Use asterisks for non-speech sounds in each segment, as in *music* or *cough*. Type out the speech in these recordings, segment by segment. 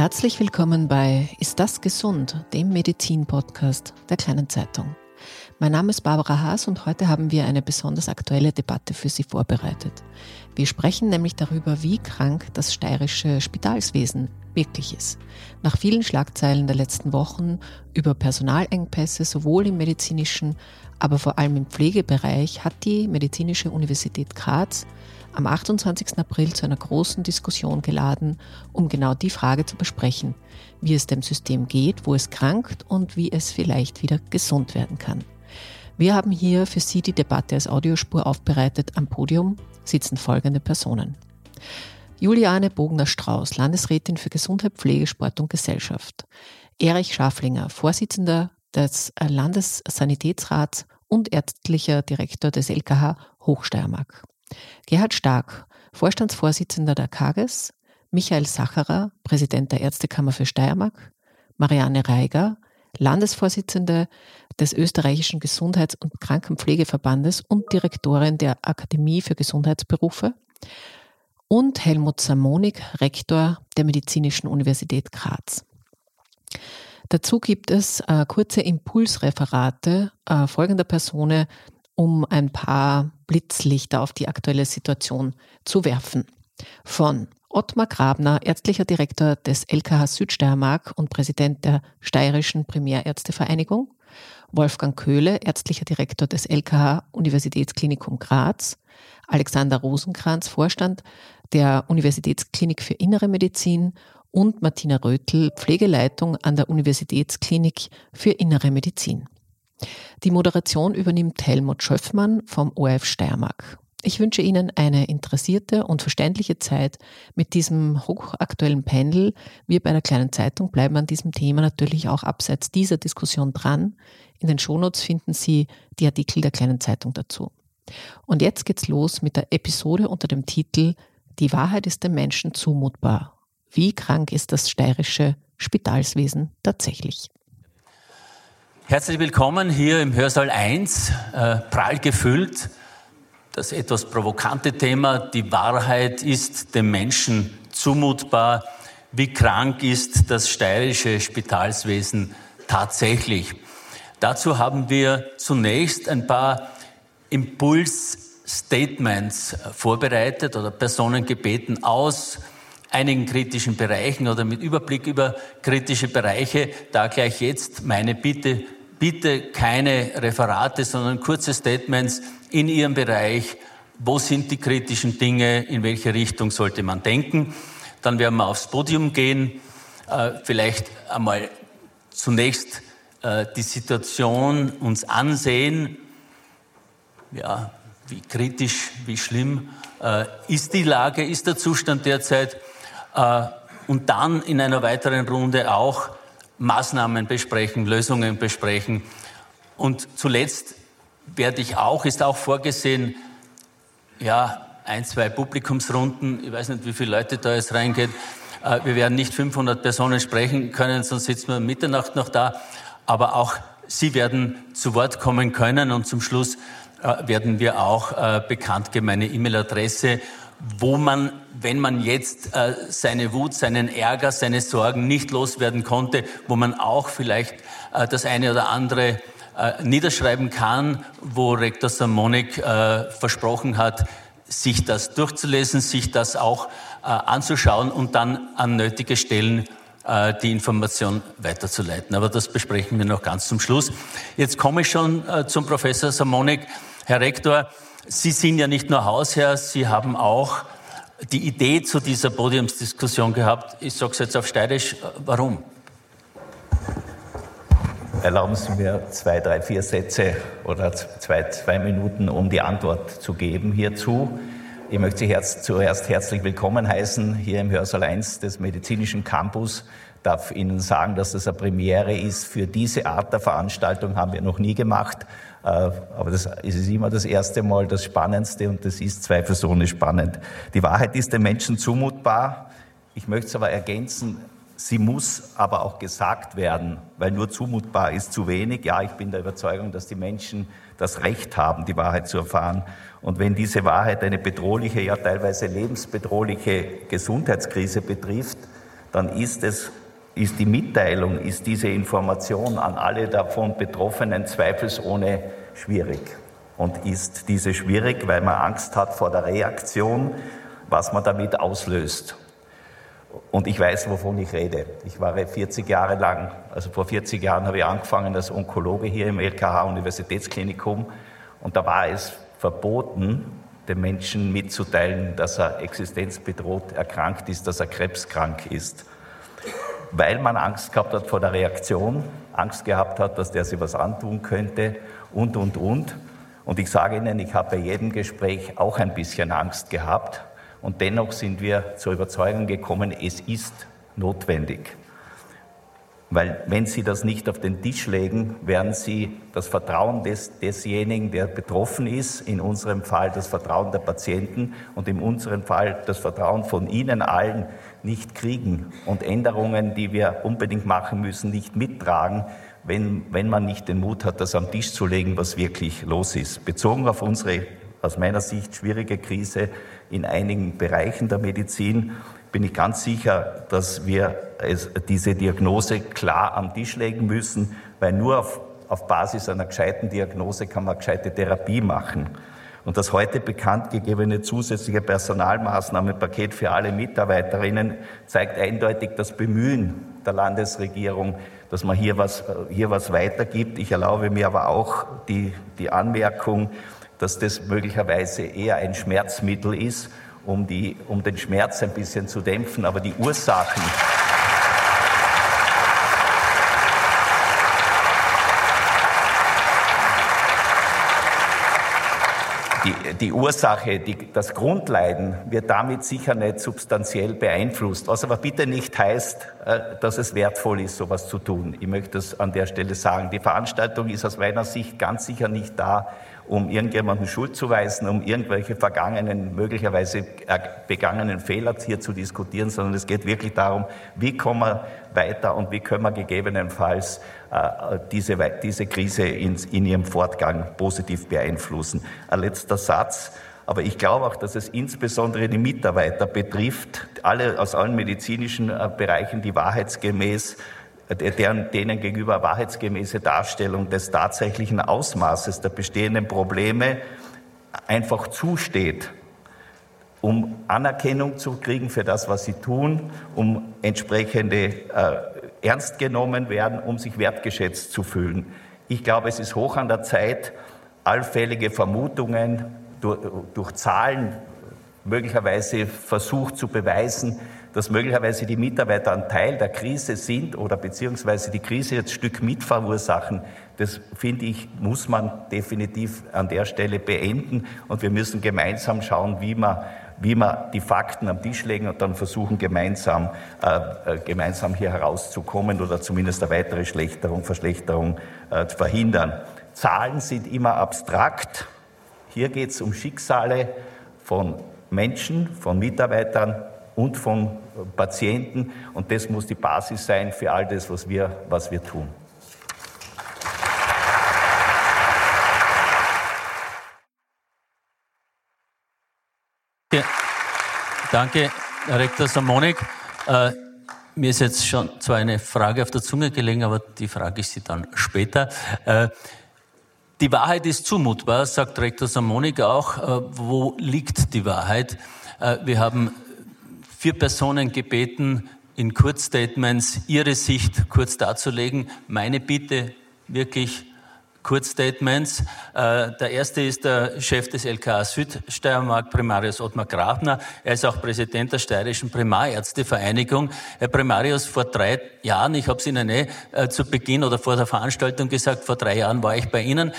Herzlich willkommen bei Ist das gesund? dem Medizin-Podcast der kleinen Zeitung. Mein Name ist Barbara Haas und heute haben wir eine besonders aktuelle Debatte für Sie vorbereitet. Wir sprechen nämlich darüber, wie krank das steirische Spitalswesen wirklich ist. Nach vielen Schlagzeilen der letzten Wochen über Personalengpässe sowohl im medizinischen, aber vor allem im Pflegebereich hat die Medizinische Universität Graz am 28. April zu einer großen Diskussion geladen, um genau die Frage zu besprechen, wie es dem System geht, wo es krankt und wie es vielleicht wieder gesund werden kann. Wir haben hier für Sie die Debatte als Audiospur aufbereitet. Am Podium sitzen folgende Personen. Juliane Bogner-Strauß, Landesrätin für Gesundheit, Pflege, Sport und Gesellschaft. Erich Schaflinger, Vorsitzender des Landessanitätsrats und ärztlicher Direktor des LKH Hochsteiermark. Gerhard Stark, Vorstandsvorsitzender der KAGES, Michael Sacherer, Präsident der Ärztekammer für Steiermark, Marianne Reiger, Landesvorsitzende des österreichischen Gesundheits- und Krankenpflegeverbandes und Direktorin der Akademie für Gesundheitsberufe und Helmut Samonik, Rektor der Medizinischen Universität Graz. Dazu gibt es äh, kurze Impulsreferate äh, folgender Personen, um ein paar Blitzlichter auf die aktuelle Situation zu werfen. Von Ottmar Grabner, ärztlicher Direktor des LKH Südsteiermark und Präsident der Steirischen Primärärztevereinigung, Wolfgang Köhle, ärztlicher Direktor des LKH Universitätsklinikum Graz, Alexander Rosenkranz, Vorstand der Universitätsklinik für Innere Medizin und Martina Rötl, Pflegeleitung an der Universitätsklinik für Innere Medizin. Die Moderation übernimmt Helmut Schöffmann vom ORF Steiermark. Ich wünsche Ihnen eine interessierte und verständliche Zeit mit diesem hochaktuellen Pendel. Wir bei der kleinen Zeitung bleiben an diesem Thema natürlich auch abseits dieser Diskussion dran. In den Shownotes finden Sie die Artikel der kleinen Zeitung dazu. Und jetzt geht's los mit der Episode unter dem Titel Die Wahrheit ist dem Menschen zumutbar. Wie krank ist das steirische Spitalswesen tatsächlich? Herzlich willkommen hier im Hörsaal 1, äh, prall gefüllt. Das etwas provokante Thema, die Wahrheit ist dem Menschen zumutbar. Wie krank ist das steirische Spitalswesen tatsächlich? Dazu haben wir zunächst ein paar Impulsstatements vorbereitet oder Personen gebeten aus einigen kritischen Bereichen oder mit Überblick über kritische Bereiche. Da gleich jetzt meine Bitte, bitte keine Referate, sondern kurze Statements in Ihrem Bereich. Wo sind die kritischen Dinge? In welche Richtung sollte man denken? Dann werden wir aufs Podium gehen. Äh, vielleicht einmal zunächst äh, die Situation uns ansehen. Ja, wie kritisch, wie schlimm äh, ist die Lage, ist der Zustand derzeit? Und dann in einer weiteren Runde auch Maßnahmen besprechen, Lösungen besprechen. Und zuletzt werde ich auch, ist auch vorgesehen, ja, ein, zwei Publikumsrunden. Ich weiß nicht, wie viele Leute da jetzt reingeht. Äh, wir werden nicht 500 Personen sprechen können, sonst sitzen wir Mitternacht noch da. Aber auch Sie werden zu Wort kommen können und zum Schluss äh, werden wir auch äh, bekannt geben meine E-Mail-Adresse wo man, wenn man jetzt äh, seine Wut, seinen Ärger, seine Sorgen nicht loswerden konnte, wo man auch vielleicht äh, das eine oder andere äh, niederschreiben kann, wo Rektor Samonik äh, versprochen hat, sich das durchzulesen, sich das auch äh, anzuschauen und dann an nötige Stellen äh, die Information weiterzuleiten. Aber das besprechen wir noch ganz zum Schluss. Jetzt komme ich schon zum Professor Samonik. Herr Rektor, Sie sind ja nicht nur Hausherr, Sie haben auch die Idee zu dieser Podiumsdiskussion gehabt. Ich sage es jetzt auf Steirisch. Warum? Erlauben Sie mir zwei, drei, vier Sätze oder zwei, zwei Minuten, um die Antwort zu geben hierzu. Ich möchte Sie herz, zuerst herzlich willkommen heißen hier im Hörsaal 1 des Medizinischen Campus. Ich darf Ihnen sagen, dass das eine Premiere ist. Für diese Art der Veranstaltung haben wir noch nie gemacht. Äh, aber das ist immer das erste Mal das Spannendste und das ist zweifelsohne spannend. Die Wahrheit ist den Menschen zumutbar. Ich möchte es aber ergänzen, Sie muss aber auch gesagt werden, weil nur zumutbar ist zu wenig. Ja, ich bin der Überzeugung, dass die Menschen das Recht haben, die Wahrheit zu erfahren. Und wenn diese Wahrheit eine bedrohliche, ja teilweise lebensbedrohliche Gesundheitskrise betrifft, dann ist es, ist die Mitteilung, ist diese Information an alle davon Betroffenen zweifelsohne schwierig. Und ist diese schwierig, weil man Angst hat vor der Reaktion, was man damit auslöst. Und ich weiß, wovon ich rede. Ich war 40 Jahre lang, also vor 40 Jahren habe ich angefangen als Onkologe hier im LKH Universitätsklinikum. Und da war es verboten, dem Menschen mitzuteilen, dass er existenzbedroht erkrankt ist, dass er krebskrank ist. Weil man Angst gehabt hat vor der Reaktion, Angst gehabt hat, dass der sich was antun könnte und, und, und. Und ich sage Ihnen, ich habe bei jedem Gespräch auch ein bisschen Angst gehabt. Und dennoch sind wir zur Überzeugung gekommen, es ist notwendig. Weil wenn Sie das nicht auf den Tisch legen, werden Sie das Vertrauen des, desjenigen, der betroffen ist, in unserem Fall das Vertrauen der Patienten und in unserem Fall das Vertrauen von Ihnen allen nicht kriegen und Änderungen, die wir unbedingt machen müssen, nicht mittragen, wenn, wenn man nicht den Mut hat, das am Tisch zu legen, was wirklich los ist. Bezogen auf unsere aus meiner Sicht schwierige Krise in einigen Bereichen der Medizin, bin ich ganz sicher, dass wir diese Diagnose klar am Tisch legen müssen, weil nur auf, auf Basis einer gescheiten Diagnose kann man gescheite Therapie machen. Und das heute bekannt gegebene zusätzliche Personalmaßnahmenpaket für alle Mitarbeiterinnen zeigt eindeutig das Bemühen der Landesregierung, dass man hier was, hier was weitergibt. Ich erlaube mir aber auch die, die Anmerkung, dass das möglicherweise eher ein Schmerzmittel ist, um, die, um den Schmerz ein bisschen zu dämpfen. Aber die Ursachen, Die, die, Ursache, die, das Grundleiden wird damit sicher nicht substanziell beeinflusst, was aber bitte nicht heißt, äh, dass es wertvoll ist, sowas zu tun. Ich möchte das an der Stelle sagen. Die Veranstaltung ist aus meiner Sicht ganz sicher nicht da, um irgendjemanden Schuld zu weisen, um irgendwelche vergangenen, möglicherweise begangenen Fehler hier zu diskutieren, sondern es geht wirklich darum, wie kommen wir weiter und wie können wir gegebenenfalls äh, diese, diese Krise in, in ihrem Fortgang positiv beeinflussen. Ein letzter Satz. Aber ich glaube auch, dass es insbesondere die Mitarbeiter betrifft, alle aus allen medizinischen äh, Bereichen, die wahrheitsgemäß deren, denen gegenüber wahrheitsgemäße Darstellung des tatsächlichen Ausmaßes der bestehenden Probleme einfach zusteht, um Anerkennung zu kriegen für das, was sie tun, um entsprechende äh, ernst genommen werden, um sich wertgeschätzt zu fühlen. Ich glaube, es ist hoch an der Zeit, allfällige Vermutungen durch, durch Zahlen möglicherweise versucht zu beweisen, dass möglicherweise die Mitarbeiter ein Teil der Krise sind oder beziehungsweise die Krise jetzt Stück mit verursachen, das finde ich, muss man definitiv an der Stelle beenden. Und wir müssen gemeinsam schauen, wie man, wie man die Fakten am Tisch legen und dann versuchen, gemeinsam, äh, äh gemeinsam hier herauszukommen oder zumindest eine weitere Schlechterung, Verschlechterung äh, zu verhindern. Zahlen sind immer abstrakt. Hier geht es um Schicksale von Menschen, von Mitarbeitern, und von Patienten. Und das muss die Basis sein für all das, was wir, was wir tun. Danke, Herr Rektor Samonik. Äh, mir ist jetzt schon zwar eine Frage auf der Zunge gelegen, aber die frage ich Sie dann später. Äh, die Wahrheit ist zumutbar, sagt Rektor Samonik auch. Äh, wo liegt die Wahrheit? Äh, wir haben vier Personen gebeten, in Kurzstatements ihre Sicht kurz darzulegen. Meine Bitte wirklich Kurzstatements. Äh, der erste ist der Chef des LKA Südsteiermark, Primarius Ottmar Grabner. Er ist auch Präsident der Steirischen Primarärztevereinigung. Herr Primarius, vor drei Jahren, ich habe es Ihnen eh äh, zu Beginn oder vor der Veranstaltung gesagt, vor drei Jahren war ich bei Ihnen.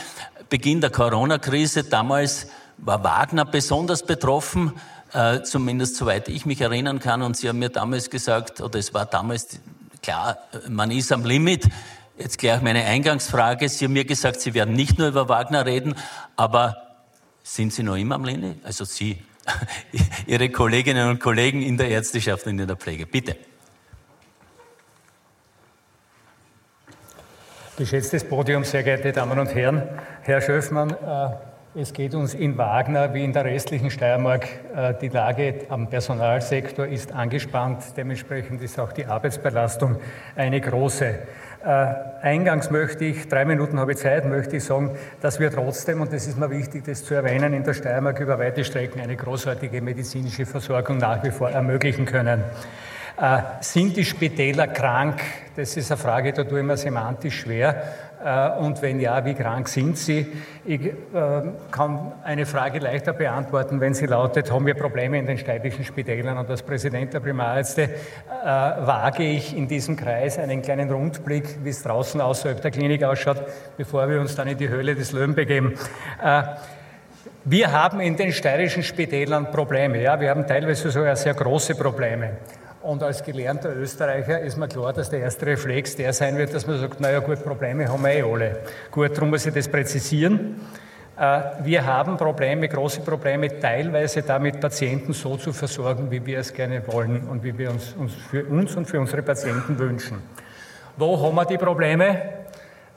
Beginn der Corona-Krise, damals war Wagner besonders betroffen, äh, zumindest soweit ich mich erinnern kann. Und Sie haben mir damals gesagt, oder es war damals klar, man ist am Limit. Jetzt gleich meine Eingangsfrage. Sie haben mir gesagt, Sie werden nicht nur über Wagner reden, aber sind Sie noch immer am Lene? Also Sie, *laughs* Ihre Kolleginnen und Kollegen in der Ärzteschaft und in der Pflege. Bitte. Geschätztes Podium, sehr geehrte Damen und Herren, Herr Schöffmann, äh, es geht uns in Wagner wie in der restlichen Steiermark. Äh, die Lage am Personalsektor ist angespannt. Dementsprechend ist auch die Arbeitsbelastung eine große. Äh, eingangs möchte ich, drei Minuten habe ich Zeit, möchte ich sagen, dass wir trotzdem, und das ist mir wichtig, das zu erwähnen, in der Steiermark über weite Strecken eine großartige medizinische Versorgung nach wie vor ermöglichen können. Äh, sind die Spitäler krank? Das ist eine Frage, da tue ich mir semantisch schwer. Äh, und wenn ja, wie krank sind sie? Ich äh, kann eine Frage leichter beantworten, wenn sie lautet, haben wir Probleme in den steibischen Spitälern? Und als Präsident der Primarärzte äh, wage ich in diesem Kreis einen kleinen Rundblick, wie es draußen außerhalb der Klinik ausschaut, bevor wir uns dann in die Höhle des Löwen begeben. Wir haben in den steirischen Spitälern Probleme. Ja, wir haben teilweise sogar sehr große Probleme. Und als gelernter Österreicher ist mir klar, dass der erste Reflex der sein wird, dass man sagt, naja gut, Probleme haben wir eh alle. Gut, darum muss ich das präzisieren. Äh, wir haben Probleme, große Probleme, teilweise damit Patienten so zu versorgen, wie wir es gerne wollen und wie wir uns, uns für uns und für unsere Patienten wünschen. Wo haben wir die Probleme?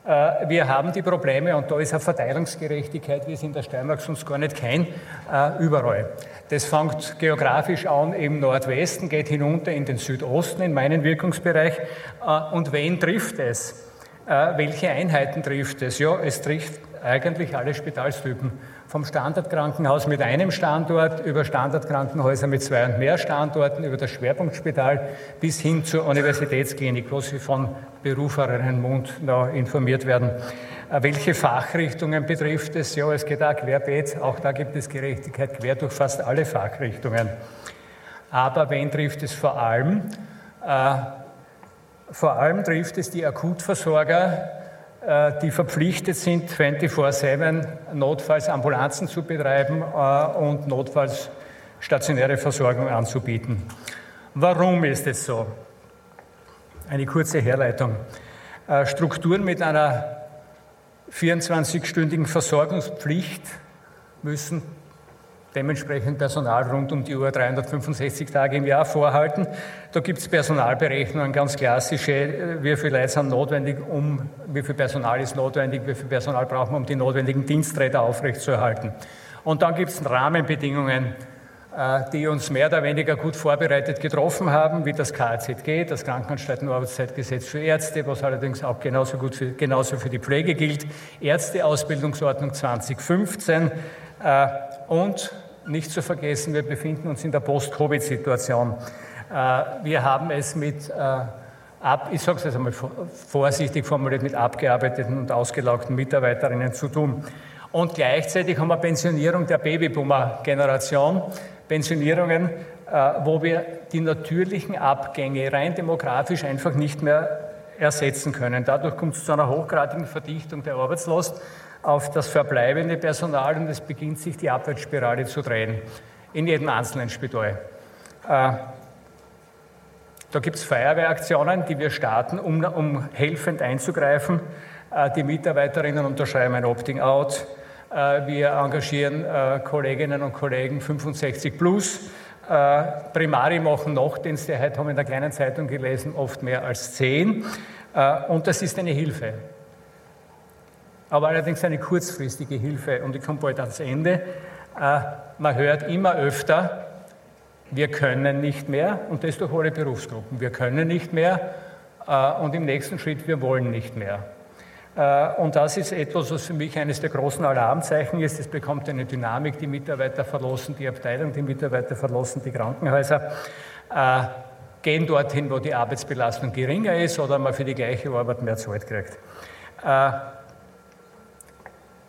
Äh, wir haben die Probleme, und da ist eine Verteilungsgerechtigkeit, wie es in der Steiermark sonst gar nicht kein, äh, überall. Das fängt geografisch an im Nordwesten, geht hinunter in den Südosten, in meinen Wirkungsbereich. Äh, und wen trifft es? Welche Einheiten trifft es? Ja, es trifft eigentlich alle Spitalstypen vom Standardkrankenhaus mit einem Standort über Standardkrankenhäuser mit zwei und mehr Standorten, über das Schwerpunktspital bis hin zur Universitätsklinik, wo Sie von beruferenen Mund informiert werden. Äh, welche Fachrichtungen betrifft es? Ja, es geht auch querbeet. Auch da gibt es Gerechtigkeit quer durch fast alle Fachrichtungen. Aber wen trifft es vor allem? Äh, vor allem trifft es die Akutversorger, äh, die verpflichtet sind, 24-7 notfalls Ambulanzen zu betreiben und notfalls stationäre Versorgung anzubieten. Warum ist es so? Eine kurze Herleitung. Strukturen mit einer 24-stündigen Versorgungspflicht müssen dementsprechend Personal rund um die Uhr 365 Tage im Jahr vorhalten. Da gibt es Personalberechnungen, ganz klassische, wie viel Leute sind notwendig, um, wie viel Personal ist notwendig, wie viel Personal braucht man, um die notwendigen Diensträder aufrechtzuerhalten. Und dann gibt es Rahmenbedingungen, die uns mehr oder weniger gut vorbereitet getroffen haben, wie das KZG, das Krankenanstaltenarbeitszeitgesetz für Ärzte, was allerdings auch genauso gut für, genauso für die Pflege gilt, Ärzteausbildungsordnung 2015 äh, und nicht zu vergessen, wir befinden uns in der Post-Covid-Situation. Äh, wir haben es mit, äh, ich sage es jetzt einmal vorsichtig formuliert, mit abgearbeiteten und ausgelaugten Mitarbeiterinnen zu tun. Und gleichzeitig haben wir Pensionierung der Babyboomer-Generation, Pensionierungen, äh, wo wir die natürlichen Abgänge rein demografisch einfach nicht mehr ersetzen können. Dadurch kommt es zu einer hochgradigen Verdichtung der Arbeitslast auf das verbleibende Personal und es beginnt sich die Abwärtsspirale zu drehen in jedem einzelnen Spital. Äh, da gibt es Feuerwehraktionen, die wir starten, um, um helfend einzugreifen. Äh, die Mitarbeiterinnen unterschreiben ein Opting-out. Äh, wir engagieren Kolleginnen und Kollegen 65 plus. Primari machen Nachtdienste, heute haben wir in der kleinen Zeitung gelesen, oft mehr als zehn. Und das ist eine Hilfe aber allerdings eine kurzfristige Hilfe. Und ich komme bald ans Ende. Äh, man hört immer öfter, wir können nicht mehr, und das durch alle Berufsgruppen. Wir können nicht mehr äh, und im nächsten Schritt, wir wollen nicht mehr. Äh, und das ist etwas, was für mich eines der großen Alarmzeichen ist. Es bekommt eine Dynamik, die Mitarbeiter verlassen die Abteilung, die Mitarbeiter verlassen die Krankenhäuser, gehen dorthin, wo die Arbeitsbelastung geringer ist oder man für die gleiche Arbeit mehr Zeit kriegt.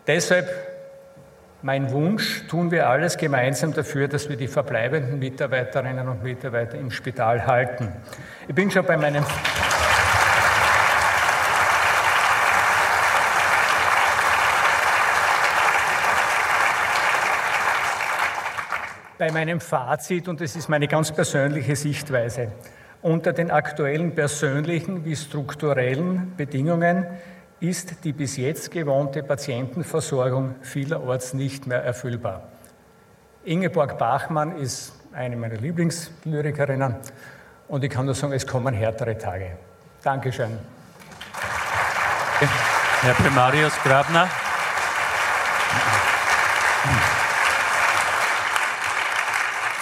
Deshalb mein Wunsch, tun wir alles gemeinsam dafür, dass wir die verbleibenden Mitarbeiterinnen und Mitarbeiter im Spital halten. Ich bin schon bei meinem bei meinem Fazit, und das ist meine ganz persönliche Sichtweise, unter den aktuellen persönlichen wie strukturellen Bedingungen ist die bis jetzt gewohnte Patientenversorgung vielerorts nicht mehr erfüllbar. Ingeborg Bachmann ist eine meiner Lieblingslyrikerinnen und ich kann nur sagen, es kommen härtere Tage. Dankeschön. Herr Primarius Grabner.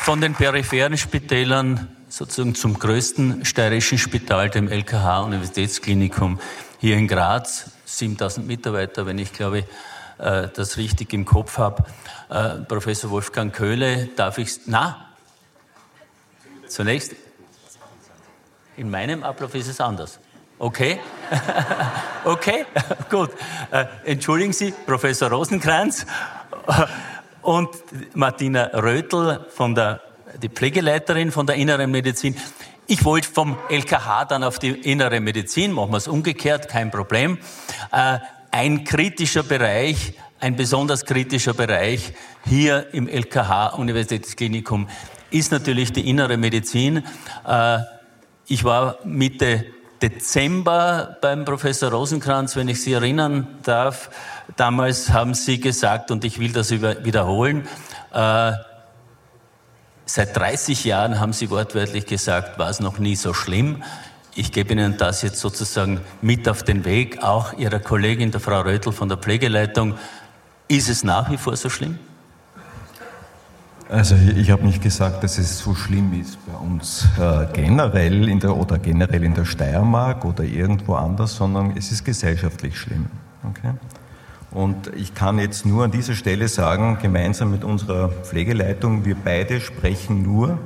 Von den peripheren Spitälern sozusagen zum größten steirischen Spital, dem LKH Universitätsklinikum hier in Graz. 7000 Mitarbeiter, wenn ich glaube, äh, das richtig im Kopf habe. Äh, Professor Wolfgang Köhle, darf ich, na, zunächst, in meinem Ablauf ist es anders. Okay? *laughs* okay, *laughs* gut. Äh, entschuldigen Sie, Professor Rosenkranz *laughs* und Martina Rötl, von der, die Pflegeleiterin von der Inneren Medizin. Ich wollte vom LKH dann auf die Innere Medizin, machen wir es umgekehrt, kein Problem. Äh, ein kritischer Bereich, ein besonders kritischer Bereich hier im LKH Universitätsklinikum ist natürlich die Innere Medizin. Äh, ich war Mitte Dezember beim Professor Rosenkranz, wenn ich Sie erinnern darf. Damals haben Sie gesagt, und ich will das wiederholen, äh, seit 30 Jahren haben Sie wortwörtlich gesagt, war es noch nie so schlimm. Ich gebe Ihnen das jetzt sozusagen mit auf den Weg, auch Ihrer Kollegin, der Frau Rötl von der Pflegeleitung. Ist es nach wie vor so schlimm? Also ich habe nicht gesagt, dass es so schlimm ist bei uns äh, generell in der, oder generell in der Steiermark oder irgendwo anders, sondern es ist gesellschaftlich schlimm. Okay? Und ich kann jetzt nur an dieser Stelle sagen, gemeinsam mit unserer Pflegeleitung, wir beide sprechen nur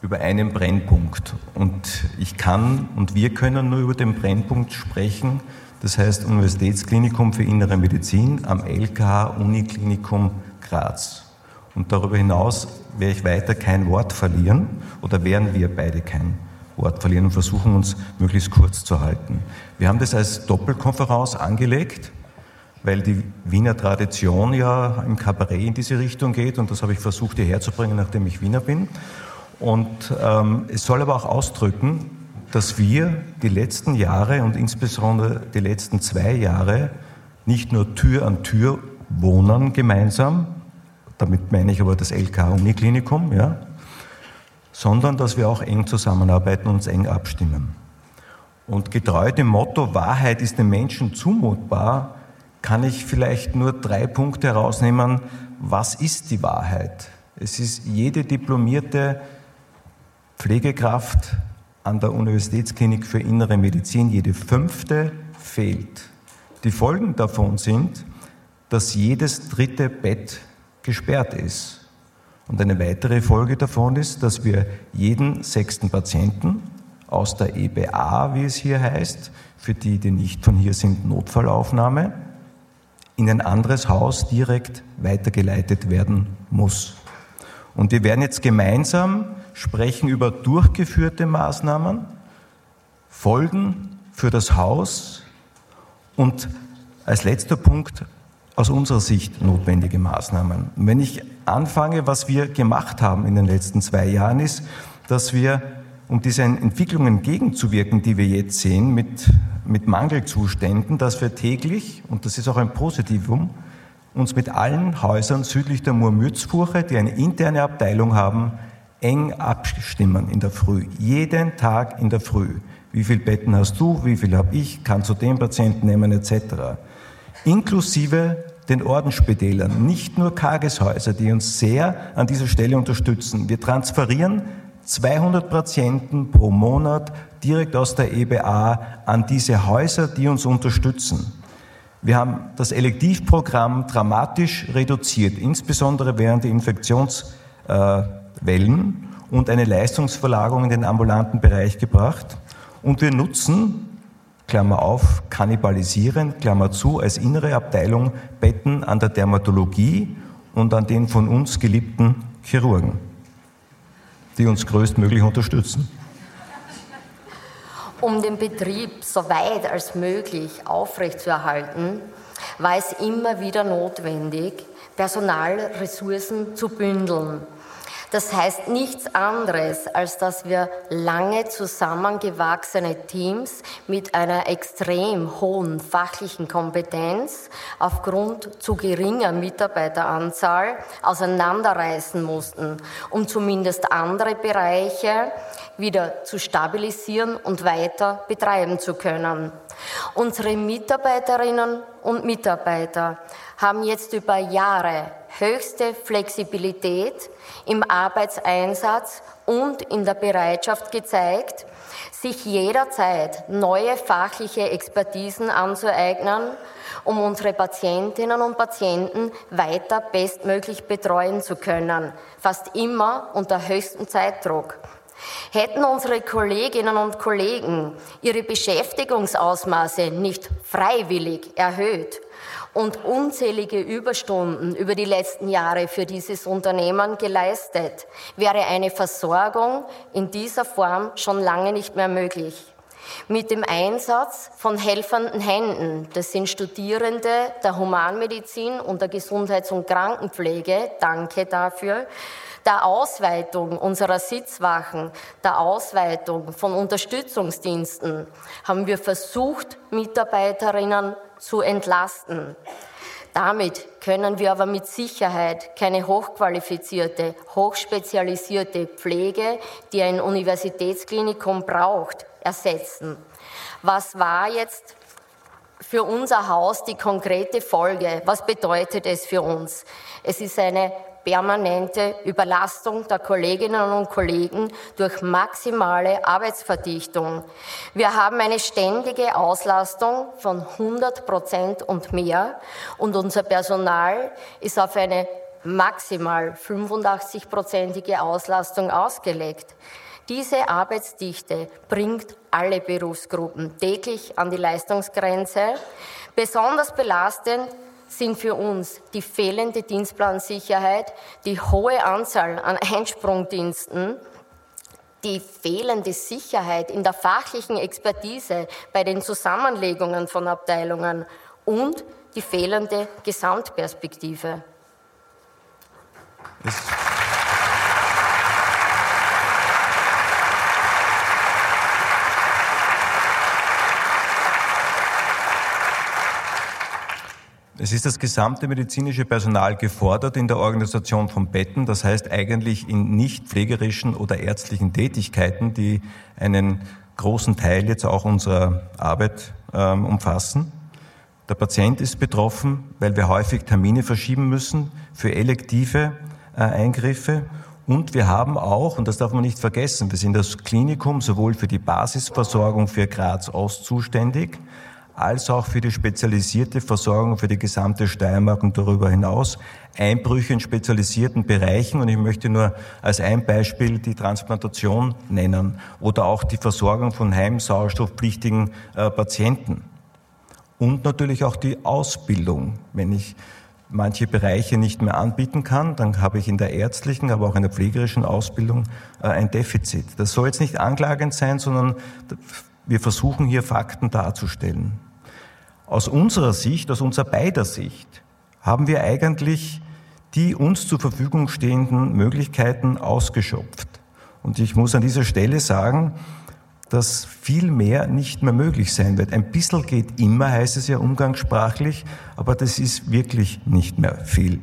über einen Brennpunkt. Und ich kann und wir können nur über den Brennpunkt sprechen, das heißt Universitätsklinikum für Innere Medizin am LKH Uniklinikum Graz. Und darüber hinaus werde ich weiter kein Wort verlieren oder werden wir beide kein Wort verlieren und versuchen uns möglichst kurz zu halten. Wir haben das als Doppelkonferenz angelegt, weil die Wiener Tradition ja im Kabarett in diese Richtung geht und das habe ich versucht hierher zu bringen, nachdem ich Wiener bin. Und ähm, es soll aber auch ausdrücken, dass wir die letzten Jahre und insbesondere die letzten zwei Jahre nicht nur Tür an Tür wohnen gemeinsam, damit meine ich aber das LK-Uniklinikum, ja, sondern dass wir auch eng zusammenarbeiten und uns eng abstimmen. Und getreu dem Motto, Wahrheit ist dem Menschen zumutbar, kann ich vielleicht nur drei Punkte herausnehmen. Was ist die Wahrheit? Es ist jede diplomierte Pflegekraft an der Universitätsklinik für Innere Medizin, jede fünfte fehlt. Die Folgen davon sind, dass jedes dritte Bett gesperrt ist. Und eine weitere Folge davon ist, dass wir jeden sechsten Patienten aus der EBA, wie es hier heißt, für die, die nicht von hier sind, Notfallaufnahme, in ein anderes Haus direkt weitergeleitet werden muss. Und wir werden jetzt gemeinsam sprechen über durchgeführte Maßnahmen, Folgen für das Haus und als letzter Punkt aus unserer Sicht notwendige Maßnahmen. Wenn ich anfange, was wir gemacht haben in den letzten zwei Jahren, ist, dass wir, um diesen Entwicklungen entgegenzuwirken, die wir jetzt sehen, mit, mit Mangelzuständen, dass wir täglich, und das ist auch ein Positivum, uns mit allen Häusern südlich der Murmürzfurche, die eine interne Abteilung haben, eng abstimmen in der Früh. Jeden Tag in der Früh. Wie viele Betten hast du? Wie viel habe ich? Kannst du den Patienten nehmen? Etc inklusive den Ordensspitälern, nicht nur Tageshäuser, die uns sehr an dieser Stelle unterstützen. Wir transferieren 200 Patienten pro Monat direkt aus der EBA an diese Häuser, die uns unterstützen. Wir haben das Elektivprogramm dramatisch reduziert, insbesondere während der Infektionswellen und eine Leistungsverlagerung in den ambulanten Bereich gebracht. Und wir nutzen Klammer auf, kannibalisieren, Klammer zu, als innere Abteilung Betten an der Dermatologie und an den von uns geliebten Chirurgen, die uns größtmöglich unterstützen. Um den Betrieb so weit als möglich aufrechtzuerhalten, war es immer wieder notwendig, Personalressourcen zu bündeln das heißt nichts anderes, als dass wir lange zusammengewachsene Teams mit einer extrem hohen fachlichen Kompetenz aufgrund zu geringer Mitarbeiteranzahl auseinanderreißen mussten, um zumindest andere Bereiche wieder zu stabilisieren und weiter betreiben zu können. Unsere Mitarbeiterinnen und Mitarbeiter haben jetzt über Jahre höchste Flexibilität im Arbeitseinsatz und in der Bereitschaft gezeigt, sich jederzeit neue fachliche Expertisen anzueignen, um unsere Patientinnen und Patienten weiter bestmöglich betreuen zu können, fast immer unter höchstem Zeitdruck. Hätten unsere Kolleginnen und Kollegen ihre Beschäftigungsausmaße nicht freiwillig erhöht, und unzählige Überstunden über die letzten Jahre für dieses Unternehmen geleistet, wäre eine Versorgung in dieser Form schon lange nicht mehr möglich. Mit dem Einsatz von helfenden Händen, das sind Studierende der Humanmedizin und der Gesundheits- und Krankenpflege, danke dafür, der Ausweitung unserer Sitzwachen, der Ausweitung von Unterstützungsdiensten haben wir versucht, Mitarbeiterinnen zu entlasten. Damit können wir aber mit Sicherheit keine hochqualifizierte, hochspezialisierte Pflege, die ein Universitätsklinikum braucht, ersetzen. Was war jetzt für unser Haus die konkrete Folge? Was bedeutet es für uns? Es ist eine permanente Überlastung der Kolleginnen und Kollegen durch maximale Arbeitsverdichtung. Wir haben eine ständige Auslastung von 100 Prozent und mehr und unser Personal ist auf eine maximal 85-prozentige Auslastung ausgelegt. Diese Arbeitsdichte bringt alle Berufsgruppen täglich an die Leistungsgrenze. Besonders belastend sind für uns die fehlende Dienstplansicherheit, die hohe Anzahl an Einsprungdiensten, die fehlende Sicherheit in der fachlichen Expertise bei den Zusammenlegungen von Abteilungen und die fehlende Gesamtperspektive. Es Es ist das gesamte medizinische Personal gefordert in der Organisation von Betten, das heißt eigentlich in nicht pflegerischen oder ärztlichen Tätigkeiten, die einen großen Teil jetzt auch unserer Arbeit ähm, umfassen. Der Patient ist betroffen, weil wir häufig Termine verschieben müssen für elektive äh, Eingriffe. Und wir haben auch, und das darf man nicht vergessen, wir sind das Klinikum sowohl für die Basisversorgung für Graz Ost zuständig, als auch für die spezialisierte Versorgung für die gesamte Steiermark und darüber hinaus. Einbrüche in spezialisierten Bereichen und ich möchte nur als ein Beispiel die Transplantation nennen oder auch die Versorgung von heimsauerstoffpflichtigen äh, Patienten. Und natürlich auch die Ausbildung. Wenn ich manche Bereiche nicht mehr anbieten kann, dann habe ich in der ärztlichen, aber auch in der pflegerischen Ausbildung äh, ein Defizit. Das soll jetzt nicht anklagend sein, sondern wir versuchen hier Fakten darzustellen. Aus unserer Sicht, aus unserer beider Sicht, haben wir eigentlich die uns zur Verfügung stehenden Möglichkeiten ausgeschöpft. Und ich muss an dieser Stelle sagen, dass viel mehr nicht mehr möglich sein wird. Ein bisschen geht immer, heißt es ja umgangssprachlich, aber das ist wirklich nicht mehr viel.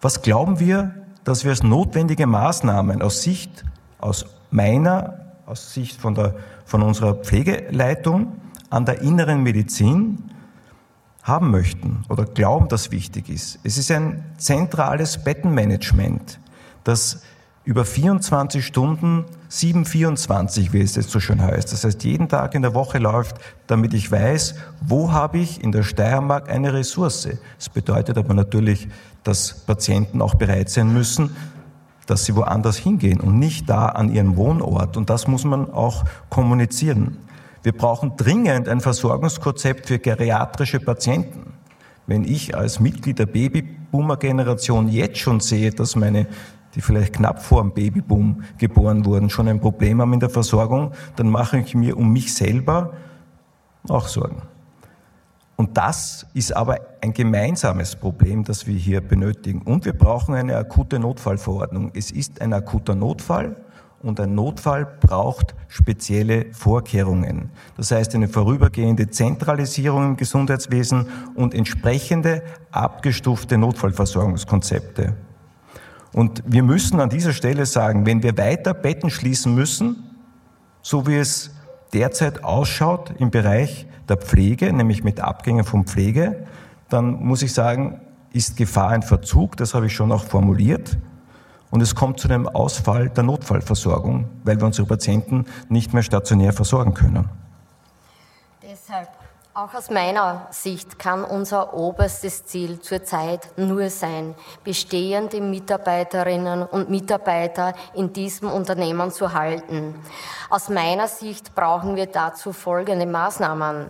Was glauben wir, dass wir als notwendige Maßnahmen aus Sicht, aus meiner aus Sicht von, der, von unserer Pflegeleitung an der inneren Medizin haben möchten oder glauben, dass wichtig ist. Es ist ein zentrales Bettenmanagement, das über 24 Stunden, 724, wie es jetzt so schön heißt. Das heißt, jeden Tag in der Woche läuft, damit ich weiß, wo habe ich in der Steiermark eine Ressource. Das bedeutet aber natürlich, dass Patienten auch bereit sein müssen, dass sie woanders hingehen und nicht da an ihren Wohnort. Und das muss man auch kommunizieren. Wir brauchen dringend ein Versorgungskonzept für geriatrische Patienten. Wenn ich als Mitglied der Babyboomer-Generation jetzt schon sehe, dass meine, die vielleicht knapp vor dem Babyboom geboren wurden, schon ein Problem haben in der Versorgung, dann mache ich mir um mich selber auch Sorgen. Und das ist aber ein gemeinsames Problem, das wir hier benötigen. Und wir brauchen eine akute Notfallverordnung. Es ist ein akuter Notfall und ein Notfall braucht spezielle Vorkehrungen. Das heißt eine vorübergehende Zentralisierung im Gesundheitswesen und entsprechende abgestufte Notfallversorgungskonzepte. Und wir müssen an dieser Stelle sagen, wenn wir weiter Betten schließen müssen, so wie es derzeit ausschaut im Bereich der Pflege, nämlich mit Abgängen von Pflege, dann muss ich sagen, ist Gefahr ein Verzug, das habe ich schon auch formuliert. Und es kommt zu einem Ausfall der Notfallversorgung, weil wir unsere Patienten nicht mehr stationär versorgen können. Deshalb, auch aus meiner Sicht, kann unser oberstes Ziel zurzeit nur sein, bestehende Mitarbeiterinnen und Mitarbeiter in diesem Unternehmen zu halten. Aus meiner Sicht brauchen wir dazu folgende Maßnahmen.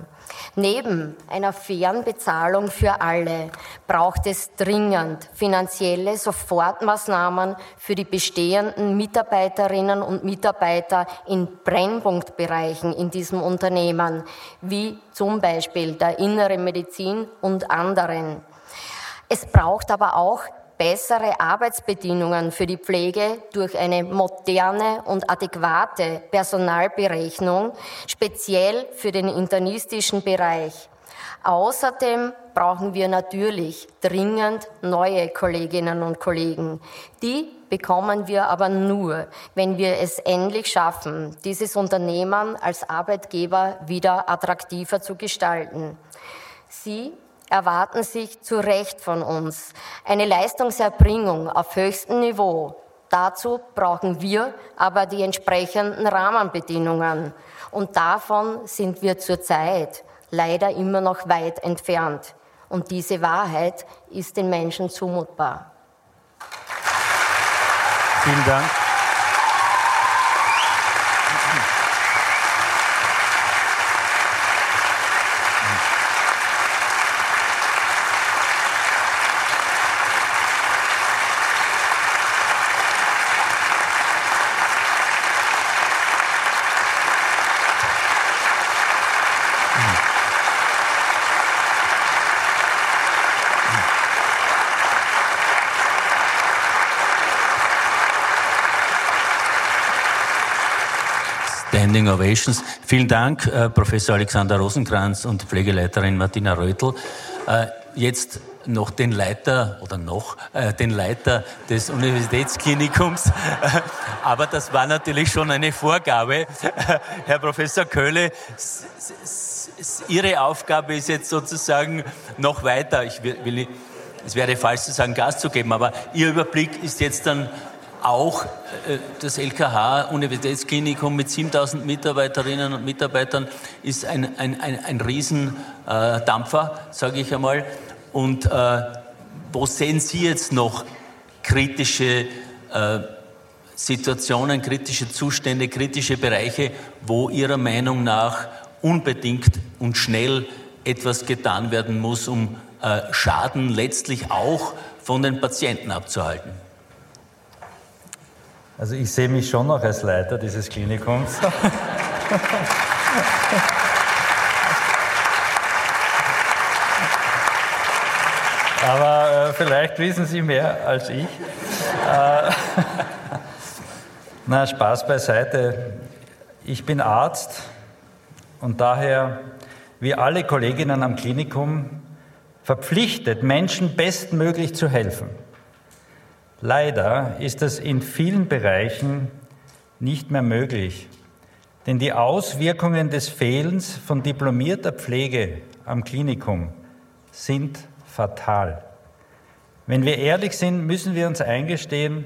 Neben einer fairen Bezahlung für alle braucht es dringend finanzielle Sofortmaßnahmen für die bestehenden Mitarbeiterinnen und Mitarbeiter in Brennpunktbereichen in diesem Unternehmen, wie zum Beispiel der inneren Medizin und anderen. Es braucht aber auch bessere Arbeitsbedingungen für die Pflege durch eine moderne und adäquate Personalberechnung, speziell für den internistischen Bereich. Außerdem brauchen wir natürlich dringend neue Kolleginnen und Kollegen. Die bekommen wir aber nur, wenn wir es endlich schaffen, dieses Unternehmen als Arbeitgeber wieder attraktiver zu gestalten. Sie erwarten sich zu Recht von uns eine Leistungserbringung auf höchstem Niveau. Dazu brauchen wir aber die entsprechenden Rahmenbedingungen. Und davon sind wir zurzeit leider immer noch weit entfernt. Und diese Wahrheit ist den Menschen zumutbar. Vielen Dank. Standing Ovations. Vielen Dank, äh, Professor Alexander Rosenkranz und Pflegeleiterin Martina Rötl. Äh, jetzt noch den Leiter oder noch äh, den Leiter des Universitätsklinikums. Aber das war natürlich schon eine Vorgabe. Herr Professor Köhle, Ihre Aufgabe ist jetzt sozusagen noch weiter. Ich will, es wäre falsch zu sagen, Gas zu geben, aber Ihr Überblick ist jetzt dann auch äh, das LKH Universitätsklinikum mit 7000 Mitarbeiterinnen und Mitarbeitern ist ein, ein, ein, ein Riesendampfer, äh, sage ich einmal. Und äh, wo sehen Sie jetzt noch kritische äh, Situationen, kritische Zustände, kritische Bereiche, wo Ihrer Meinung nach unbedingt und schnell etwas getan werden muss, um äh, Schaden letztlich auch von den Patienten abzuhalten? Also ich sehe mich schon noch als Leiter dieses Klinikums. *laughs* Aber äh, vielleicht wissen Sie mehr als ich. Äh, *laughs* na, Spaß beiseite. Ich bin Arzt und daher, wie alle Kolleginnen am Klinikum, verpflichtet, Menschen bestmöglich zu helfen. Leider ist das in vielen Bereichen nicht mehr möglich, denn die Auswirkungen des Fehlens von diplomierter Pflege am Klinikum sind fatal. Wenn wir ehrlich sind, müssen wir uns eingestehen,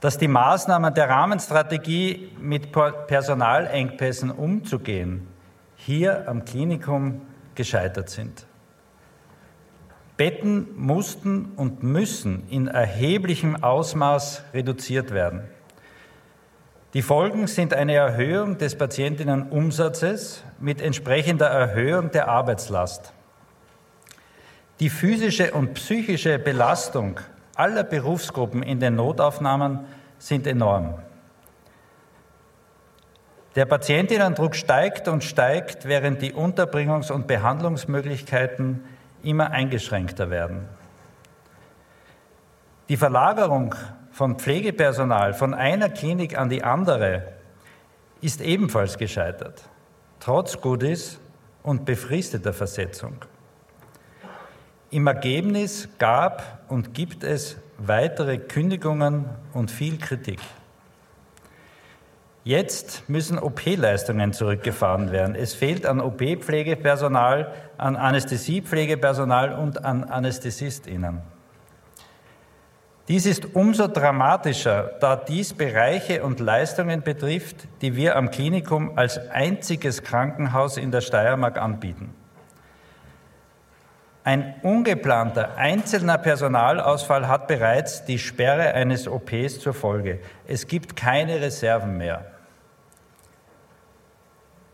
dass die Maßnahmen der Rahmenstrategie mit Personalengpässen umzugehen hier am Klinikum gescheitert sind. Betten mussten und müssen in erheblichem Ausmaß reduziert werden. Die Folgen sind eine Erhöhung des Patientinnenumsatzes mit entsprechender Erhöhung der Arbeitslast. Die physische und psychische Belastung aller Berufsgruppen in den Notaufnahmen sind enorm. Der Patientinnendruck steigt und steigt, während die Unterbringungs- und Behandlungsmöglichkeiten immer eingeschränkter werden. Die Verlagerung von Pflegepersonal von einer Klinik an die andere ist ebenfalls gescheitert, trotz Goodies und befristeter Versetzung. Im Ergebnis gab und gibt es weitere Kündigungen und viel Kritik. Jetzt müssen OP-Leistungen zurückgefahren werden. Es fehlt an OP-Pflegepersonal, an Anästhesiepflegepersonal und an Anästhesistinnen. Dies ist umso dramatischer, da dies Bereiche und Leistungen betrifft, die wir am Klinikum als einziges Krankenhaus in der Steiermark anbieten. Ein ungeplanter einzelner Personalausfall hat bereits die Sperre eines OPs zur Folge. Es gibt keine Reserven mehr.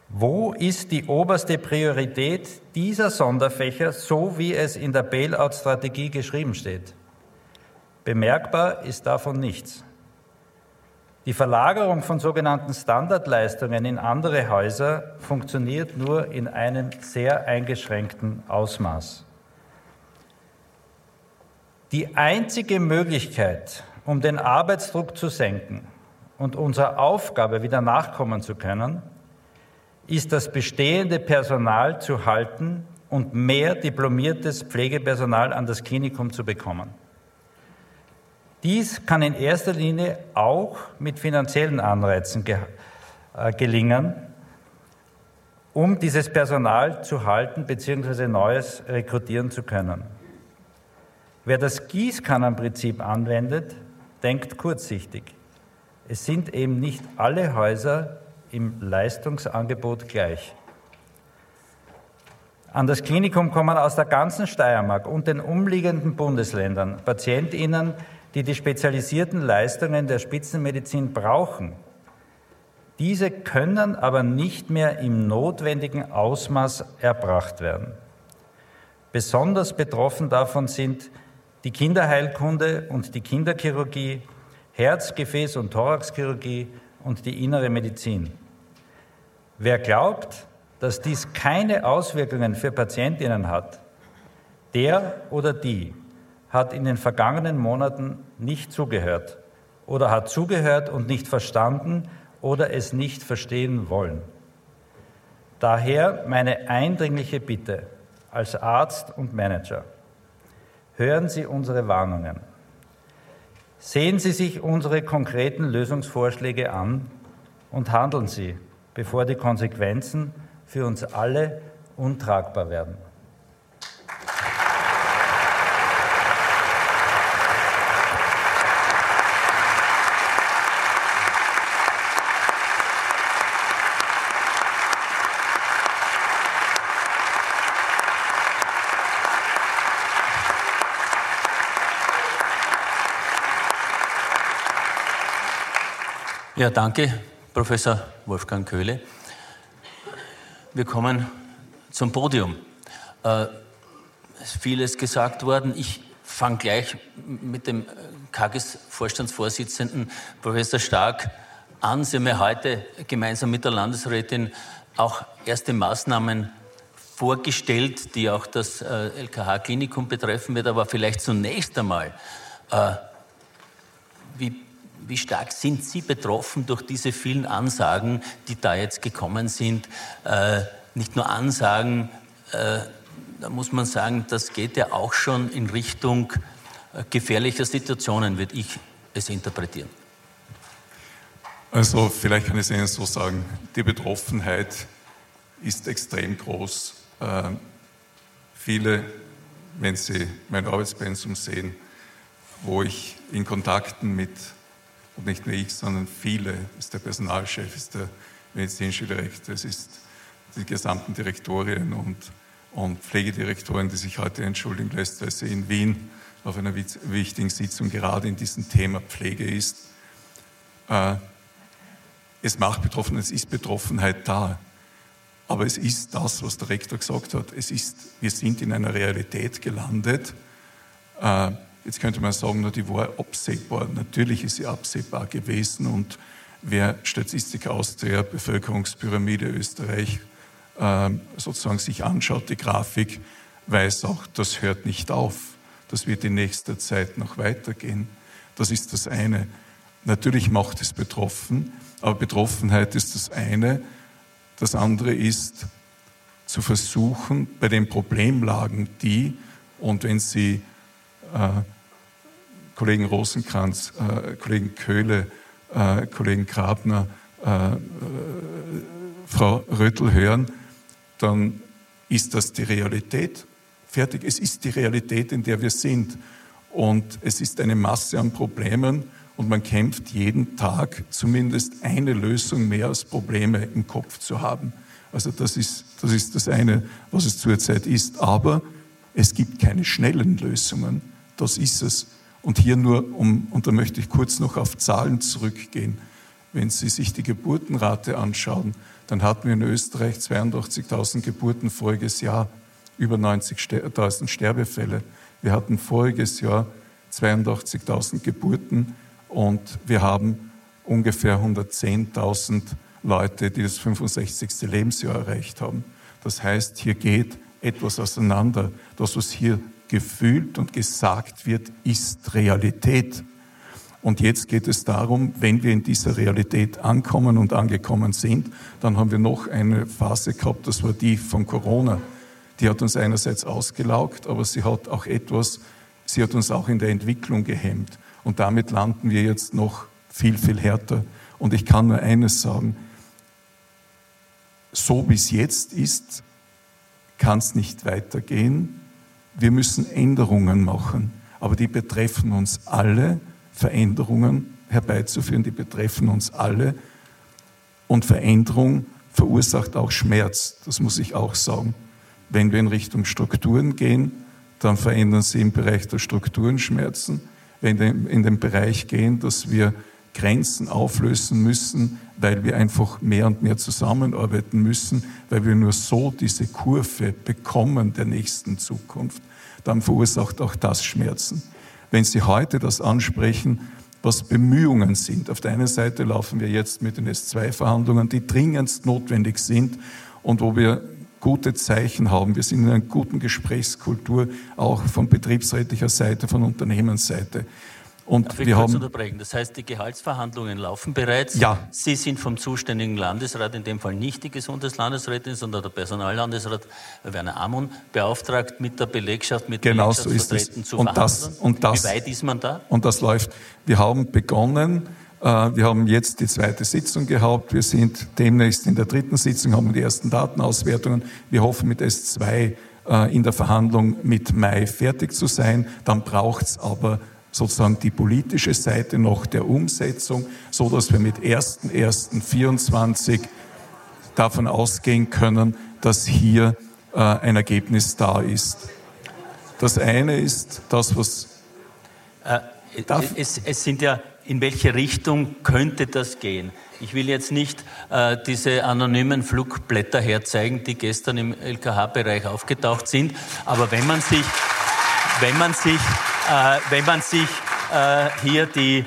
Wo ist die oberste Priorität dieser Sonderfächer, so wie es in der Bailout-Strategie geschrieben steht? Bemerkbar ist davon nichts. Die Verlagerung von sogenannten Standardleistungen in andere Häuser funktioniert nur in einem sehr eingeschränkten Ausmaß. Die einzige Möglichkeit, um den Arbeitsdruck zu senken und unserer Aufgabe wieder nachkommen zu können, ist das bestehende Personal zu halten und mehr diplomiertes Pflegepersonal an das Klinikum zu bekommen. Dies kann in erster Linie auch mit finanziellen Anreizen ge äh, gelingen, um dieses Personal zu halten bzw. neues rekrutieren zu können. Wer das Gießkannenprinzip anwendet, denkt kurzsichtig. Es sind eben nicht alle Häuser im Leistungsangebot gleich. An das Klinikum kommen aus der ganzen Steiermark und den umliegenden Bundesländern Patientinnen, die die spezialisierten Leistungen der Spitzenmedizin brauchen. Diese können aber nicht mehr im notwendigen Ausmaß erbracht werden. Besonders betroffen davon sind die Kinderheilkunde und die Kinderchirurgie, Herz-, Gefäß- und Thoraxchirurgie und die innere Medizin. Wer glaubt, dass dies keine Auswirkungen für Patientinnen hat, der oder die hat in den vergangenen Monaten nicht zugehört oder hat zugehört und nicht verstanden oder es nicht verstehen wollen. Daher meine eindringliche Bitte als Arzt und Manager. Hören Sie unsere Warnungen. Sehen Sie sich unsere konkreten Lösungsvorschläge an und handeln Sie, bevor die Konsequenzen für uns alle untragbar werden. Ja, danke, Professor Wolfgang Köhle. Wir kommen zum Podium. Äh, ist vieles gesagt worden. Ich fange gleich mit dem KGS-Vorstandsvorsitzenden Professor Stark an. Sie haben ja heute gemeinsam mit der Landesrätin auch erste Maßnahmen vorgestellt, die auch das äh, LKH-Klinikum betreffen wird. Aber vielleicht zunächst einmal, äh, wie wie stark sind Sie betroffen durch diese vielen Ansagen, die da jetzt gekommen sind? Äh, nicht nur Ansagen, äh, da muss man sagen, das geht ja auch schon in Richtung äh, gefährlicher Situationen, würde ich es interpretieren. Also vielleicht kann ich es Ihnen so sagen, die Betroffenheit ist extrem groß. Äh, viele, wenn Sie mein Arbeitspensum sehen, wo ich in Kontakten mit und nicht nur ich, sondern viele, ist der Personalchef, ist der medizinische Direktor, es ist die gesamten Direktorien und, und Pflegedirektoren, die sich heute entschuldigen lässt, weil sie in Wien auf einer wichtigen Sitzung gerade in diesem Thema Pflege ist. Äh, es macht betroffen, es ist Betroffenheit da. Aber es ist das, was der Rektor gesagt hat. Es ist, wir sind in einer Realität gelandet. Äh, jetzt könnte man sagen, die war absehbar. Natürlich ist sie absehbar gewesen und wer Statistik aus der Bevölkerungspyramide Österreich äh, sozusagen sich anschaut, die Grafik, weiß auch, das hört nicht auf. Das wird in nächster Zeit noch weitergehen. Das ist das eine. Natürlich macht es betroffen, aber Betroffenheit ist das eine. Das andere ist zu versuchen, bei den Problemlagen, die, und wenn Sie Kollegen Rosenkranz, äh, Kollegen Köhle, äh, Kollegen Grabner, äh, äh, Frau Röttl hören, dann ist das die Realität. Fertig. Es ist die Realität, in der wir sind. Und es ist eine Masse an Problemen und man kämpft jeden Tag zumindest eine Lösung mehr als Probleme im Kopf zu haben. Also das ist, das ist das eine, was es zurzeit ist. Aber es gibt keine schnellen Lösungen. Das ist es. Und hier nur, um, und da möchte ich kurz noch auf Zahlen zurückgehen. Wenn Sie sich die Geburtenrate anschauen, dann hatten wir in Österreich 82.000 Geburten voriges Jahr, über 90.000 Sterbefälle. Wir hatten voriges Jahr 82.000 Geburten und wir haben ungefähr 110.000 Leute, die das 65. Lebensjahr erreicht haben. Das heißt, hier geht etwas auseinander. Das, was hier gefühlt und gesagt wird, ist Realität. Und jetzt geht es darum, wenn wir in dieser Realität ankommen und angekommen sind, dann haben wir noch eine Phase gehabt, das war die von Corona. Die hat uns einerseits ausgelaugt, aber sie hat auch etwas, sie hat uns auch in der Entwicklung gehemmt. Und damit landen wir jetzt noch viel, viel härter. Und ich kann nur eines sagen, so wie es jetzt ist, kann es nicht weitergehen. Wir müssen Änderungen machen, aber die betreffen uns alle. Veränderungen herbeizuführen, die betreffen uns alle. Und Veränderung verursacht auch Schmerz, das muss ich auch sagen. Wenn wir in Richtung Strukturen gehen, dann verändern sie im Bereich der Strukturen Schmerzen wenn wir in den Bereich gehen, dass wir Grenzen auflösen müssen, weil wir einfach mehr und mehr zusammenarbeiten müssen, weil wir nur so diese Kurve bekommen der nächsten Zukunft, dann verursacht auch das Schmerzen. Wenn Sie heute das ansprechen, was Bemühungen sind. Auf der einen Seite laufen wir jetzt mit den S2-Verhandlungen, die dringendst notwendig sind und wo wir gute Zeichen haben. Wir sind in einer guten Gesprächskultur, auch von betriebsrätlicher Seite, von Unternehmensseite. Und Darf ich wir kurz haben, unterbrechen? Das heißt, die Gehaltsverhandlungen laufen bereits. Ja. Sie sind vom zuständigen Landesrat, in dem Fall nicht die Gesundheitslandesrätin, sondern der Personallandesrat Werner Amon, beauftragt, mit der Belegschaft, mit genau so ist es. zu und das, und das, Wie weit ist man da? Und das läuft. Wir haben begonnen, äh, wir haben jetzt die zweite Sitzung gehabt. Wir sind demnächst in der dritten Sitzung, haben die ersten Datenauswertungen. Wir hoffen mit S2 äh, in der Verhandlung mit Mai fertig zu sein. Dann braucht es aber sozusagen die politische Seite noch der Umsetzung, so dass wir mit 1.1.24 davon ausgehen können, dass hier äh, ein Ergebnis da ist. Das eine ist das, was. Äh, es, es, sind ja in welche Richtung könnte das gehen? Ich will jetzt nicht äh, diese anonymen Flugblätter herzeigen, die gestern im LKH-Bereich aufgetaucht sind, aber wenn man sich, wenn man sich, äh, wenn man sich äh, hier die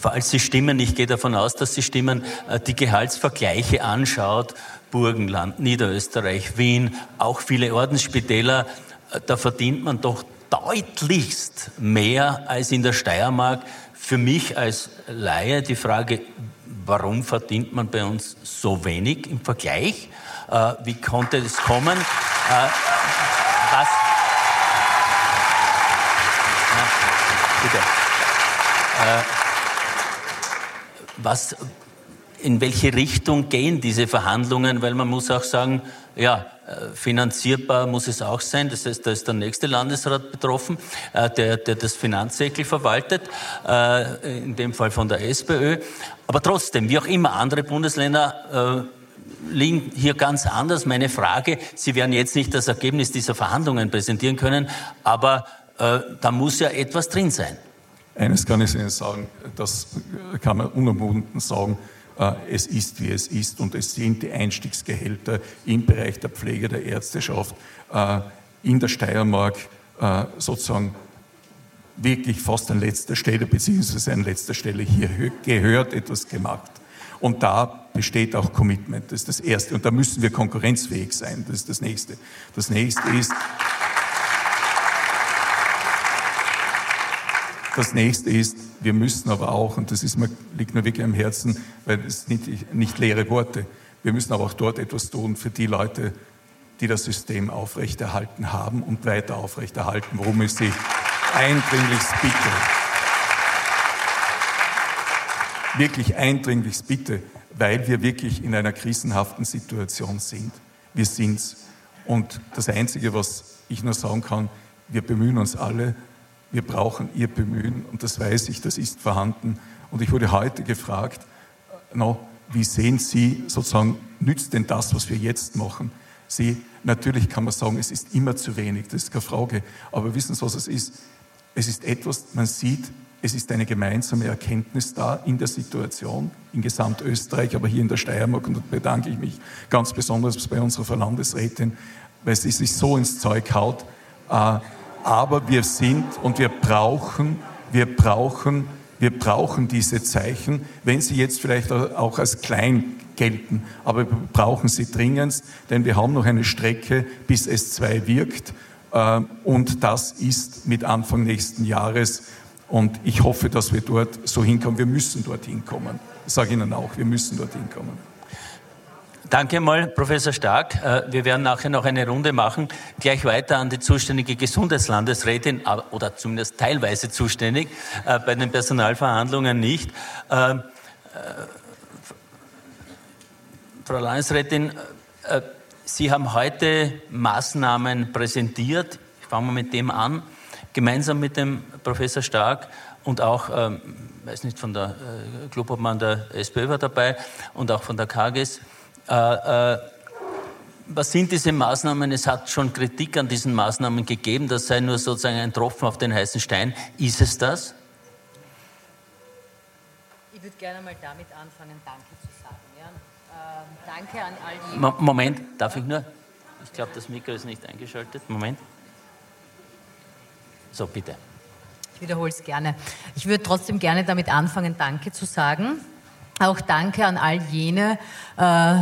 falls sie stimmen, ich gehe davon aus, dass sie stimmen, äh, die Gehaltsvergleiche anschaut, Burgenland, Niederösterreich, Wien, auch viele Ordensspitäler, äh, da verdient man doch deutlichst mehr als in der Steiermark für mich als Laie die Frage, warum verdient man bei uns so wenig im Vergleich? Äh, wie konnte es kommen? Was? Na, bitte. Äh, was, in welche Richtung gehen diese Verhandlungen? Weil man muss auch sagen, ja, äh, finanzierbar muss es auch sein. Das heißt, da ist der nächste Landesrat betroffen, äh, der, der das Finanzsäckel verwaltet, äh, in dem Fall von der SPÖ. Aber trotzdem, wie auch immer, andere Bundesländer liegen hier ganz anders. Meine Frage, Sie werden jetzt nicht das Ergebnis dieser Verhandlungen präsentieren können, aber da muss ja etwas drin sein. Eines kann ich Ihnen sagen, das kann man unumwunden sagen, äh, es ist, wie es ist und es sind die Einstiegsgehälter im Bereich der Pflege, der Ärzteschaft äh, in der Steiermark äh, sozusagen wirklich fast an letzter Stelle, beziehungsweise an letzter Stelle hier gehört, etwas gemacht. Und da besteht auch Commitment. Das ist das Erste. Und da müssen wir konkurrenzfähig sein. Das ist das Nächste. Das Nächste ist, das Nächste ist, wir müssen aber auch, und das ist mir, liegt mir wirklich am Herzen, weil es nicht, nicht leere Worte, wir müssen aber auch dort etwas tun für die Leute, die das System aufrechterhalten haben und weiter aufrechterhalten, worum ich sie eindringlichst bitte. Wirklich eindringlichst bitte, weil wir wirklich in einer krisenhaften Situation sind. Wir sind's. Und das Einzige, was ich nur sagen kann, wir bemühen uns alle, wir brauchen Ihr Bemühen und das weiß ich, das ist vorhanden. Und ich wurde heute gefragt, no, wie sehen Sie sozusagen, nützt denn das, was wir jetzt machen? Sie, natürlich kann man sagen, es ist immer zu wenig, das ist keine Frage. Aber wissen Sie, was es ist? Es ist etwas, man sieht, es ist eine gemeinsame Erkenntnis da in der Situation, in Gesamtösterreich, aber hier in der Steiermark. Und da bedanke ich mich ganz besonders bei unserer Frau Landesrätin, weil sie sich so ins Zeug haut. Äh, aber wir sind und wir brauchen, wir brauchen, wir brauchen diese Zeichen, wenn sie jetzt vielleicht auch als klein gelten, aber wir brauchen sie dringend, denn wir haben noch eine Strecke, bis S2 wirkt äh, und das ist mit Anfang nächsten Jahres und ich hoffe, dass wir dort so hinkommen. Wir müssen dorthin kommen. Ich sage Ihnen auch, wir müssen dorthin kommen. Danke mal, Professor Stark. Äh, wir werden nachher noch eine Runde machen. Gleich weiter an die zuständige Gesundheitslandesrätin, oder zumindest teilweise zuständig, äh, bei den Personalverhandlungen nicht. Äh, Frau Landesrätin, Sie haben heute Maßnahmen präsentiert. Ich fange mal mit dem an. Gemeinsam mit dem Professor Stark und auch, ähm, weiß nicht, von der äh, Clubobmann der SPÖ war dabei und auch von der KGS. Äh, äh, was sind diese Maßnahmen? Es hat schon Kritik an diesen Maßnahmen gegeben. Das sei nur sozusagen ein Tropfen auf den heißen Stein. Ist es das? Ich würde gerne mal damit anfangen, Danke zu sagen. Ja? Ähm, danke an all die. Mo Moment, darf ich nur? Ich glaube, das Mikro ist nicht eingeschaltet. Moment. So, bitte. Ich wiederhole es gerne. Ich würde trotzdem gerne damit anfangen, Danke zu sagen. Auch danke an all jene, äh,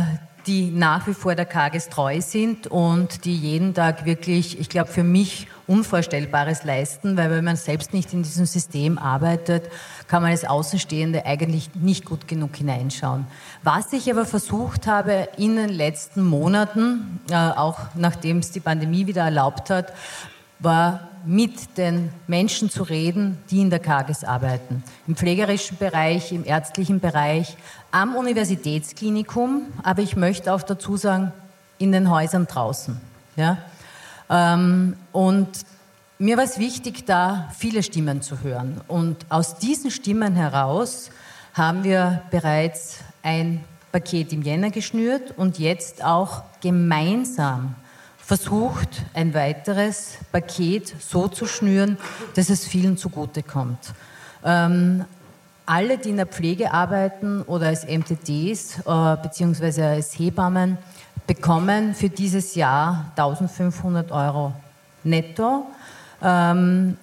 die nach wie vor der Kages treu sind und die jeden Tag wirklich, ich glaube, für mich Unvorstellbares leisten, weil wenn man selbst nicht in diesem System arbeitet, kann man als Außenstehende eigentlich nicht gut genug hineinschauen. Was ich aber versucht habe in den letzten Monaten, äh, auch nachdem es die Pandemie wieder erlaubt hat, war mit den Menschen zu reden, die in der KAGES arbeiten. Im pflegerischen Bereich, im ärztlichen Bereich, am Universitätsklinikum, aber ich möchte auch dazu sagen, in den Häusern draußen. Ja? Ähm, und mir war es wichtig, da viele Stimmen zu hören. Und aus diesen Stimmen heraus haben wir bereits ein Paket im Jänner geschnürt und jetzt auch gemeinsam versucht, ein weiteres Paket so zu schnüren, dass es vielen zugutekommt. Ähm, alle, die in der Pflege arbeiten oder als MTDs äh, bzw. als Hebammen, bekommen für dieses Jahr 1500 Euro netto. Ähm,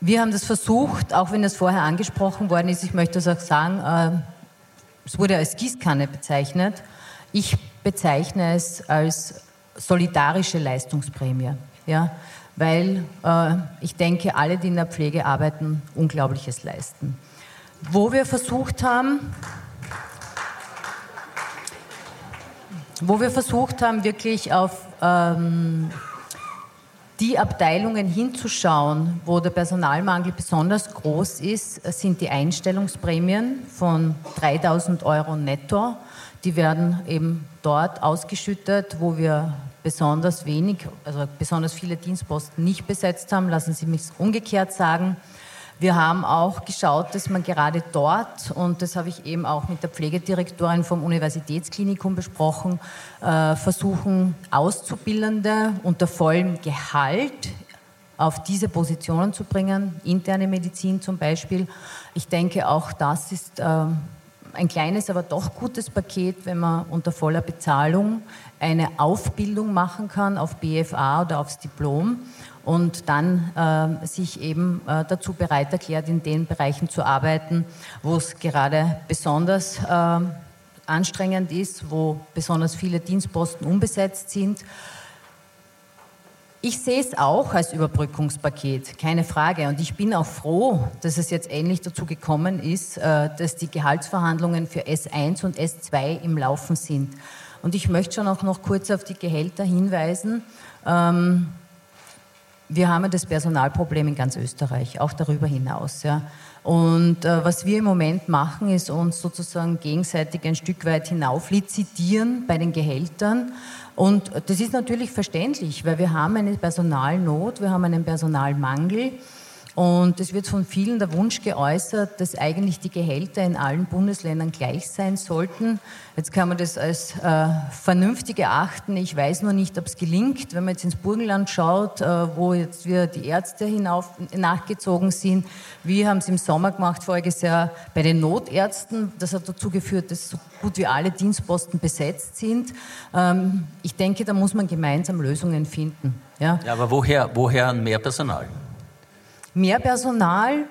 wir haben das versucht, auch wenn es vorher angesprochen worden ist, ich möchte das auch sagen, äh, es wurde als Gießkanne bezeichnet. Ich bezeichne es als solidarische Leistungsprämie. Ja? Weil äh, ich denke, alle, die in der Pflege arbeiten, Unglaubliches leisten. Wo wir versucht haben, wo wir versucht haben, wirklich auf ähm, die Abteilungen hinzuschauen, wo der Personalmangel besonders groß ist, sind die Einstellungsprämien von 3000 Euro netto. Die werden eben dort ausgeschüttet, wo wir besonders wenig, also besonders viele Dienstposten nicht besetzt haben. Lassen Sie mich umgekehrt sagen. Wir haben auch geschaut, dass man gerade dort, und das habe ich eben auch mit der Pflegedirektorin vom Universitätsklinikum besprochen, äh, versuchen, Auszubildende unter vollem Gehalt auf diese Positionen zu bringen, interne Medizin zum Beispiel. Ich denke, auch das ist äh, ein kleines, aber doch gutes Paket, wenn man unter voller Bezahlung eine Aufbildung machen kann auf BFA oder aufs Diplom und dann äh, sich eben äh, dazu bereit erklärt, in den Bereichen zu arbeiten, wo es gerade besonders äh, anstrengend ist, wo besonders viele Dienstposten unbesetzt sind. Ich sehe es auch als Überbrückungspaket, keine Frage. Und ich bin auch froh, dass es jetzt endlich dazu gekommen ist, äh, dass die Gehaltsverhandlungen für S1 und S2 im Laufen sind. Und ich möchte schon auch noch kurz auf die Gehälter hinweisen. Ähm, wir haben das Personalproblem in ganz Österreich, auch darüber hinaus. Ja. Und äh, was wir im Moment machen, ist uns sozusagen gegenseitig ein Stück weit hinauflizitieren bei den Gehältern. Und das ist natürlich verständlich, weil wir haben eine Personalnot, wir haben einen Personalmangel. Und es wird von vielen der Wunsch geäußert, dass eigentlich die Gehälter in allen Bundesländern gleich sein sollten. Jetzt kann man das als äh, vernünftig erachten. Ich weiß nur nicht, ob es gelingt. Wenn man jetzt ins Burgenland schaut, äh, wo jetzt wir die Ärzte hinauf nachgezogen sind. Wir haben es im Sommer gemacht, voriges Jahr bei den Notärzten. Das hat dazu geführt, dass so gut wie alle Dienstposten besetzt sind. Ähm, ich denke, da muss man gemeinsam Lösungen finden. Ja, ja aber woher, woher mehr Personal? Mehr Personal?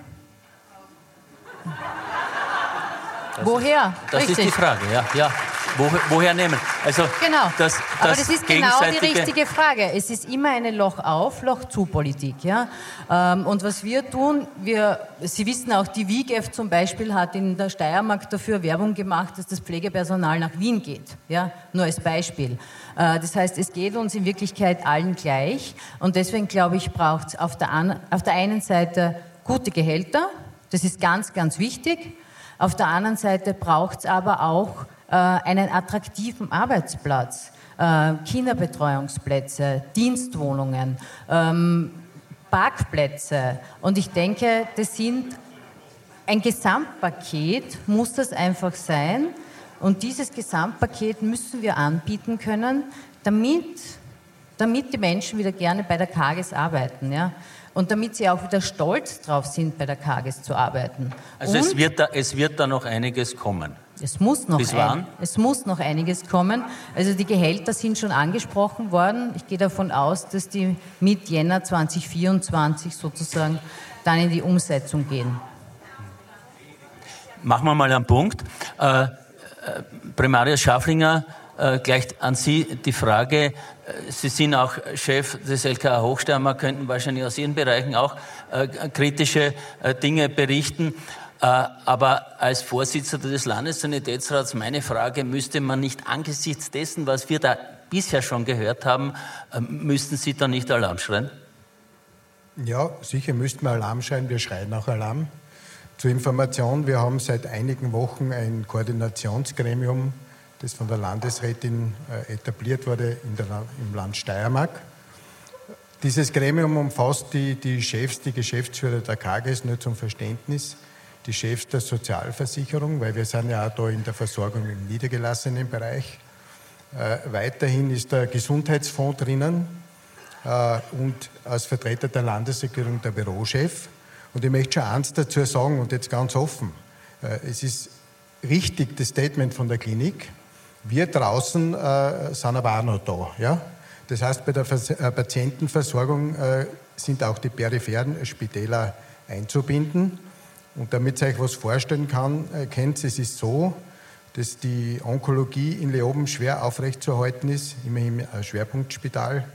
Das Woher? Ist, das Richtig. ist die Frage, ja. ja. Wo, woher nehmen? Also, genau. Das, das Aber das ist genau die richtige Frage. Es ist immer eine Loch auf, Loch zu Politik. Ja? Ähm, und was wir tun, wir, Sie wissen auch, die WIGEF zum Beispiel hat in der Steiermark dafür Werbung gemacht, dass das Pflegepersonal nach Wien geht. Ja? Nur als Beispiel. Äh, das heißt, es geht uns in Wirklichkeit allen gleich. Und deswegen glaube ich, braucht es auf der, auf der einen Seite gute Gehälter. Das ist ganz, ganz wichtig. Auf der anderen Seite braucht es aber auch einen attraktiven Arbeitsplatz, äh, Kinderbetreuungsplätze, Dienstwohnungen, ähm, Parkplätze. Und ich denke, das sind ein Gesamtpaket, muss das einfach sein. Und dieses Gesamtpaket müssen wir anbieten können, damit, damit die Menschen wieder gerne bei der Kages arbeiten. Ja? Und damit sie auch wieder stolz drauf sind, bei der Kages zu arbeiten. Also es wird, da, es wird da noch einiges kommen. Es muss, noch ein, es muss noch einiges kommen. Also die Gehälter sind schon angesprochen worden. Ich gehe davon aus, dass die mit Jänner 2024 sozusagen dann in die Umsetzung gehen. Machen wir mal einen Punkt. Äh, äh Primarius Schaflinger, äh, gleich an Sie die Frage. Äh, Sie sind auch Chef des LKA Hochsteiermark, könnten wahrscheinlich aus Ihren Bereichen auch äh, kritische äh, Dinge berichten. Äh, aber als Vorsitzender des Landessanitätsrats meine Frage, müsste man nicht angesichts dessen, was wir da bisher schon gehört haben, äh, müssten Sie da nicht Alarm schreien? Ja, sicher müssten wir Alarm schreien. Wir schreien auch Alarm. Zur Information, wir haben seit einigen Wochen ein Koordinationsgremium, das von der Landesrätin äh, etabliert wurde der, im Land Steiermark. Dieses Gremium umfasst die, die Chefs, die Geschäftsführer der KGS, nur zum Verständnis die Chefs der Sozialversicherung, weil wir sind ja auch da in der Versorgung im niedergelassenen Bereich. Äh, weiterhin ist der Gesundheitsfonds drinnen äh, und als Vertreter der Landesregierung der Bürochef. Und ich möchte schon eins dazu sagen und jetzt ganz offen. Äh, es ist richtig, das Statement von der Klinik. Wir draußen äh, sind aber auch noch da. Ja? Das heißt, bei der Vers äh, Patientenversorgung äh, sind auch die peripheren Spitäler einzubinden. Und damit ihr euch was vorstellen kann, äh, kennt es ist so, dass die Onkologie in Leoben schwer aufrechtzuerhalten ist, immerhin ein Schwerpunktspital.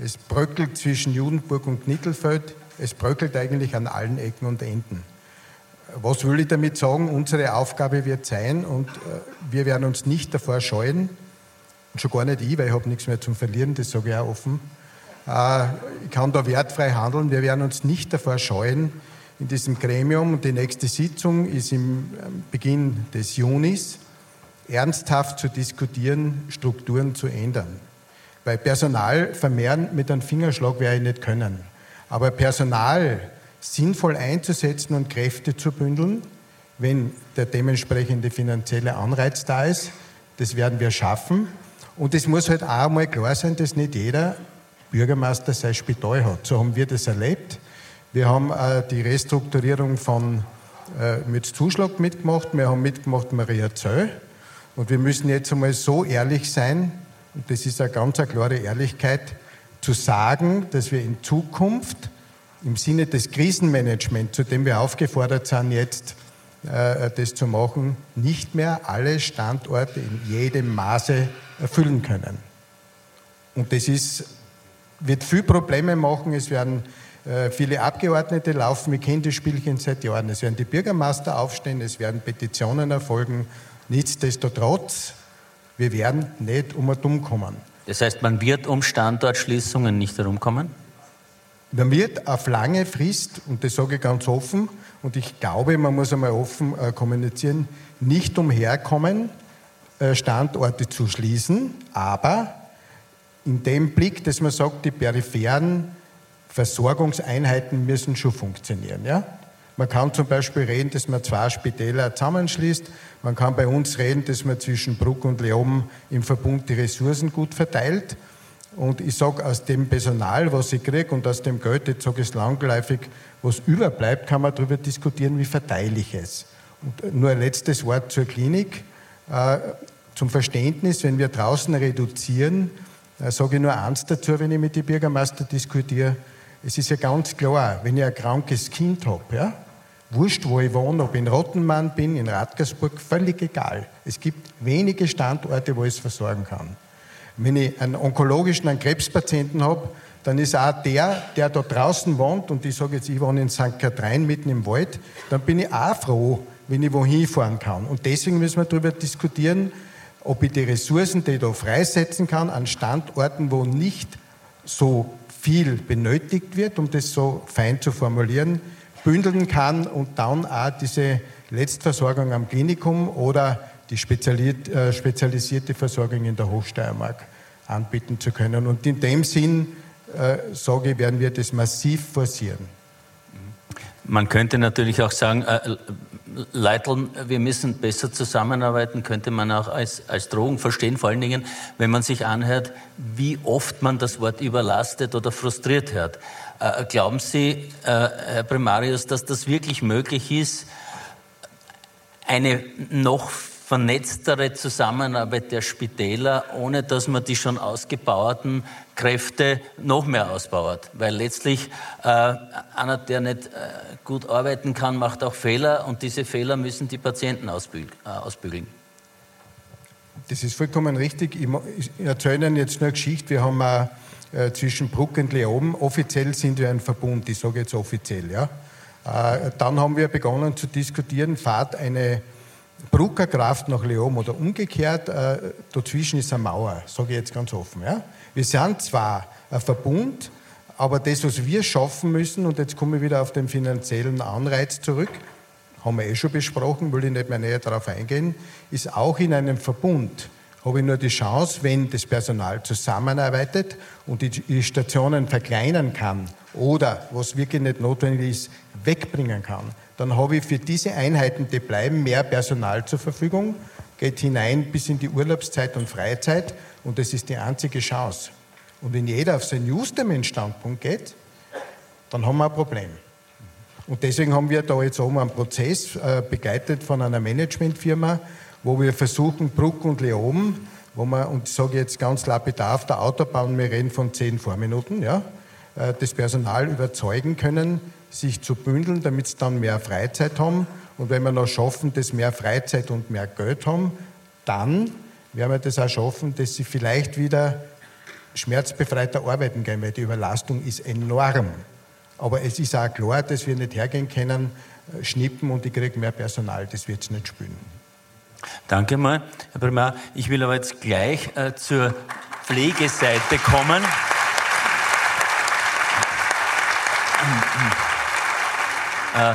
Es bröckelt zwischen Judenburg und Knittelfeld. Es bröckelt eigentlich an allen Ecken und Enden. Was will ich damit sagen? Unsere Aufgabe wird sein, und äh, wir werden uns nicht davor scheuen, und schon gar nicht ich, weil ich habe nichts mehr zum Verlieren, das sage ich auch offen. Äh, ich kann da wertfrei handeln. Wir werden uns nicht davor scheuen, in diesem Gremium. Die nächste Sitzung ist im ähm, Beginn des Junis, ernsthaft zu diskutieren, Strukturen zu ändern. Weil Personal vermehren mit einem Fingerschlag werde ich nicht können. Aber Personal sinnvoll einzusetzen und Kräfte zu bündeln, wenn der dementsprechende finanzielle Anreiz da ist, das werden wir schaffen. Und es muss halt auch einmal klar sein, dass nicht jeder Bürgermeister sein Spital hat. So haben wir das erlebt. Wir haben äh, die Restrukturierung von äh, mit Zuschlag mitgemacht, wir haben mitgemacht Maria Zöll. Und wir müssen jetzt einmal so ehrlich sein, und das ist eine ganz eine klare Ehrlichkeit, zu sagen, dass wir in Zukunft im Sinne des Krisenmanagements, zu dem wir aufgefordert sind, jetzt äh, das zu machen, nicht mehr alle Standorte in jedem Maße erfüllen können. Und das ist, wird viel Probleme machen. Es werden viele Abgeordnete laufen. Wir kennen das Spielchen seit Jahren. Es werden die Bürgermeister aufstehen, es werden Petitionen erfolgen. Nichtsdestotrotz, wir werden nicht um und um kommen. Das heißt, man wird um Standortschließungen nicht herumkommen? Man wird auf lange Frist, und das sage ich ganz offen, und ich glaube, man muss einmal offen äh, kommunizieren, nicht umherkommen, äh, Standorte zu schließen, aber in dem Blick, dass man sagt, die peripheren Versorgungseinheiten müssen schon funktionieren. Ja? Man kann zum Beispiel reden, dass man zwei Spitäler zusammenschließt. Man kann bei uns reden, dass man zwischen Bruck und Leoben im Verbund die Ressourcen gut verteilt. Und ich sage, aus dem Personal, was ich kriege und aus dem Geld, jetzt sage ich es langläufig, was überbleibt, kann man darüber diskutieren, wie verteile ich es. Und nur ein letztes Wort zur Klinik. Äh, zum Verständnis, wenn wir draußen reduzieren, äh, sage ich nur eins dazu, wenn ich mit den Bürgermeister diskutiere. Es ist ja ganz klar, wenn ich ein krankes Kind habe, ja, wurscht, wo ich wohne, ob ich in Rottenmann bin, in Radgersburg, völlig egal. Es gibt wenige Standorte, wo ich es versorgen kann. Wenn ich einen onkologischen, einen Krebspatienten habe, dann ist auch der, der da draußen wohnt, und ich sage jetzt, ich wohne in St. Kathrin mitten im Wald, dann bin ich auch froh, wenn ich wohin fahren kann. Und deswegen müssen wir darüber diskutieren, ob ich die Ressourcen, die ich da freisetzen kann, an Standorten, wo nicht so viel benötigt wird, um das so fein zu formulieren, bündeln kann und dann auch diese Letztversorgung am Klinikum oder die äh, spezialisierte Versorgung in der Hochsteiermark anbieten zu können. Und in dem Sinn, äh, sage ich, werden wir das massiv forcieren. Man könnte natürlich auch sagen, äh, Leiteln, wir müssen besser zusammenarbeiten, könnte man auch als, als Drohung verstehen, vor allen Dingen, wenn man sich anhört, wie oft man das Wort überlastet oder frustriert hört. Äh, glauben Sie, äh, Herr Primarius, dass das wirklich möglich ist, eine noch vernetztere Zusammenarbeit der Spitäler, ohne dass man die schon ausgebauten Kräfte noch mehr ausbaut. Weil letztlich äh, einer, der nicht äh, gut arbeiten kann, macht auch Fehler und diese Fehler müssen die Patienten ausbügeln. Äh, ausbügeln. Das ist vollkommen richtig. Ich erzähle Ihnen jetzt eine Geschichte. Wir haben auch, äh, zwischen Bruck und Leoben, offiziell sind wir ein Verbund, ich sage jetzt offiziell. Ja. Äh, dann haben wir begonnen zu diskutieren, fahrt eine Bruckerkraft nach Leoben oder umgekehrt, äh, dazwischen ist eine Mauer, sage ich jetzt ganz offen. Ja. Wir sind zwar ein Verbund, aber das, was wir schaffen müssen, und jetzt komme ich wieder auf den finanziellen Anreiz zurück, haben wir eh schon besprochen, will ich nicht mehr näher darauf eingehen, ist auch in einem Verbund habe ich nur die Chance, wenn das Personal zusammenarbeitet und die Stationen verkleinern kann oder, was wirklich nicht notwendig ist, wegbringen kann, dann habe ich für diese Einheiten, die bleiben, mehr Personal zur Verfügung, geht hinein bis in die Urlaubszeit und Freizeit und das ist die einzige Chance. Und wenn jeder auf seinen Justament-Standpunkt geht, dann haben wir ein Problem. Und deswegen haben wir da jetzt oben einen Prozess äh, begleitet von einer Managementfirma, wo wir versuchen, Bruck und Leoben, wo man, und ich sage jetzt ganz lapidar, auf der Autobahn, wir reden von zehn Vorminuten, ja, äh, das Personal überzeugen können, sich zu bündeln, damit sie dann mehr Freizeit haben. Und wenn wir noch schaffen, dass mehr Freizeit und mehr Geld haben, dann werden wir das auch schaffen, dass sie vielleicht wieder schmerzbefreiter arbeiten können, weil die Überlastung ist enorm. Aber es ist auch klar, dass wir nicht hergehen können, äh, schnippen und ich kriege mehr Personal, das wird es nicht spüren. Danke mal, Herr Primar. Ich will aber jetzt gleich äh, zur Pflegeseite kommen. Äh,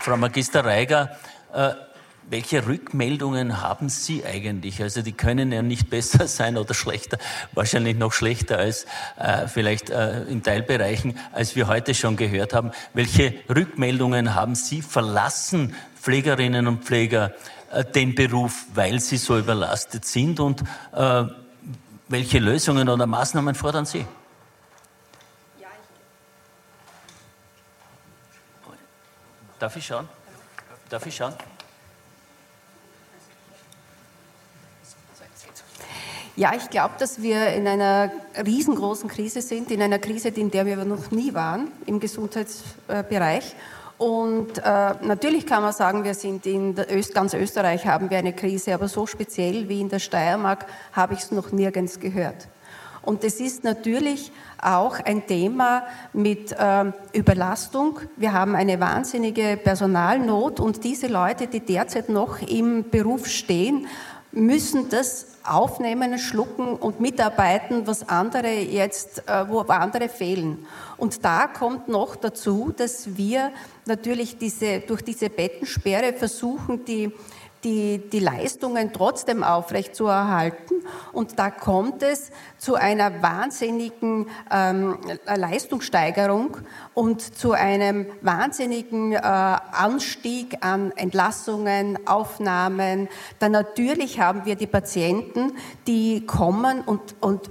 Frau Magister Reiger, äh, welche Rückmeldungen haben Sie eigentlich? Also die können ja nicht *laughs* besser sein oder schlechter, wahrscheinlich noch schlechter als äh, vielleicht äh, in Teilbereichen, als wir heute schon gehört haben. Welche Rückmeldungen haben Sie verlassen, Pflegerinnen und Pfleger, äh, den Beruf, weil sie so überlastet sind und äh, welche Lösungen oder Maßnahmen fordern Sie? Darf ich schauen? Darf ich schauen? Ja, ich glaube, dass wir in einer riesengroßen Krise sind, in einer Krise, in der wir noch nie waren im Gesundheitsbereich. Und äh, natürlich kann man sagen, wir sind in Öst, ganz Österreich haben wir eine Krise, aber so speziell wie in der Steiermark habe ich es noch nirgends gehört. Und es ist natürlich auch ein Thema mit äh, Überlastung. Wir haben eine wahnsinnige Personalnot und diese Leute, die derzeit noch im Beruf stehen, müssen das aufnehmen, schlucken und mitarbeiten, was andere jetzt, äh, wo andere fehlen. Und da kommt noch dazu, dass wir natürlich diese, durch diese Bettensperre versuchen, die die, die Leistungen trotzdem aufrechtzuerhalten. Und da kommt es zu einer wahnsinnigen ähm, Leistungssteigerung und zu einem wahnsinnigen äh, Anstieg an Entlassungen, Aufnahmen. Dann natürlich haben wir die Patienten, die kommen und, und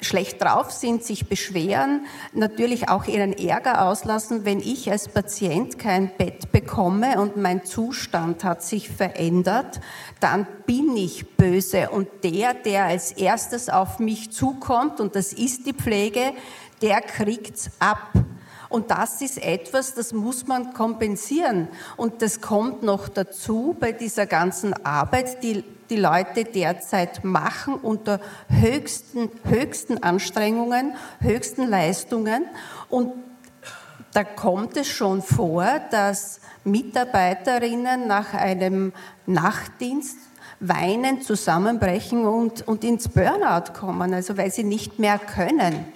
schlecht drauf sind, sich beschweren, natürlich auch ihren Ärger auslassen, wenn ich als Patient kein Bett bekomme und mein Zustand hat sich verändert, dann bin ich böse. Und der, der als erstes auf mich zukommt, und das ist die Pflege, der kriegt's ab. Und das ist etwas, das muss man kompensieren. Und das kommt noch dazu bei dieser ganzen Arbeit, die die Leute derzeit machen unter höchsten, höchsten Anstrengungen, höchsten Leistungen. Und da kommt es schon vor, dass Mitarbeiterinnen nach einem Nachtdienst weinen, zusammenbrechen und, und ins Burnout kommen, also weil sie nicht mehr können.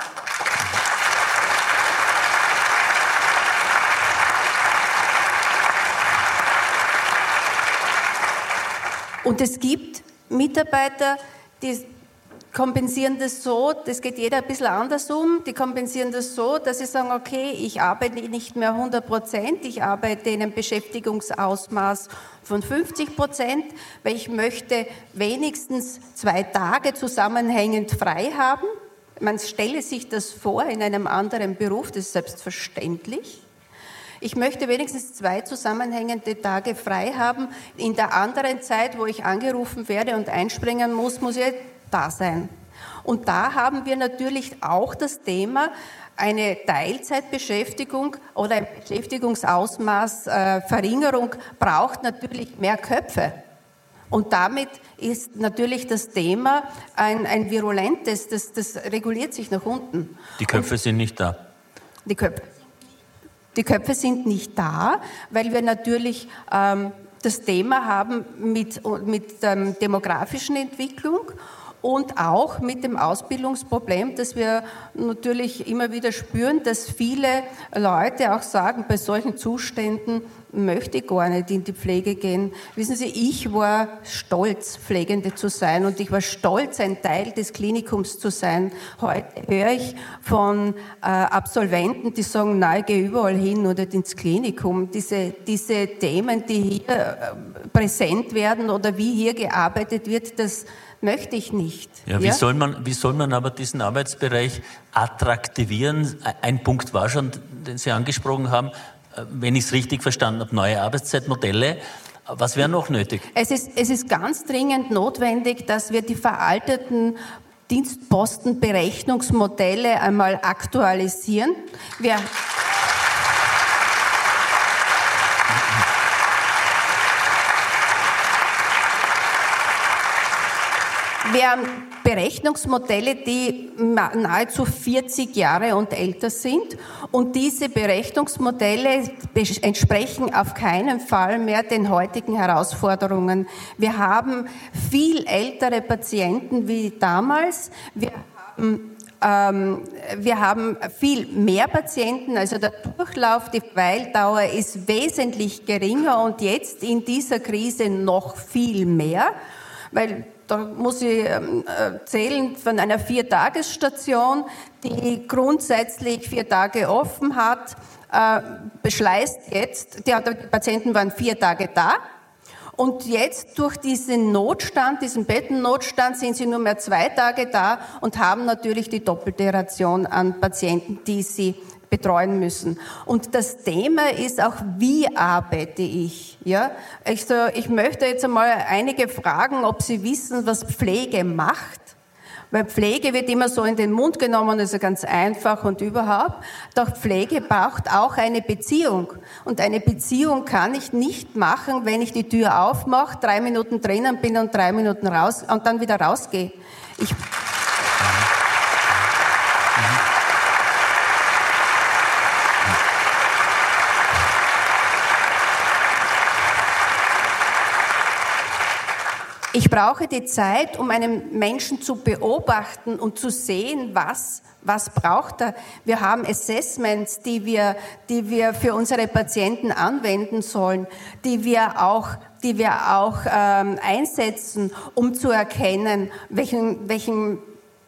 Und es gibt Mitarbeiter, die kompensieren das so, das geht jeder ein bisschen anders um, die kompensieren das so, dass sie sagen, okay, ich arbeite nicht mehr 100 Prozent, ich arbeite in einem Beschäftigungsausmaß von 50 Prozent, weil ich möchte wenigstens zwei Tage zusammenhängend frei haben. Man stelle sich das vor in einem anderen Beruf, das ist selbstverständlich. Ich möchte wenigstens zwei zusammenhängende Tage frei haben. In der anderen Zeit, wo ich angerufen werde und einspringen muss, muss ich da sein. Und da haben wir natürlich auch das Thema, eine Teilzeitbeschäftigung oder ein Beschäftigungsausmaß äh, Verringerung braucht natürlich mehr Köpfe. Und damit ist natürlich das Thema ein, ein virulentes, das, das reguliert sich nach unten. Die Köpfe Und sind nicht da. Die Köpfe die Köpfe sind nicht da, weil wir natürlich ähm, das Thema haben mit, mit ähm, demografischen Entwicklung und auch mit dem Ausbildungsproblem, das wir natürlich immer wieder spüren, dass viele Leute auch sagen, bei solchen Zuständen möchte ich gar nicht in die Pflege gehen. Wissen Sie, ich war stolz, Pflegende zu sein und ich war stolz, ein Teil des Klinikums zu sein. Heute höre ich von äh, Absolventen, die sagen, nein, ich gehe überall hin, nur nicht ins Klinikum. Diese, diese Themen, die hier äh, präsent werden oder wie hier gearbeitet wird, das möchte ich nicht. Ja, wie, ja? Soll man, wie soll man aber diesen Arbeitsbereich attraktivieren? Ein Punkt war schon, den Sie angesprochen haben, wenn ich es richtig verstanden habe, neue Arbeitszeitmodelle. Was wäre noch nötig? Es ist, es ist ganz dringend notwendig, dass wir die veralteten Dienstpostenberechnungsmodelle einmal aktualisieren. Wir Wir haben Berechnungsmodelle, die nahezu 40 Jahre und älter sind. Und diese Berechnungsmodelle entsprechen auf keinen Fall mehr den heutigen Herausforderungen. Wir haben viel ältere Patienten wie damals. Wir haben ähm, wir haben viel mehr Patienten, also der Durchlauf, die Weildauer ist wesentlich geringer und jetzt in dieser Krise noch viel mehr, weil da muss ich ähm, erzählen von einer Viertagesstation, die grundsätzlich vier Tage offen hat, äh, beschleißt jetzt, die Patienten waren vier Tage da, und jetzt durch diesen Notstand, diesen Bettennotstand, sind sie nur mehr zwei Tage da und haben natürlich die doppelte Ration an Patienten, die sie betreuen müssen. Und das Thema ist auch, wie arbeite ich? Ja, ich, so, ich möchte jetzt einmal einige fragen, ob Sie wissen, was Pflege macht. Weil Pflege wird immer so in den Mund genommen, ist ganz einfach und überhaupt. Doch Pflege braucht auch eine Beziehung. Und eine Beziehung kann ich nicht machen, wenn ich die Tür aufmache, drei Minuten drinnen bin und drei Minuten raus und dann wieder rausgehe. Ich Ich brauche die Zeit, um einen Menschen zu beobachten und zu sehen, was, was braucht er. Wir haben Assessments, die wir, die wir für unsere Patienten anwenden sollen, die wir auch die wir auch ähm, einsetzen, um zu erkennen, welchen, welchen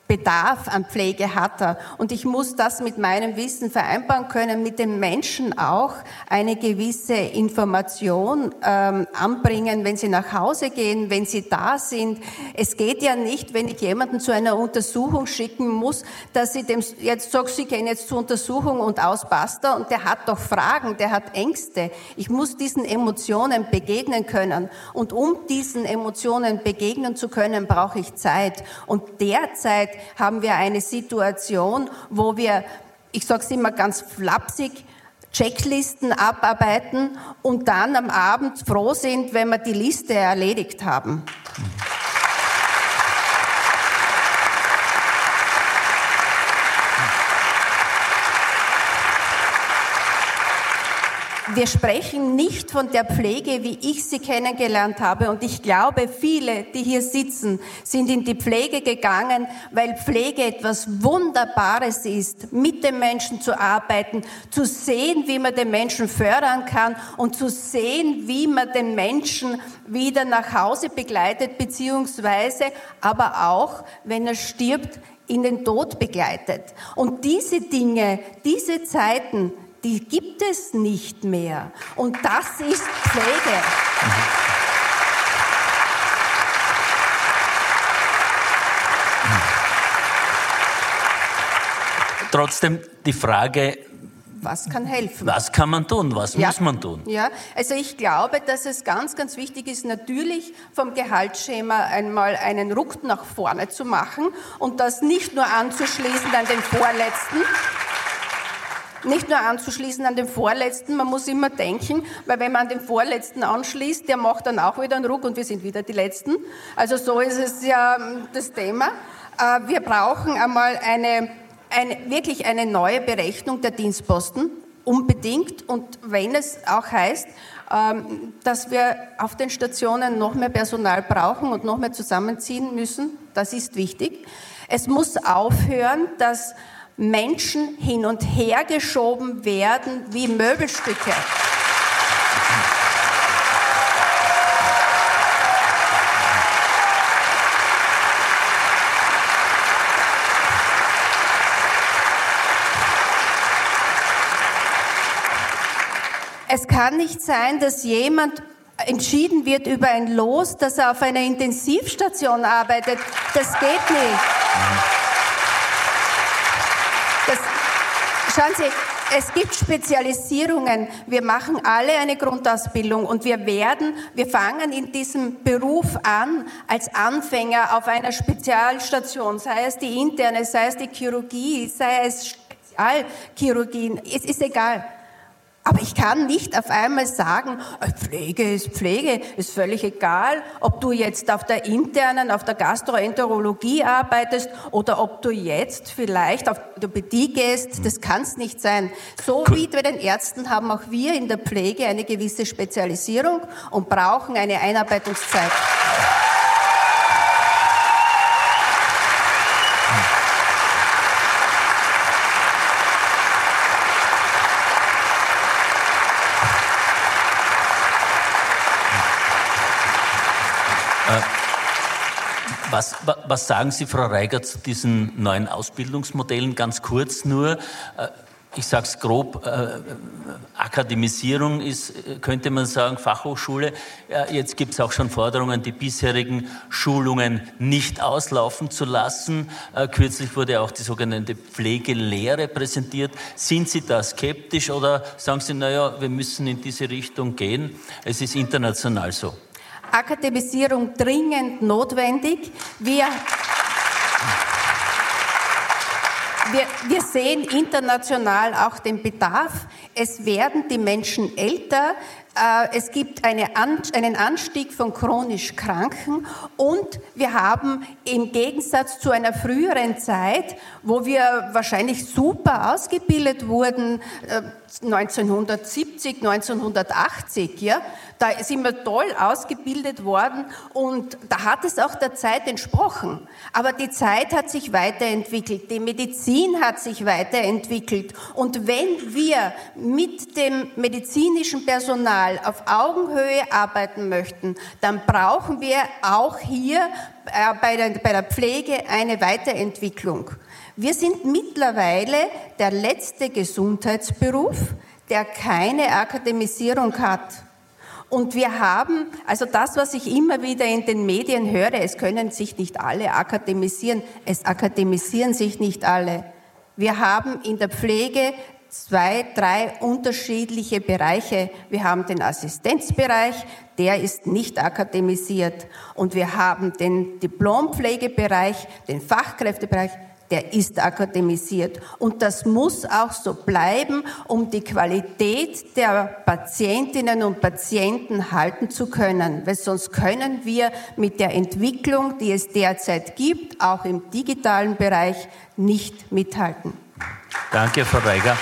Bedarf an Pflege hat er. Und ich muss das mit meinem Wissen vereinbaren können, mit den Menschen auch eine gewisse Information ähm, anbringen, wenn sie nach Hause gehen, wenn sie da sind. Es geht ja nicht, wenn ich jemanden zu einer Untersuchung schicken muss, dass ich dem jetzt sage, sie gehen jetzt zur Untersuchung und aus basta und der hat doch Fragen, der hat Ängste. Ich muss diesen Emotionen begegnen können. Und um diesen Emotionen begegnen zu können, brauche ich Zeit. Und derzeit haben wir eine Situation, wo wir, ich sage es immer ganz flapsig, Checklisten abarbeiten und dann am Abend froh sind, wenn wir die Liste erledigt haben. Wir sprechen nicht von der Pflege, wie ich sie kennengelernt habe. Und ich glaube, viele, die hier sitzen, sind in die Pflege gegangen, weil Pflege etwas Wunderbares ist, mit den Menschen zu arbeiten, zu sehen, wie man den Menschen fördern kann und zu sehen, wie man den Menschen wieder nach Hause begleitet, beziehungsweise aber auch, wenn er stirbt, in den Tod begleitet. Und diese Dinge, diese Zeiten, die gibt es nicht mehr. Und das ist Pflege. Trotzdem die Frage, was kann helfen? Was kann man tun? Was ja. muss man tun? Ja, also ich glaube, dass es ganz, ganz wichtig ist, natürlich vom Gehaltsschema einmal einen Ruck nach vorne zu machen und das nicht nur anzuschließen an den vorletzten, nicht nur anzuschließen an den vorletzten, man muss immer denken, weil wenn man an den vorletzten anschließt, der macht dann auch wieder einen Ruck und wir sind wieder die Letzten. Also so ist es ja ähm, das Thema. Äh, wir brauchen einmal eine, eine, wirklich eine neue Berechnung der Dienstposten, unbedingt. Und wenn es auch heißt, ähm, dass wir auf den Stationen noch mehr Personal brauchen und noch mehr zusammenziehen müssen, das ist wichtig. Es muss aufhören, dass Menschen hin und her geschoben werden wie Möbelstücke. Es kann nicht sein, dass jemand entschieden wird über ein Los, dass er auf einer Intensivstation arbeitet. Das geht nicht. Schauen Sie, es gibt Spezialisierungen. Wir machen alle eine Grundausbildung und wir werden, wir fangen in diesem Beruf an als Anfänger auf einer Spezialstation, sei es die interne, sei es die Chirurgie, sei es Spezialchirurgien. Es ist egal. Aber ich kann nicht auf einmal sagen, äh, Pflege ist Pflege, ist völlig egal, ob du jetzt auf der internen, auf der Gastroenterologie arbeitest oder ob du jetzt vielleicht auf Orthopädie gehst, das kann es nicht sein. So cool. wie bei den Ärzten haben auch wir in der Pflege eine gewisse Spezialisierung und brauchen eine Einarbeitungszeit. Was, was sagen Sie, Frau Reiger, zu diesen neuen Ausbildungsmodellen? Ganz kurz nur. Äh, ich sage es grob, äh, Akademisierung ist, könnte man sagen, Fachhochschule. Äh, jetzt gibt es auch schon Forderungen, die bisherigen Schulungen nicht auslaufen zu lassen. Äh, kürzlich wurde auch die sogenannte Pflegelehre präsentiert. Sind Sie da skeptisch oder sagen Sie, naja, wir müssen in diese Richtung gehen? Es ist international so. Akademisierung dringend notwendig. Wir wir, wir, sehen international auch den Bedarf. Es werden die Menschen älter. Äh, es gibt eine, einen Anstieg von chronisch Kranken und wir haben im Gegensatz zu einer früheren Zeit, wo wir wahrscheinlich super ausgebildet wurden, 1970, äh, 1980, ja, da sind wir toll ausgebildet worden und da hat es auch der Zeit entsprochen. Aber die Zeit hat sich weiterentwickelt, die Medizin hat sich weiterentwickelt und wenn wir mit dem medizinischen Personal auf Augenhöhe arbeiten möchten, dann brauchen wir auch hier äh, bei der Pflege eine Weiterentwicklung. Wir sind mittlerweile der letzte Gesundheitsberuf, der keine Akademisierung hat. Und wir haben, also das, was ich immer wieder in den Medien höre, es können sich nicht alle akademisieren, es akademisieren sich nicht alle. Wir haben in der Pflege zwei, drei unterschiedliche Bereiche. Wir haben den Assistenzbereich, der ist nicht akademisiert. Und wir haben den Diplompflegebereich, den Fachkräftebereich, der ist akademisiert. Und das muss auch so bleiben, um die Qualität der Patientinnen und Patienten halten zu können. Weil sonst können wir mit der Entwicklung, die es derzeit gibt, auch im digitalen Bereich, nicht mithalten. Danke, Frau Reiger.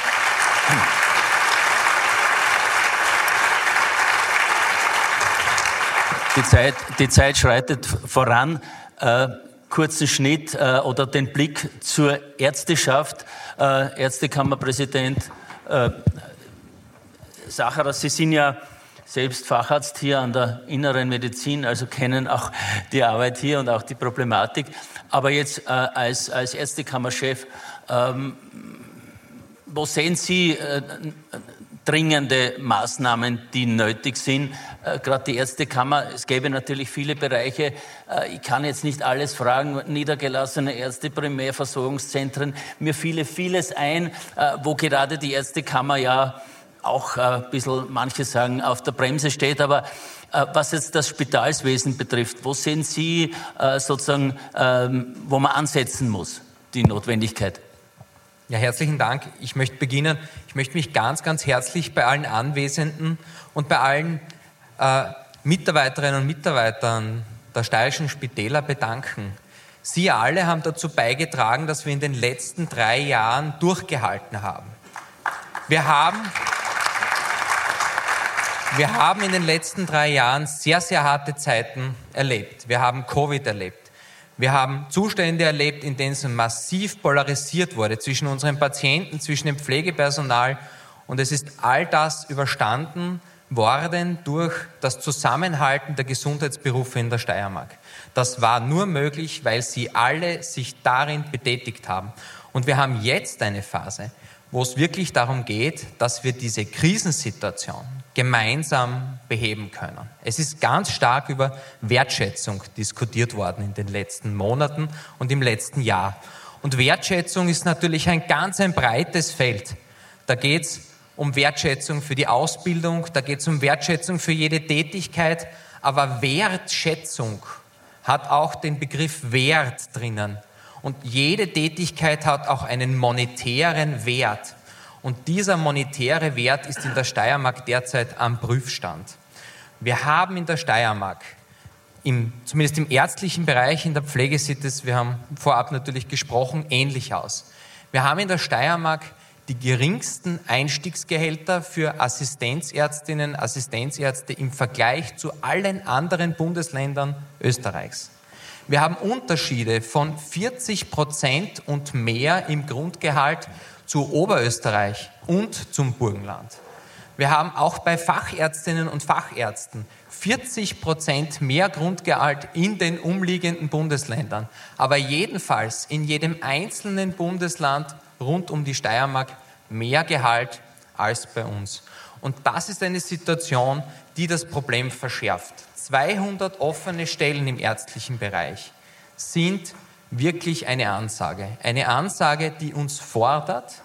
Die Zeit, die Zeit schreitet voran. Äh, kurzen Schnitt äh, oder den Blick zur Ärzteschaft. Äh, Ärztekammerpräsident äh, Sacherer, Sie sind ja selbst Facharzt hier an der inneren Medizin, also kennen auch die Arbeit hier und auch die Problematik. Aber jetzt äh, als, als Ärztekammerchef, ähm, wo sehen Sie äh, dringende Maßnahmen, die nötig sind? Äh, Gerade die Ärztekammer, es gäbe natürlich viele Bereiche. Äh, ich kann jetzt nicht alles fragen. Niedergelassene Ärzte, Primärversorgungszentren. Mir fiele vieles ein, äh, wo gerade die Ärztekammer ja auch ein bisschen, manche sagen, auf der Bremse steht. Aber was jetzt das Spitalswesen betrifft, wo sehen Sie sozusagen, ähm, wo man ansetzen muss, die Notwendigkeit? Ja, herzlichen Dank. Ich möchte beginnen. Ich möchte mich ganz, ganz herzlich bei allen Anwesenden und bei allen äh, Mitarbeiterinnen und Mitarbeitern der steirischen Spitäler bedanken. Sie alle haben dazu beigetragen, dass wir in den letzten drei Jahren durchgehalten haben. Wir haben, wir haben in den letzten drei Jahren sehr, sehr harte Zeiten erlebt. Wir haben Covid erlebt. Wir haben Zustände erlebt, in denen es massiv polarisiert wurde zwischen unseren Patienten, zwischen dem Pflegepersonal. Und es ist all das überstanden worden durch das Zusammenhalten der Gesundheitsberufe in der Steiermark. Das war nur möglich, weil sie alle sich darin betätigt haben. Und wir haben jetzt eine Phase, wo es wirklich darum geht, dass wir diese Krisensituation, gemeinsam beheben können. Es ist ganz stark über Wertschätzung diskutiert worden in den letzten Monaten und im letzten Jahr. Und Wertschätzung ist natürlich ein ganz ein breites Feld. Da geht es um Wertschätzung für die Ausbildung, da geht es um Wertschätzung für jede Tätigkeit, aber Wertschätzung hat auch den Begriff Wert drinnen. Und jede Tätigkeit hat auch einen monetären Wert. Und dieser monetäre Wert ist in der Steiermark derzeit am Prüfstand. Wir haben in der Steiermark, im, zumindest im ärztlichen Bereich, in der Pflegesittes, wir haben vorab natürlich gesprochen, ähnlich aus. Wir haben in der Steiermark die geringsten Einstiegsgehälter für Assistenzärztinnen, Assistenzärzte im Vergleich zu allen anderen Bundesländern Österreichs. Wir haben Unterschiede von 40 Prozent und mehr im Grundgehalt zu Oberösterreich und zum Burgenland. Wir haben auch bei Fachärztinnen und Fachärzten 40 Prozent mehr Grundgehalt in den umliegenden Bundesländern. Aber jedenfalls in jedem einzelnen Bundesland rund um die Steiermark mehr Gehalt als bei uns. Und das ist eine Situation, die das Problem verschärft. 200 offene Stellen im ärztlichen Bereich sind wirklich eine Ansage. Eine Ansage, die uns fordert,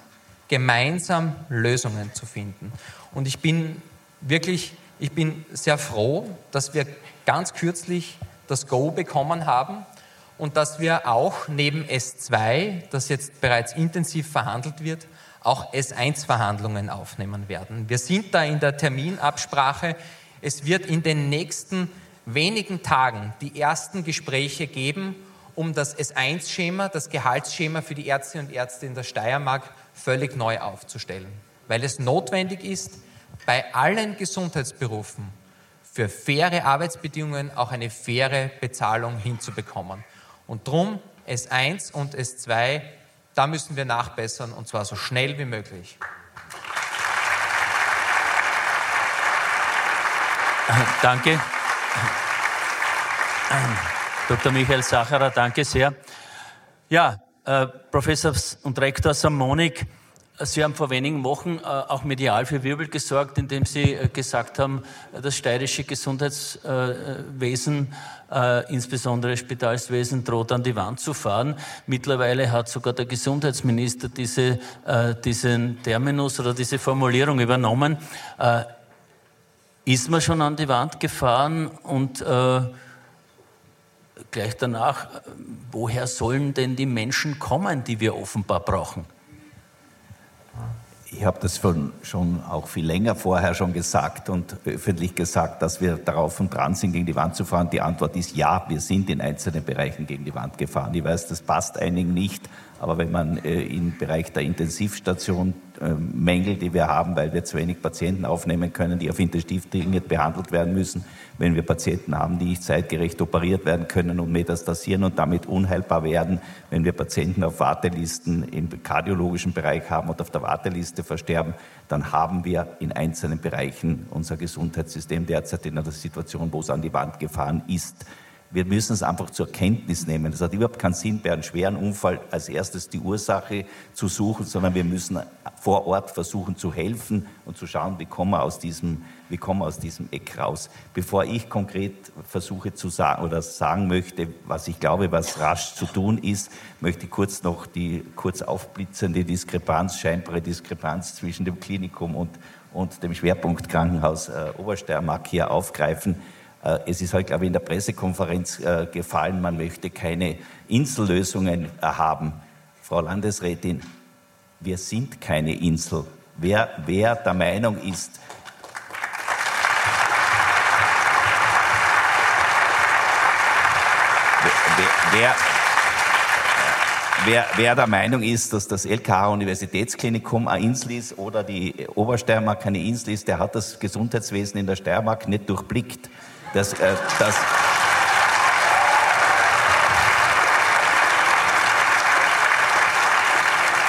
gemeinsam Lösungen zu finden. Und ich bin wirklich, ich bin sehr froh, dass wir ganz kürzlich das Go bekommen haben und dass wir auch neben S2, das jetzt bereits intensiv verhandelt wird, auch S1-Verhandlungen aufnehmen werden. Wir sind da in der Terminabsprache. Es wird in den nächsten wenigen Tagen die ersten Gespräche geben, um das S1-Schema, das Gehaltsschema für die Ärztinnen und Ärzte in der Steiermark völlig neu aufzustellen. Weil es notwendig ist, bei allen Gesundheitsberufen für faire Arbeitsbedingungen auch eine faire Bezahlung hinzubekommen. Und drum S1 und S2, da müssen wir nachbessern und zwar so schnell wie möglich. *laughs* Danke. Dr. Michael Sacherer, danke sehr. Ja, äh, Professor und Rektor Samonik, Sie haben vor wenigen Wochen äh, auch medial für Wirbel gesorgt, indem Sie äh, gesagt haben, das steirische Gesundheitswesen, äh, insbesondere Spitalswesen, droht an die Wand zu fahren. Mittlerweile hat sogar der Gesundheitsminister diese, diesen Terminus oder diese Formulierung übernommen. Ist man schon an die Wand gefahren und gleich danach, woher sollen denn die Menschen kommen, die wir offenbar brauchen? Ich habe das schon, schon auch viel länger vorher schon gesagt und öffentlich gesagt, dass wir darauf und dran sind, gegen die Wand zu fahren. Die Antwort ist ja, wir sind in einzelnen Bereichen gegen die Wand gefahren. Ich weiß, das passt einigen nicht, aber wenn man äh, im Bereich der Intensivstation Mängel, die wir haben, weil wir zu wenig Patienten aufnehmen können, die auf Intensiv dringend behandelt werden müssen, wenn wir Patienten haben, die nicht zeitgerecht operiert werden können und metastasieren und damit unheilbar werden, wenn wir Patienten auf Wartelisten im kardiologischen Bereich haben und auf der Warteliste versterben, dann haben wir in einzelnen Bereichen unser Gesundheitssystem derzeit in einer Situation, wo es an die Wand gefahren ist. Wir müssen es einfach zur Kenntnis nehmen. Es hat überhaupt keinen Sinn, bei einem schweren Unfall als erstes die Ursache zu suchen, sondern wir müssen vor Ort versuchen zu helfen und zu schauen, wie kommen wir aus diesem, wie kommen wir aus diesem Eck raus. Bevor ich konkret versuche zu sagen oder sagen möchte, was ich glaube, was rasch zu tun ist, möchte ich kurz noch die kurz aufblitzende Diskrepanz, scheinbare Diskrepanz zwischen dem Klinikum und, und dem Schwerpunktkrankenhaus äh, Obersteiermark hier aufgreifen. Äh, es ist halt, glaube ich, in der Pressekonferenz äh, gefallen, man möchte keine Insellösungen äh, haben. Frau Landesrätin, wir sind keine Insel. Wer, wer der Meinung ist, wer, wer, wer, der Meinung ist, dass das LKH-Universitätsklinikum eine Insel ist oder die Obersteiermark eine Insel ist, der hat das Gesundheitswesen in der Steiermark nicht durchblickt. Das, äh, das,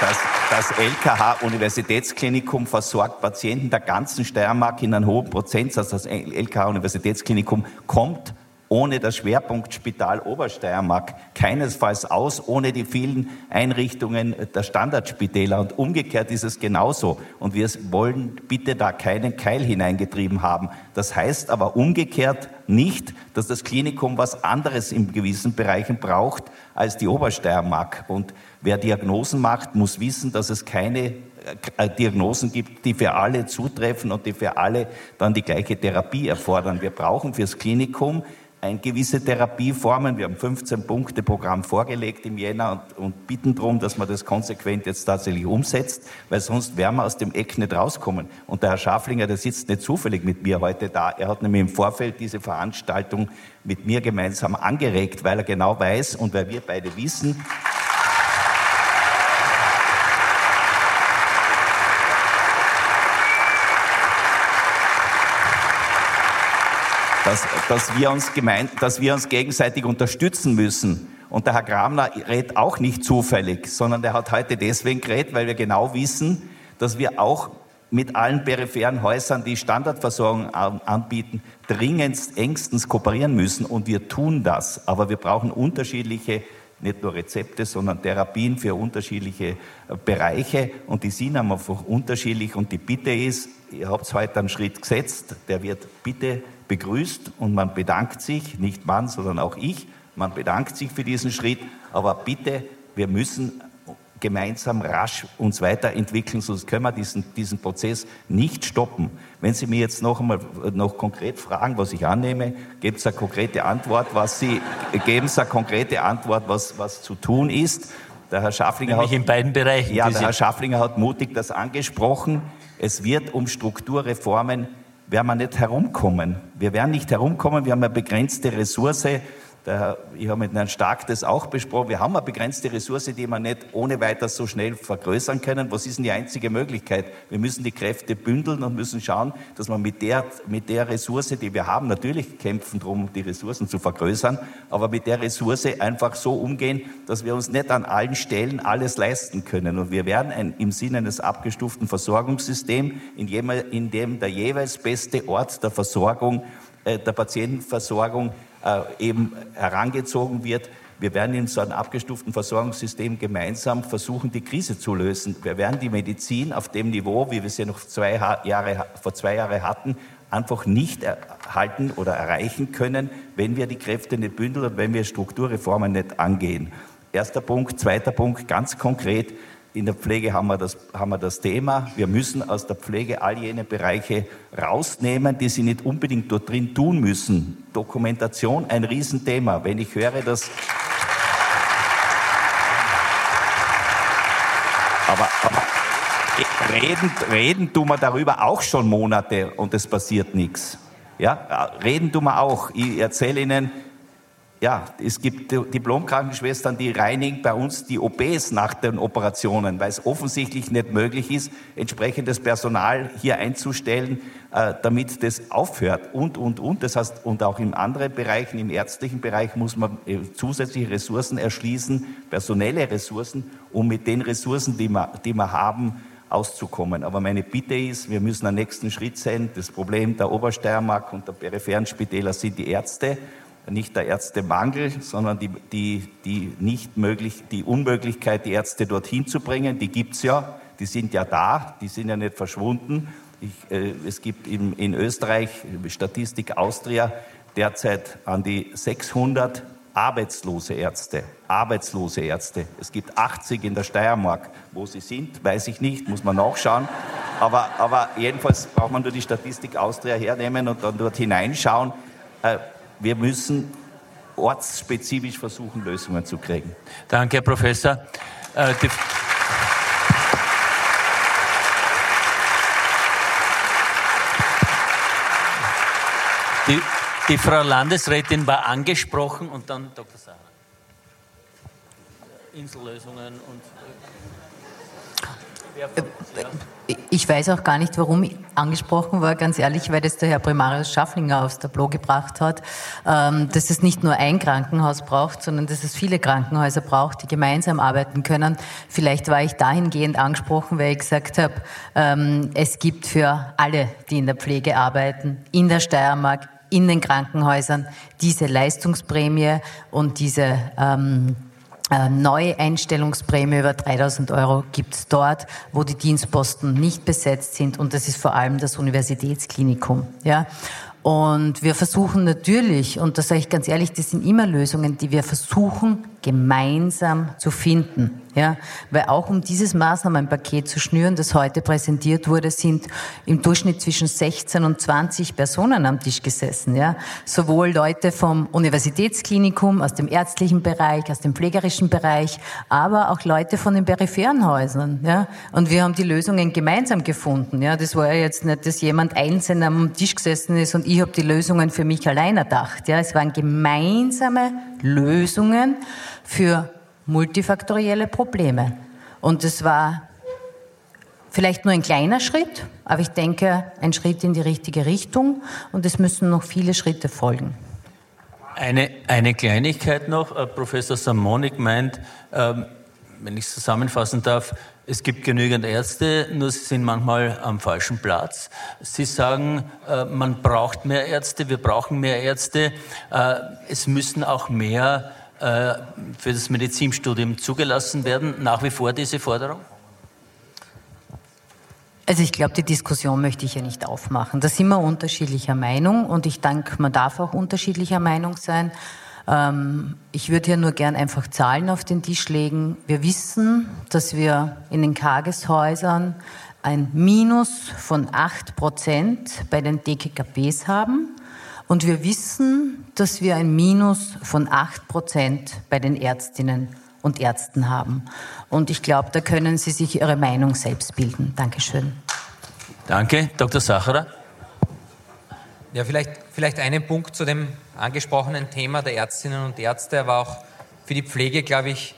das, das LKH-Universitätsklinikum versorgt Patienten der ganzen Steiermark in einem hohen Prozentsatz. Das LKH-Universitätsklinikum kommt ohne das Schwerpunktspital Obersteiermark keinesfalls aus, ohne die vielen Einrichtungen der Standardspitäler. Und umgekehrt ist es genauso. Und wir wollen bitte da keinen Keil hineingetrieben haben. Das heißt aber umgekehrt nicht, dass das Klinikum was anderes in gewissen Bereichen braucht als die Obersteiermark. Und wer Diagnosen macht, muss wissen, dass es keine äh, Diagnosen gibt, die für alle zutreffen und die für alle dann die gleiche Therapie erfordern. Wir brauchen fürs Klinikum ein gewisse Therapieformen. Wir haben 15 Punkte Programm vorgelegt im Jänner und, und bitten darum, dass man das konsequent jetzt tatsächlich umsetzt, weil sonst werden wir aus dem Eck nicht rauskommen. Und der Herr Schaflinger, der sitzt nicht zufällig mit mir heute da. Er hat nämlich im Vorfeld diese Veranstaltung mit mir gemeinsam angeregt, weil er genau weiß und weil wir beide wissen, dass, dass, wir uns gemeint, dass wir uns gegenseitig unterstützen müssen. Und der Herr Gramner rät auch nicht zufällig, sondern der hat heute deswegen geredet, weil wir genau wissen, dass wir auch mit allen peripheren Häusern, die Standardversorgung anbieten, dringendst, engstens kooperieren müssen. Und wir tun das. Aber wir brauchen unterschiedliche nicht nur Rezepte, sondern Therapien für unterschiedliche Bereiche und die sind einfach unterschiedlich und die Bitte ist, ihr habt heute einen Schritt gesetzt, der wird bitte begrüßt und man bedankt sich, nicht man, sondern auch ich, man bedankt sich für diesen Schritt, aber bitte, wir müssen gemeinsam rasch uns weiterentwickeln, sonst können wir diesen, diesen Prozess nicht stoppen. Wenn Sie mir jetzt noch einmal noch konkret fragen, was ich annehme, geben Sie eine konkrete Antwort, was Sie, geben Sie eine konkrete Antwort, was, was zu tun ist. Der Herr Schafflinger Nämlich hat, in beiden Bereichen. Ja, der Herr Schafflinger hat mutig das angesprochen. Es wird um Strukturreformen werden wir nicht herumkommen. Wir werden nicht herumkommen. Wir haben eine begrenzte Ressource. Der, ich habe mit Herrn Stark das auch besprochen. Wir haben eine begrenzte Ressource, die wir nicht ohne weiteres so schnell vergrößern können. Was ist denn die einzige Möglichkeit? Wir müssen die Kräfte bündeln und müssen schauen, dass wir mit der, mit der Ressource, die wir haben, natürlich kämpfen darum, die Ressourcen zu vergrößern, aber mit der Ressource einfach so umgehen, dass wir uns nicht an allen Stellen alles leisten können. Und wir werden ein, im Sinne eines abgestuften Versorgungssystems, in, in dem der jeweils beste Ort der Versorgung, äh, der Patientenversorgung äh, eben herangezogen wird. Wir werden in so einem abgestuften Versorgungssystem gemeinsam versuchen, die Krise zu lösen. Wir werden die Medizin auf dem Niveau, wie wir sie noch zwei Jahre, vor zwei Jahren hatten, einfach nicht erhalten oder erreichen können, wenn wir die Kräfte nicht bündeln und wenn wir Strukturreformen nicht angehen. Erster Punkt. Zweiter Punkt, ganz konkret. In der Pflege haben wir, das, haben wir das Thema. Wir müssen aus der Pflege all jene Bereiche rausnehmen, die sie nicht unbedingt dort drin tun müssen. Dokumentation ein Riesenthema. Wenn ich höre, dass. Aber, aber reden, reden tun wir darüber auch schon Monate und es passiert nichts. Ja, reden tun wir auch. Ich erzähle Ihnen, ja, es gibt Diplomkrankenschwestern, die reinigen bei uns die OPs nach den Operationen, weil es offensichtlich nicht möglich ist, entsprechendes Personal hier einzustellen, äh, damit das aufhört und, und, und. Das heißt, und auch in anderen Bereichen, im ärztlichen Bereich muss man äh, zusätzliche Ressourcen erschließen, personelle Ressourcen, um mit den Ressourcen, die wir, die wir haben, auszukommen. Aber meine Bitte ist, wir müssen einen nächsten Schritt sein. Das Problem der Obersteiermark und der peripheren Spitäler sind die Ärzte nicht der Ärztemangel, sondern die, die, die, nicht möglich, die Unmöglichkeit, die Ärzte dorthin zu bringen. Die gibt es ja, die sind ja da, die sind ja nicht verschwunden. Ich, äh, es gibt in, in Österreich, Statistik Austria, derzeit an die 600 arbeitslose Ärzte. Arbeitslose Ärzte. Es gibt 80 in der Steiermark. Wo sie sind, weiß ich nicht, muss man nachschauen. Aber, aber jedenfalls braucht man nur die Statistik Austria hernehmen und dann dort hineinschauen. Äh, wir müssen ortsspezifisch versuchen, Lösungen zu kriegen. Danke, Herr Professor. Äh, die Die, die, Frau Landesrätin war angesprochen und dann Dr. Sarah. Insellösungen und ich weiß auch gar nicht, warum angesprochen war, ganz ehrlich, weil das der Herr Primarius Schafflinger aufs Tableau gebracht hat, ähm, dass es nicht nur ein Krankenhaus braucht, sondern dass es viele Krankenhäuser braucht, die gemeinsam arbeiten können. Vielleicht war ich dahingehend angesprochen, weil ich gesagt habe, ähm, es gibt für alle, die in der Pflege arbeiten, in der Steiermark, in den Krankenhäusern, diese Leistungsprämie und diese ähm, äh, Neueinstellungsprämie über 3000 Euro gibt es dort, wo die Dienstposten nicht besetzt sind und das ist vor allem das Universitätsklinikum. Ja? Und wir versuchen natürlich, und das sage ich ganz ehrlich, das sind immer Lösungen, die wir versuchen gemeinsam zu finden. Ja, weil auch um dieses Maßnahmenpaket zu schnüren, das heute präsentiert wurde, sind im Durchschnitt zwischen 16 und 20 Personen am Tisch gesessen. Ja, sowohl Leute vom Universitätsklinikum, aus dem ärztlichen Bereich, aus dem pflegerischen Bereich, aber auch Leute von den peripheren Häusern. Ja, und wir haben die Lösungen gemeinsam gefunden. Ja, das war ja jetzt nicht, dass jemand einzeln am Tisch gesessen ist und ich habe die Lösungen für mich allein erdacht. Ja, es waren gemeinsame Lösungen für multifaktorielle Probleme. Und es war vielleicht nur ein kleiner Schritt, aber ich denke, ein Schritt in die richtige Richtung und es müssen noch viele Schritte folgen. Eine, eine Kleinigkeit noch. Äh, Professor Samonik meint, ähm, wenn ich es zusammenfassen darf, es gibt genügend Ärzte, nur sie sind manchmal am falschen Platz. Sie sagen, äh, man braucht mehr Ärzte, wir brauchen mehr Ärzte. Äh, es müssen auch mehr äh, für das Medizinstudium zugelassen werden. Nach wie vor diese Forderung? Also ich glaube, die Diskussion möchte ich ja nicht aufmachen. Da sind wir unterschiedlicher Meinung und ich denke, man darf auch unterschiedlicher Meinung sein. Ähm, ich würde hier nur gern einfach Zahlen auf den Tisch legen. Wir wissen, dass wir in den Tageshäusern ein Minus von 8 Prozent bei den DKKPs haben. Und wir wissen, dass wir ein Minus von 8 Prozent bei den Ärztinnen und Ärzten haben. Und ich glaube, da können Sie sich Ihre Meinung selbst bilden. Dankeschön. Danke. Dr. Sacherer? Ja, vielleicht, vielleicht einen Punkt zu dem angesprochenen Thema der Ärztinnen und Ärzte, aber auch für die Pflege, glaube ich,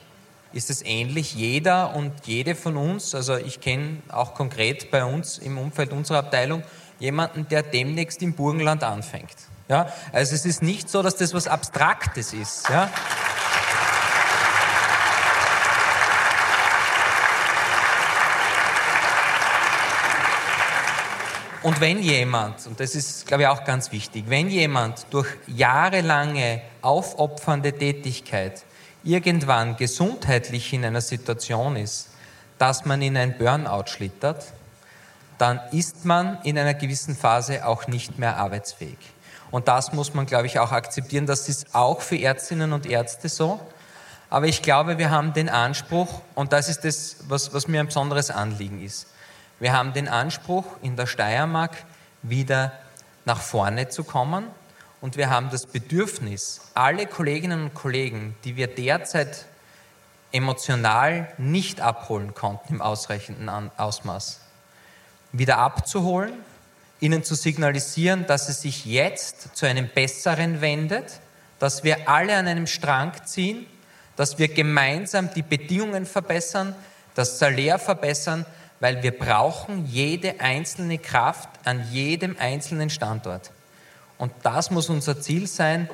ist es ähnlich. Jeder und jede von uns, also ich kenne auch konkret bei uns im Umfeld unserer Abteilung jemanden, der demnächst im Burgenland anfängt. Ja, also es ist nicht so, dass das was Abstraktes ist. Ja. Und wenn jemand, und das ist, glaube ich, auch ganz wichtig, wenn jemand durch jahrelange aufopfernde Tätigkeit irgendwann gesundheitlich in einer Situation ist, dass man in ein Burnout schlittert, dann ist man in einer gewissen Phase auch nicht mehr arbeitsfähig. Und das muss man, glaube ich, auch akzeptieren. Das ist auch für Ärztinnen und Ärzte so. Aber ich glaube, wir haben den Anspruch, und das ist das, was, was mir ein besonderes Anliegen ist, wir haben den Anspruch, in der Steiermark wieder nach vorne zu kommen. Und wir haben das Bedürfnis, alle Kolleginnen und Kollegen, die wir derzeit emotional nicht abholen konnten im ausreichenden Ausmaß, wieder abzuholen, ihnen zu signalisieren, dass es sich jetzt zu einem Besseren wendet, dass wir alle an einem Strang ziehen, dass wir gemeinsam die Bedingungen verbessern, das Salär verbessern, weil wir brauchen jede einzelne Kraft an jedem einzelnen Standort. Und das muss unser Ziel sein.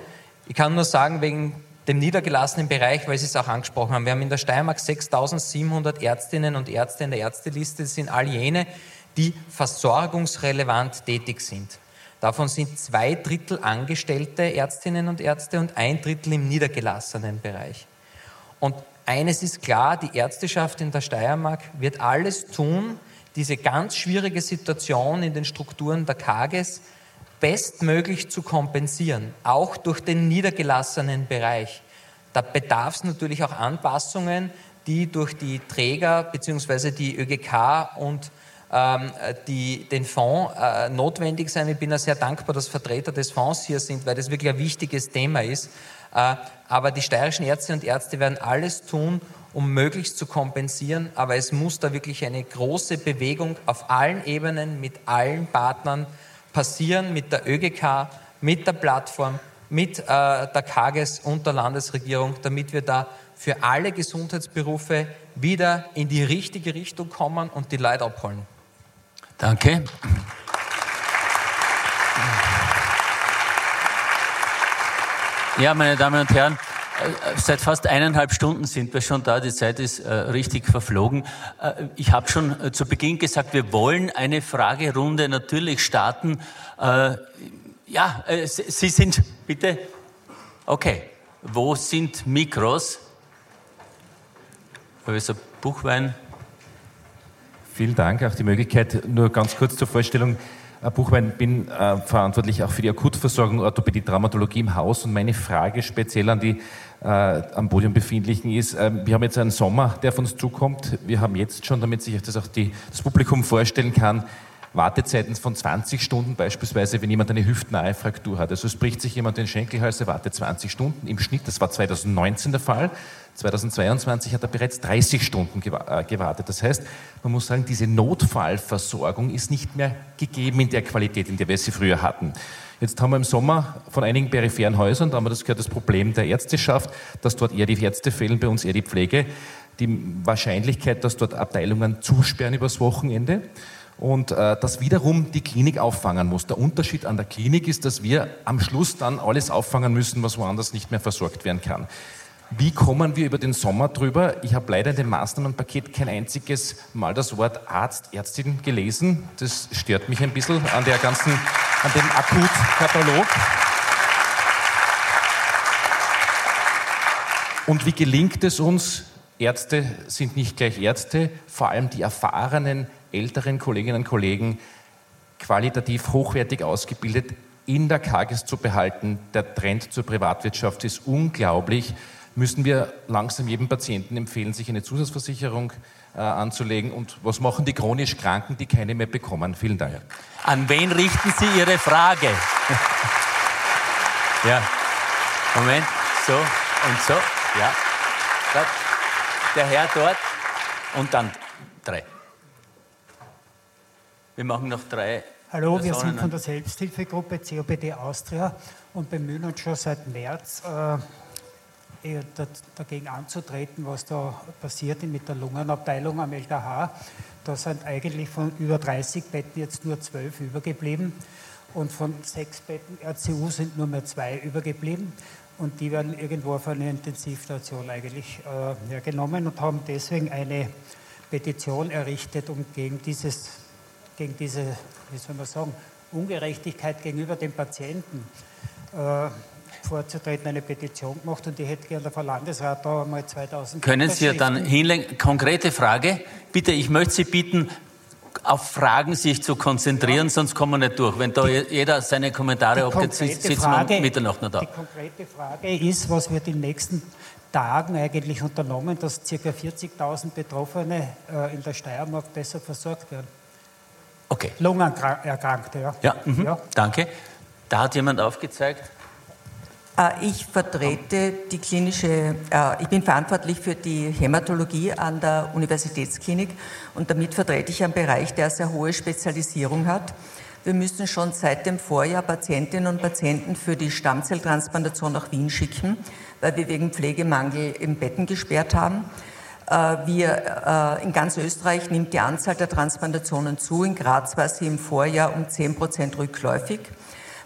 Ich kann nur sagen, wegen dem niedergelassenen Bereich, weil Sie es auch angesprochen haben. Wir haben in der Steiermark 6.700 Ärztinnen und Ärzte in der Ärzteliste. Das sind all jene, die versorgungsrelevant tätig sind. Davon sind zwei Drittel angestellte Ärztinnen und Ärzte und ein Drittel im niedergelassenen Bereich. Und eines ist klar, die Ärzteschaft in der Steiermark wird alles tun, diese ganz schwierige Situation in den Strukturen der Kages bestmöglich zu kompensieren, auch durch den niedergelassenen Bereich. Da bedarf es natürlich auch Anpassungen, die durch die Träger bzw. die ÖGK und die, den Fonds äh, notwendig sein. Ich bin ja sehr dankbar, dass Vertreter des Fonds hier sind, weil das wirklich ein wichtiges Thema ist. Äh, aber die steirischen Ärztinnen und Ärzte werden alles tun, um möglichst zu kompensieren. Aber es muss da wirklich eine große Bewegung auf allen Ebenen mit allen Partnern passieren, mit der ÖGK, mit der Plattform, mit äh, der KAGES und der Landesregierung, damit wir da für alle Gesundheitsberufe wieder in die richtige Richtung kommen und die Leute abholen. Danke. Ja, meine Damen und Herren, äh, Seit fast eineinhalb Stunden sind wir schon da. Die Zeit ist äh, richtig verflogen. Äh, ich habe schon äh, zu Beginn gesagt, wir wollen eine Fragerunde natürlich starten. Äh, ja, äh, Sie sind bitte. Okay, wo sind Mikros? Professor Buchwein. Vielen Dank, auch die Möglichkeit. Nur ganz kurz zur Vorstellung. Herr Buchwein, bin äh, verantwortlich auch für die Akutversorgung Orthopädie, Traumatologie im Haus und meine Frage speziell an die äh, am Podium befindlichen ist, äh, wir haben jetzt einen Sommer, der auf uns zukommt. Wir haben jetzt schon, damit sich das auch die, das Publikum vorstellen kann, Wartezeiten von 20 Stunden beispielsweise, wenn jemand eine hüftnahe Fraktur hat. Also es bricht sich jemand den Schenkelhals, er wartet 20 Stunden im Schnitt. Das war 2019 der Fall. 2022 hat er bereits 30 Stunden äh, gewartet. Das heißt, man muss sagen, diese Notfallversorgung ist nicht mehr gegeben in der Qualität, in der wir sie früher hatten. Jetzt haben wir im Sommer von einigen peripheren Häusern, da haben wir das gehört, das Problem der Ärzteschaft, dass dort eher die Ärzte fehlen, bei uns eher die Pflege. Die Wahrscheinlichkeit, dass dort Abteilungen zusperren übers Wochenende und äh, das wiederum die Klinik auffangen muss. Der Unterschied an der Klinik ist, dass wir am Schluss dann alles auffangen müssen, was woanders nicht mehr versorgt werden kann. Wie kommen wir über den Sommer drüber? Ich habe leider in dem Maßnahmenpaket kein einziges Mal das Wort Arzt, Ärztin gelesen. Das stört mich ein bisschen an der ganzen, an dem Akutkatalog. Und wie gelingt es uns, Ärzte sind nicht gleich Ärzte, vor allem die erfahrenen älteren Kolleginnen und Kollegen qualitativ hochwertig ausgebildet in der KGS zu behalten. Der Trend zur Privatwirtschaft ist unglaublich. Müssen wir langsam jedem Patienten empfehlen, sich eine Zusatzversicherung äh, anzulegen? Und was machen die chronisch Kranken, die keine mehr bekommen? Vielen Dank. An wen richten Sie Ihre Frage? ja. Moment. So und so. Ja. Der Herr dort und dann drei. Wir machen noch drei. Hallo, wir sind von der Selbsthilfegruppe COPD Austria und bemühen uns schon seit März äh, dagegen anzutreten, was da passiert mit der Lungenabteilung am LKH. Da sind eigentlich von über 30 Betten jetzt nur zwölf übergeblieben und von sechs Betten RCU sind nur mehr zwei übergeblieben und die werden irgendwo auf einer Intensivstation eigentlich äh, hergenommen und haben deswegen eine Petition errichtet, um gegen dieses gegen diese, wie soll man sagen, Ungerechtigkeit gegenüber den Patienten äh, vorzutreten, eine Petition gemacht und ich hätte gerne der Frau Landesrat da einmal 2000. Können Sie dann hinlegen? Konkrete Frage. Bitte, ich möchte Sie bitten, auf Fragen sich zu konzentrieren, ja. sonst kommen wir nicht durch. Wenn da jeder seine Kommentare abgibt, sitzen Frage, wir Mitternacht noch da. Die konkrete Frage ist, was wird in den nächsten Tagen eigentlich unternommen, dass ca. 40.000 Betroffene äh, in der Steiermark besser versorgt werden? Okay. Lungenerkrankte, ja. Ja, mhm. ja, danke. Da hat jemand aufgezeigt. Äh, ich vertrete die klinische, äh, ich bin verantwortlich für die Hämatologie an der Universitätsklinik und damit vertrete ich einen Bereich, der sehr hohe Spezialisierung hat. Wir müssen schon seit dem Vorjahr Patientinnen und Patienten für die Stammzelltransplantation nach Wien schicken, weil wir wegen Pflegemangel im Betten gesperrt haben. Äh, wir, in ganz Österreich nimmt die Anzahl der Transplantationen zu. In Graz war sie im Vorjahr um 10 Prozent rückläufig.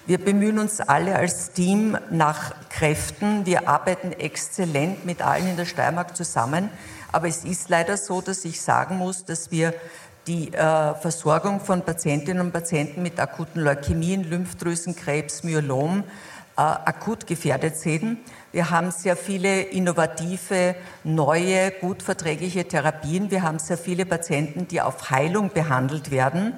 Wir bemühen uns alle als Team nach Kräften. Wir arbeiten exzellent mit allen in der Steiermark zusammen. Aber es ist leider so, dass ich sagen muss, dass wir die äh, Versorgung von Patientinnen und Patienten mit akuten Leukämien, Lymphdrüsenkrebs, Myelom akut gefährdet sehen. Wir haben sehr viele innovative, neue, gut verträgliche Therapien. Wir haben sehr viele Patienten, die auf Heilung behandelt werden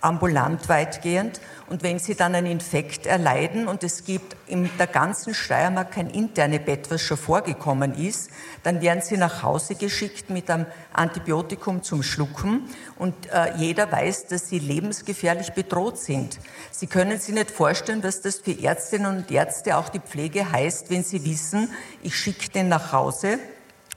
ambulant weitgehend. Und wenn sie dann einen Infekt erleiden und es gibt in der ganzen Steiermark kein interne Bett, was schon vorgekommen ist, dann werden sie nach Hause geschickt mit einem Antibiotikum zum Schlucken und äh, jeder weiß, dass sie lebensgefährlich bedroht sind. Sie können sich nicht vorstellen, was das für Ärztinnen und Ärzte, auch die Pflege heißt, wenn sie wissen, ich schicke den nach Hause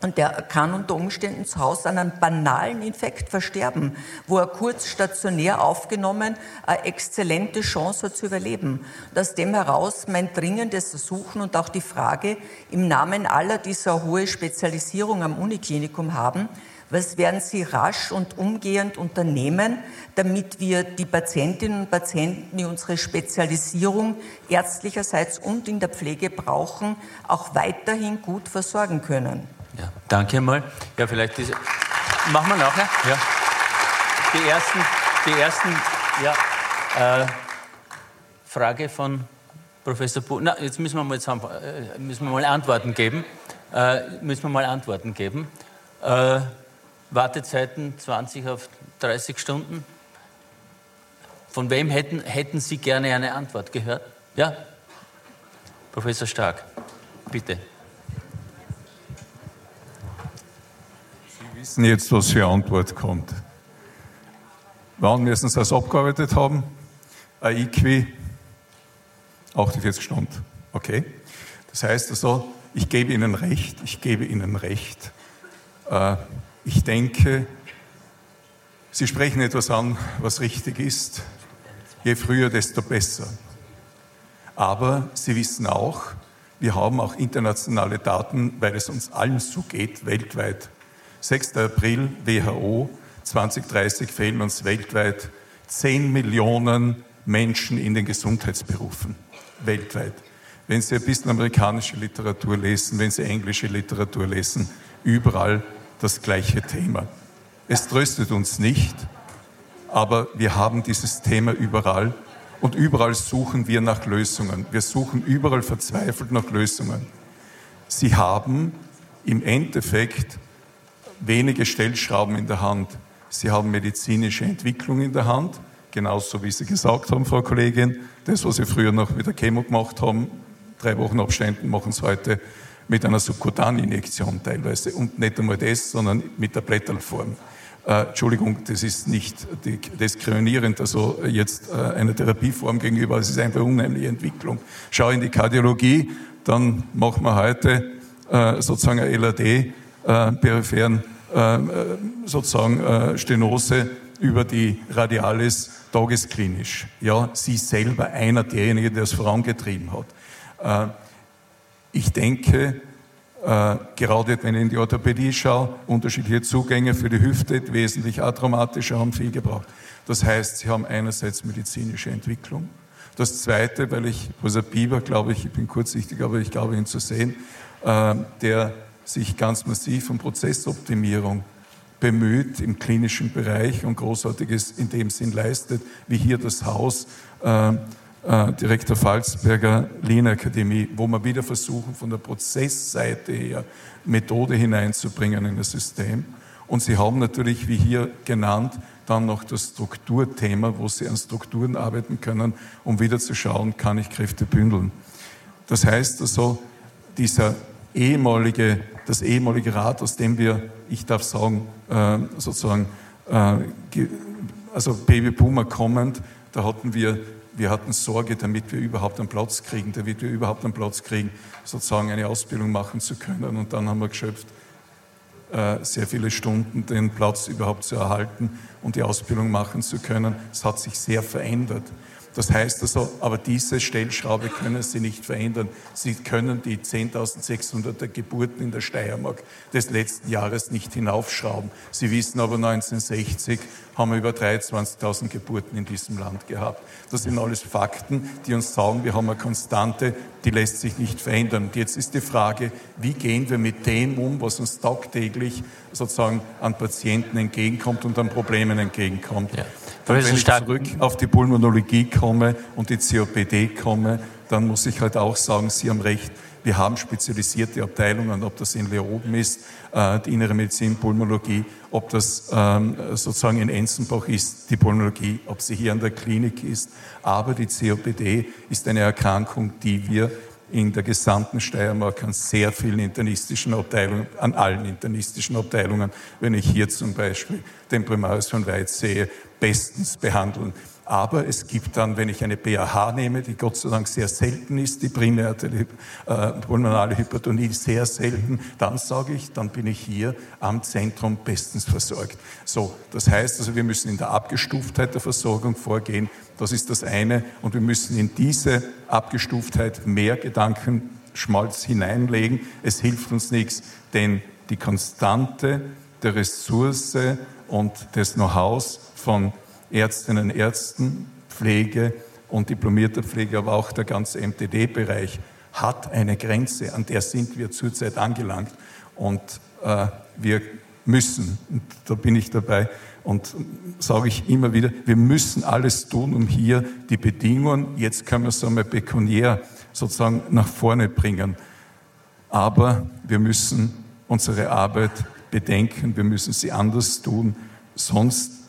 und der kann unter Umständen zu Hause an einem banalen Infekt versterben, wo er kurz stationär aufgenommen eine exzellente Chance hat zu überleben. Und aus dem heraus mein dringendes Ersuchen und auch die Frage im Namen aller, die so eine hohe Spezialisierung am Uniklinikum haben, was werden Sie rasch und umgehend unternehmen, damit wir die Patientinnen und Patienten, die unsere Spezialisierung ärztlicherseits und in der Pflege brauchen, auch weiterhin gut versorgen können? Ja, danke mal. Ja, vielleicht diese. Machen wir nachher. Ja. Die ersten, die ersten, ja. Äh, Frage von Professor Bu. Na, jetzt müssen wir mal, zusammen, äh, müssen wir mal Antworten geben. Äh, müssen wir mal Antworten geben. Äh, Wartezeiten 20 auf 30 Stunden. Von wem hätten, hätten Sie gerne eine Antwort gehört? Ja? Professor Stark, bitte. Wissen jetzt, was für Antwort kommt. Wann müssen Sie das abgearbeitet haben? Ein IQI, 48 Stunden. Okay? Das heißt also, ich gebe Ihnen recht, ich gebe Ihnen recht. Äh, ich denke, Sie sprechen etwas an, was richtig ist. Je früher, desto besser. Aber Sie wissen auch, wir haben auch internationale Daten, weil es uns allen so geht, weltweit. 6. April, WHO, 2030 fehlen uns weltweit 10 Millionen Menschen in den Gesundheitsberufen. Weltweit. Wenn Sie ein bisschen amerikanische Literatur lesen, wenn Sie englische Literatur lesen, überall das gleiche Thema. Es tröstet uns nicht, aber wir haben dieses Thema überall und überall suchen wir nach Lösungen. Wir suchen überall verzweifelt nach Lösungen. Sie haben im Endeffekt wenige Stellschrauben in der Hand. Sie haben medizinische Entwicklung in der Hand, genauso wie Sie gesagt haben, Frau Kollegin. Das, was Sie früher noch mit der Chemo gemacht haben, drei Wochen Abständen, machen Sie heute mit einer Subkutaninjektion teilweise. Und nicht einmal das, sondern mit der Blätterform. Äh, Entschuldigung, das ist nicht diskriminierend, also jetzt äh, einer Therapieform gegenüber, es ist einfach unheimliche Entwicklung. Schau in die Kardiologie, dann machen wir heute äh, sozusagen eine LAD, äh, peripheren äh, sozusagen äh, Stenose über die Radialis tagesklinisch. Ja, sie selber einer derjenigen, der es vorangetrieben hat. Äh, ich denke, äh, gerade wenn ich in die Orthopädie schaue, unterschiedliche Zugänge für die Hüfte, wesentlich atraumatischer, haben viel gebraucht. Das heißt, sie haben einerseits medizinische Entwicklung. Das Zweite, weil ich, Professor Bieber, glaube ich, ich bin kurzsichtig, aber ich glaube ihn zu sehen, äh, der sich ganz massiv um Prozessoptimierung bemüht im klinischen Bereich und Großartiges in dem Sinn leistet, wie hier das Haus äh, äh, Direktor Falzberger Lean-Akademie, wo wir wieder versuchen, von der Prozessseite her Methode hineinzubringen in das System. Und Sie haben natürlich, wie hier genannt, dann noch das Strukturthema, wo Sie an Strukturen arbeiten können, um wieder zu schauen, kann ich Kräfte bündeln. Das heißt also, dieser ehemalige, das ehemalige Rat, aus dem wir, ich darf sagen, äh, sozusagen, äh, also Babyboomer kommend, da hatten wir wir hatten Sorge, damit wir überhaupt einen Platz kriegen, damit wir überhaupt einen Platz kriegen, sozusagen eine Ausbildung machen zu können. Und dann haben wir geschöpft, äh, sehr viele Stunden den Platz überhaupt zu erhalten und die Ausbildung machen zu können. Es hat sich sehr verändert. Das heißt also, aber diese Stellschraube können Sie nicht verändern. Sie können die 10.600er Geburten in der Steiermark des letzten Jahres nicht hinaufschrauben. Sie wissen aber, 1960 haben wir über 23.000 Geburten in diesem Land gehabt. Das sind alles Fakten, die uns sagen, wir haben eine Konstante, die lässt sich nicht verändern. Und jetzt ist die Frage, wie gehen wir mit dem um, was uns tagtäglich sozusagen an Patienten entgegenkommt und an Problemen entgegenkommt. Ja. Und wenn ich zurück auf die Pulmonologie komme und die COPD komme, dann muss ich halt auch sagen, Sie haben recht, wir haben spezialisierte Abteilungen, ob das in Leoben ist, äh, die innere Medizin, Pulmonologie, ob das ähm, sozusagen in Enzenbach ist, die Pulmonologie, ob sie hier an der Klinik ist. Aber die COPD ist eine Erkrankung, die wir in der gesamten Steiermark an sehr vielen internistischen Abteilungen, an allen internistischen Abteilungen, wenn ich hier zum Beispiel den Primarius von Weiz sehe, bestens behandeln. Aber es gibt dann, wenn ich eine BAH nehme, die Gott sei Dank sehr selten ist, die primäre äh, pulmonale Hypertonie sehr selten, dann sage ich, dann bin ich hier am Zentrum bestens versorgt. So, das heißt also, wir müssen in der Abgestuftheit der Versorgung vorgehen. Das ist das eine. Und wir müssen in diese Abgestuftheit mehr Gedankenschmalz hineinlegen. Es hilft uns nichts, denn die Konstante der Ressource und des Know-hows von Ärztinnen, Ärzten, Pflege und diplomierter Pflege, aber auch der ganze MTD-Bereich hat eine Grenze, an der sind wir zurzeit angelangt. Und äh, wir müssen, und da bin ich dabei und sage ich immer wieder, wir müssen alles tun, um hier die Bedingungen, jetzt können wir es einmal pekuniär sozusagen nach vorne bringen. Aber wir müssen unsere Arbeit bedenken, wir müssen sie anders tun, sonst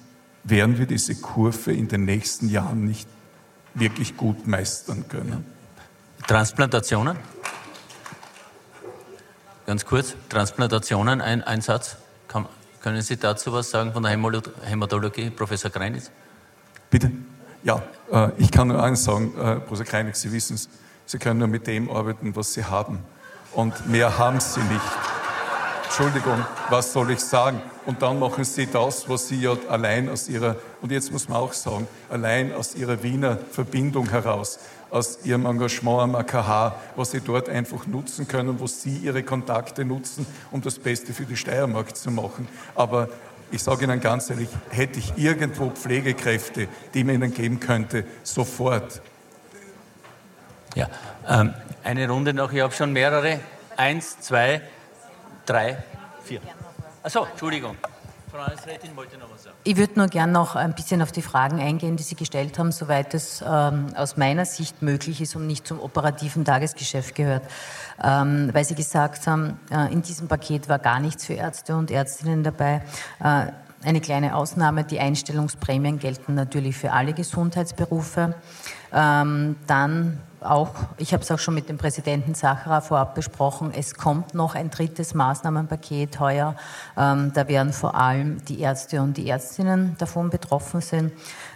werden wir diese Kurve in den nächsten Jahren nicht wirklich gut meistern können. Transplantationen? Ganz kurz, Transplantationen, ein, ein Satz. Kann, können Sie dazu was sagen von der Hämatologie, Professor Kreinitz? Bitte? Ja, äh, ich kann nur eins sagen, äh, Professor Kreinitz, Sie wissen es, Sie können nur mit dem arbeiten, was Sie haben. Und mehr haben Sie nicht. Entschuldigung, was soll ich sagen? Und dann machen sie das, was sie ja allein aus ihrer, und jetzt muss man auch sagen, allein aus ihrer Wiener Verbindung heraus, aus ihrem Engagement am AKH, was sie dort einfach nutzen können, wo sie ihre Kontakte nutzen, um das Beste für die Steiermark zu machen. Aber ich sage Ihnen ganz ehrlich, hätte ich irgendwo Pflegekräfte, die man Ihnen geben könnte, sofort. Ja, ähm, eine Runde noch, ich habe schon mehrere. Eins, zwei, drei, vier. Achso, Entschuldigung. Frau Landesrätin wollte noch was sagen. Ich würde nur gern noch ein bisschen auf die Fragen eingehen, die Sie gestellt haben, soweit es ähm, aus meiner Sicht möglich ist und nicht zum operativen Tagesgeschäft gehört. Ähm, weil Sie gesagt haben, äh, in diesem Paket war gar nichts für Ärzte und Ärztinnen dabei. Äh, eine kleine Ausnahme, die Einstellungsprämien gelten natürlich für alle Gesundheitsberufe. Ähm, dann auch, ich habe es auch schon mit dem Präsidenten Sacherer vorab besprochen, es kommt noch ein drittes Maßnahmenpaket heuer. Ähm, da werden vor allem die Ärzte und die Ärztinnen davon betroffen sind.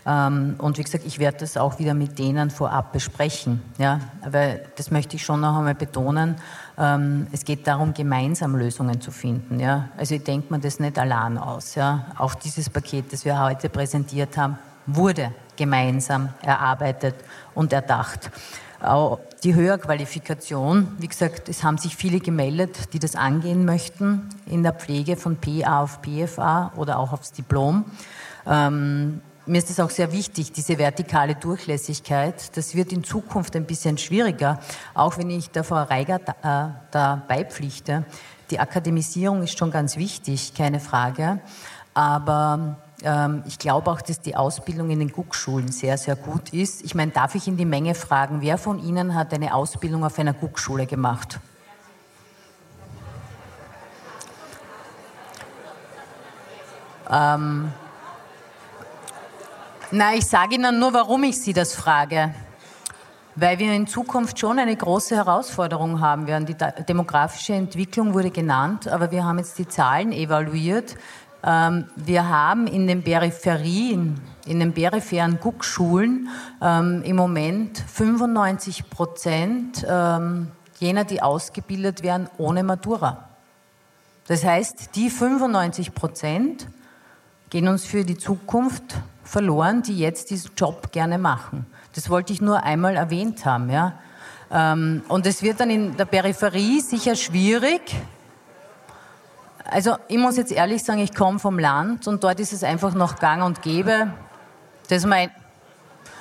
Ähm, und wie gesagt, ich werde das auch wieder mit denen vorab besprechen. Ja, weil das möchte ich schon noch einmal betonen. Ähm, es geht darum, gemeinsam Lösungen zu finden. Ja. Also ich denke mir das nicht allein aus. Ja. Auch dieses Paket, das wir heute präsentiert haben, wurde gemeinsam erarbeitet und erdacht. Auch die Höherqualifikation, wie gesagt, es haben sich viele gemeldet, die das angehen möchten in der Pflege von PA auf PFA oder auch aufs Diplom. Ähm, mir ist es auch sehr wichtig, diese vertikale Durchlässigkeit. Das wird in Zukunft ein bisschen schwieriger, auch wenn ich der Frau Reiger da, äh, da beipflichte. Die Akademisierung ist schon ganz wichtig, keine Frage. Aber ähm, ich glaube auch, dass die Ausbildung in den Guckschulen sehr, sehr gut ist. Ich meine, darf ich in die Menge fragen, wer von Ihnen hat eine Ausbildung auf einer Guckschule gemacht? Ähm, na, ich sage Ihnen nur, warum ich Sie das frage. Weil wir in Zukunft schon eine große Herausforderung haben werden. Die demografische Entwicklung wurde genannt, aber wir haben jetzt die Zahlen evaluiert. Ähm, wir haben in den Peripherien, in den peripheren Guckschulen ähm, im Moment 95 Prozent ähm, jener, die ausgebildet werden, ohne Matura. Das heißt, die 95 Prozent gehen uns für die Zukunft verloren, die jetzt diesen Job gerne machen. Das wollte ich nur einmal erwähnt haben. Ja? Und es wird dann in der Peripherie sicher schwierig, also ich muss jetzt ehrlich sagen, ich komme vom Land und dort ist es einfach noch gang und gäbe, dass man,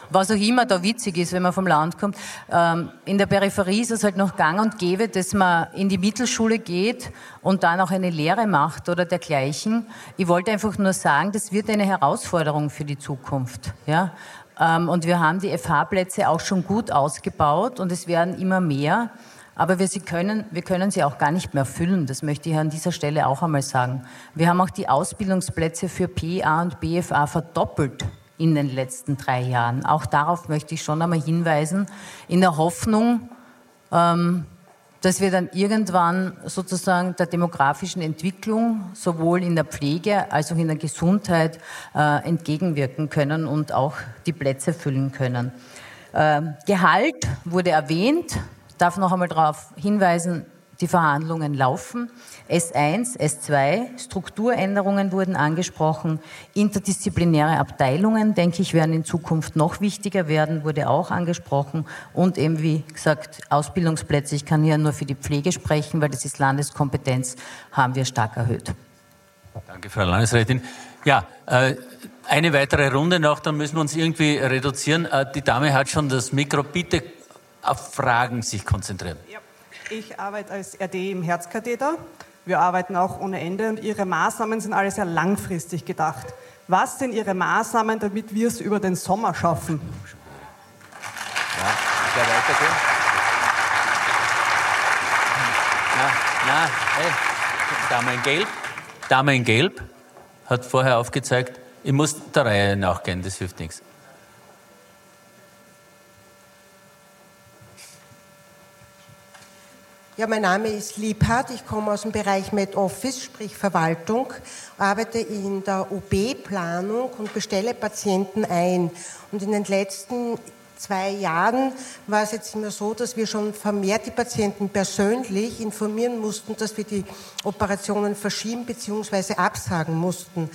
was auch immer da witzig ist, wenn man vom Land kommt, ähm, in der Peripherie ist es halt noch gang und gäbe, dass man in die Mittelschule geht und dann auch eine Lehre macht oder dergleichen. Ich wollte einfach nur sagen, das wird eine Herausforderung für die Zukunft. Ja? Ähm, und wir haben die FH-Plätze auch schon gut ausgebaut und es werden immer mehr. Aber wir, sie können, wir können sie auch gar nicht mehr füllen. Das möchte ich an dieser Stelle auch einmal sagen. Wir haben auch die Ausbildungsplätze für PA und BFA verdoppelt in den letzten drei Jahren. Auch darauf möchte ich schon einmal hinweisen, in der Hoffnung, ähm, dass wir dann irgendwann sozusagen der demografischen Entwicklung sowohl in der Pflege als auch in der Gesundheit äh, entgegenwirken können und auch die Plätze füllen können. Äh, Gehalt wurde erwähnt darf noch einmal darauf hinweisen, die Verhandlungen laufen. S1, S2, Strukturänderungen wurden angesprochen. Interdisziplinäre Abteilungen, denke ich, werden in Zukunft noch wichtiger werden, wurde auch angesprochen. Und eben, wie gesagt, Ausbildungsplätze. Ich kann hier nur für die Pflege sprechen, weil das ist Landeskompetenz, haben wir stark erhöht. Danke, Frau Landesrätin. Ja, äh, eine weitere Runde noch, dann müssen wir uns irgendwie reduzieren. Äh, die Dame hat schon das Mikro. Bitte auf Fragen sich konzentrieren. Ja. Ich arbeite als RD im Herzkatheter. Wir arbeiten auch ohne Ende und Ihre Maßnahmen sind alle sehr langfristig gedacht. Was sind Ihre Maßnahmen, damit wir es über den Sommer schaffen? Ja, ich weitergehen. Na, na, hey, Dame in Gelb, Dame in Gelb hat vorher aufgezeigt, ich muss der Reihe nachgehen, das hilft nichts. Ja, mein Name ist Liebhardt. Ich komme aus dem Bereich MedOffice, sprich Verwaltung, arbeite in der OB-Planung und bestelle Patienten ein. Und in den letzten zwei Jahren war es jetzt immer so, dass wir schon vermehrt die Patienten persönlich informieren mussten, dass wir die Operationen verschieben bzw. absagen mussten.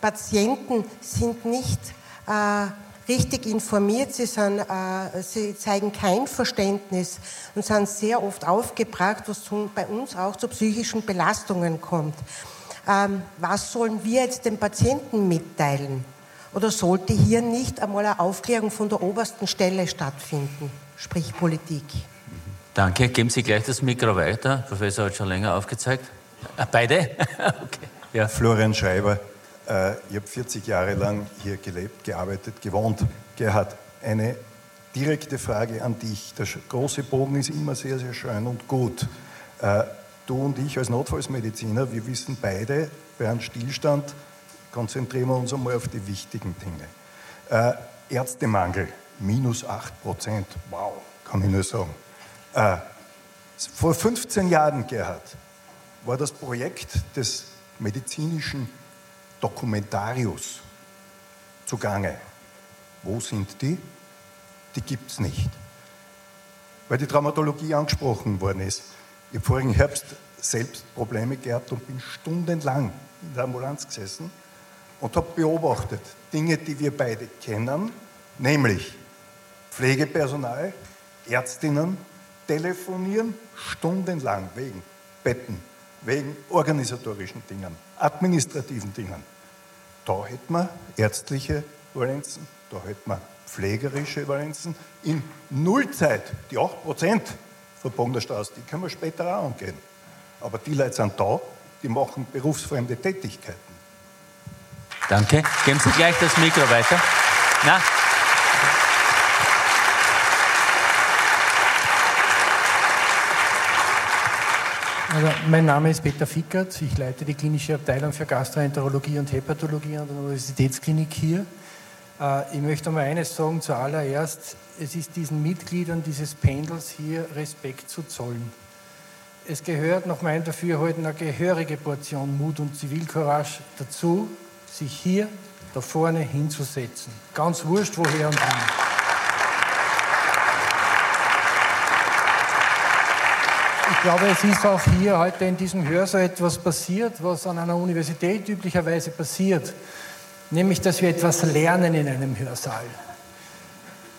Patienten sind nicht äh, richtig informiert, sie, sind, äh, sie zeigen kein Verständnis und sind sehr oft aufgebracht, was zum, bei uns auch zu psychischen Belastungen kommt. Ähm, was sollen wir jetzt den Patienten mitteilen? Oder sollte hier nicht einmal eine Aufklärung von der obersten Stelle stattfinden, sprich Politik? Danke. Geben Sie gleich das Mikro weiter. Professor hat schon länger aufgezeigt. Ah, beide? *laughs* okay. ja. Florian Schreiber. Äh, ich habe 40 Jahre lang hier gelebt, gearbeitet, gewohnt. Gerhard, eine direkte Frage an dich. Der große Bogen ist immer sehr, sehr schön und gut. Äh, du und ich als Notfallsmediziner, wir wissen beide, bei einem Stillstand konzentrieren wir uns einmal auf die wichtigen Dinge. Äh, Ärztemangel, minus 8 Prozent, wow, kann ich nur sagen. vor 15 Jahren, Gerhard, war das Projekt des medizinischen Dokumentarius zugange. Wo sind die? Die gibt es nicht. Weil die Traumatologie angesprochen worden ist. Ich habe vorigen Herbst selbst Probleme gehabt und bin stundenlang in der Ambulanz gesessen und habe beobachtet Dinge, die wir beide kennen, nämlich Pflegepersonal, Ärztinnen telefonieren stundenlang wegen Betten, wegen organisatorischen Dingen, administrativen Dingen. Da hätten wir ärztliche Valenzen, da hätten wir pflegerische Valenzen. In Nullzeit, die 8% von Bogner Straße, die können wir später auch angehen. Aber die Leute sind da, die machen berufsfremde Tätigkeiten. Danke. Geben Sie gleich das Mikro weiter. Na, Also, mein Name ist Peter Fickert. Ich leite die klinische Abteilung für Gastroenterologie und Hepatologie an der Universitätsklinik hier. Äh, ich möchte mal eines sagen zuallererst. Es ist diesen Mitgliedern dieses Pendels hier Respekt zu zollen. Es gehört nach meinem Dafürhalten eine gehörige Portion Mut und Zivilcourage dazu, sich hier da vorne hinzusetzen. Ganz wurscht, woher und wie. Glaube, es ist auch hier heute in diesem Hörsaal etwas passiert, was an einer Universität üblicherweise passiert, nämlich dass wir etwas lernen in einem Hörsaal.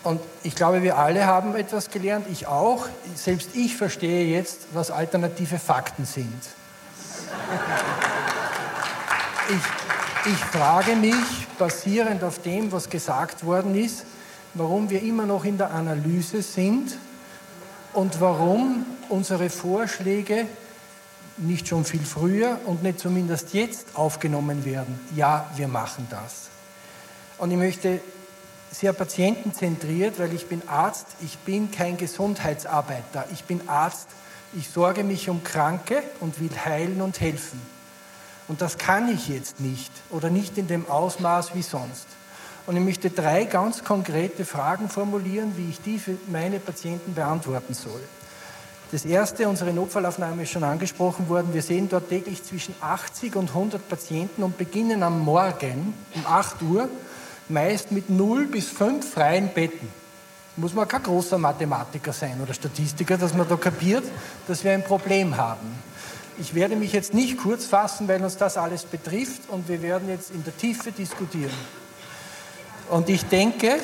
Und ich glaube, wir alle haben etwas gelernt, ich auch. Selbst ich verstehe jetzt, was alternative Fakten sind. Ich, ich frage mich, basierend auf dem, was gesagt worden ist, warum wir immer noch in der Analyse sind und warum unsere Vorschläge nicht schon viel früher und nicht zumindest jetzt aufgenommen werden. Ja, wir machen das. Und ich möchte sehr patientenzentriert, weil ich bin Arzt, ich bin kein Gesundheitsarbeiter, ich bin Arzt, ich sorge mich um Kranke und will heilen und helfen. Und das kann ich jetzt nicht oder nicht in dem Ausmaß wie sonst. Und ich möchte drei ganz konkrete Fragen formulieren, wie ich die für meine Patienten beantworten soll. Das erste, unsere Notfallaufnahme ist schon angesprochen worden. Wir sehen dort täglich zwischen 80 und 100 Patienten und beginnen am Morgen um 8 Uhr meist mit 0 bis 5 freien Betten. Muss man kein großer Mathematiker sein oder Statistiker, dass man da kapiert, dass wir ein Problem haben. Ich werde mich jetzt nicht kurz fassen, weil uns das alles betrifft und wir werden jetzt in der Tiefe diskutieren. Und ich denke,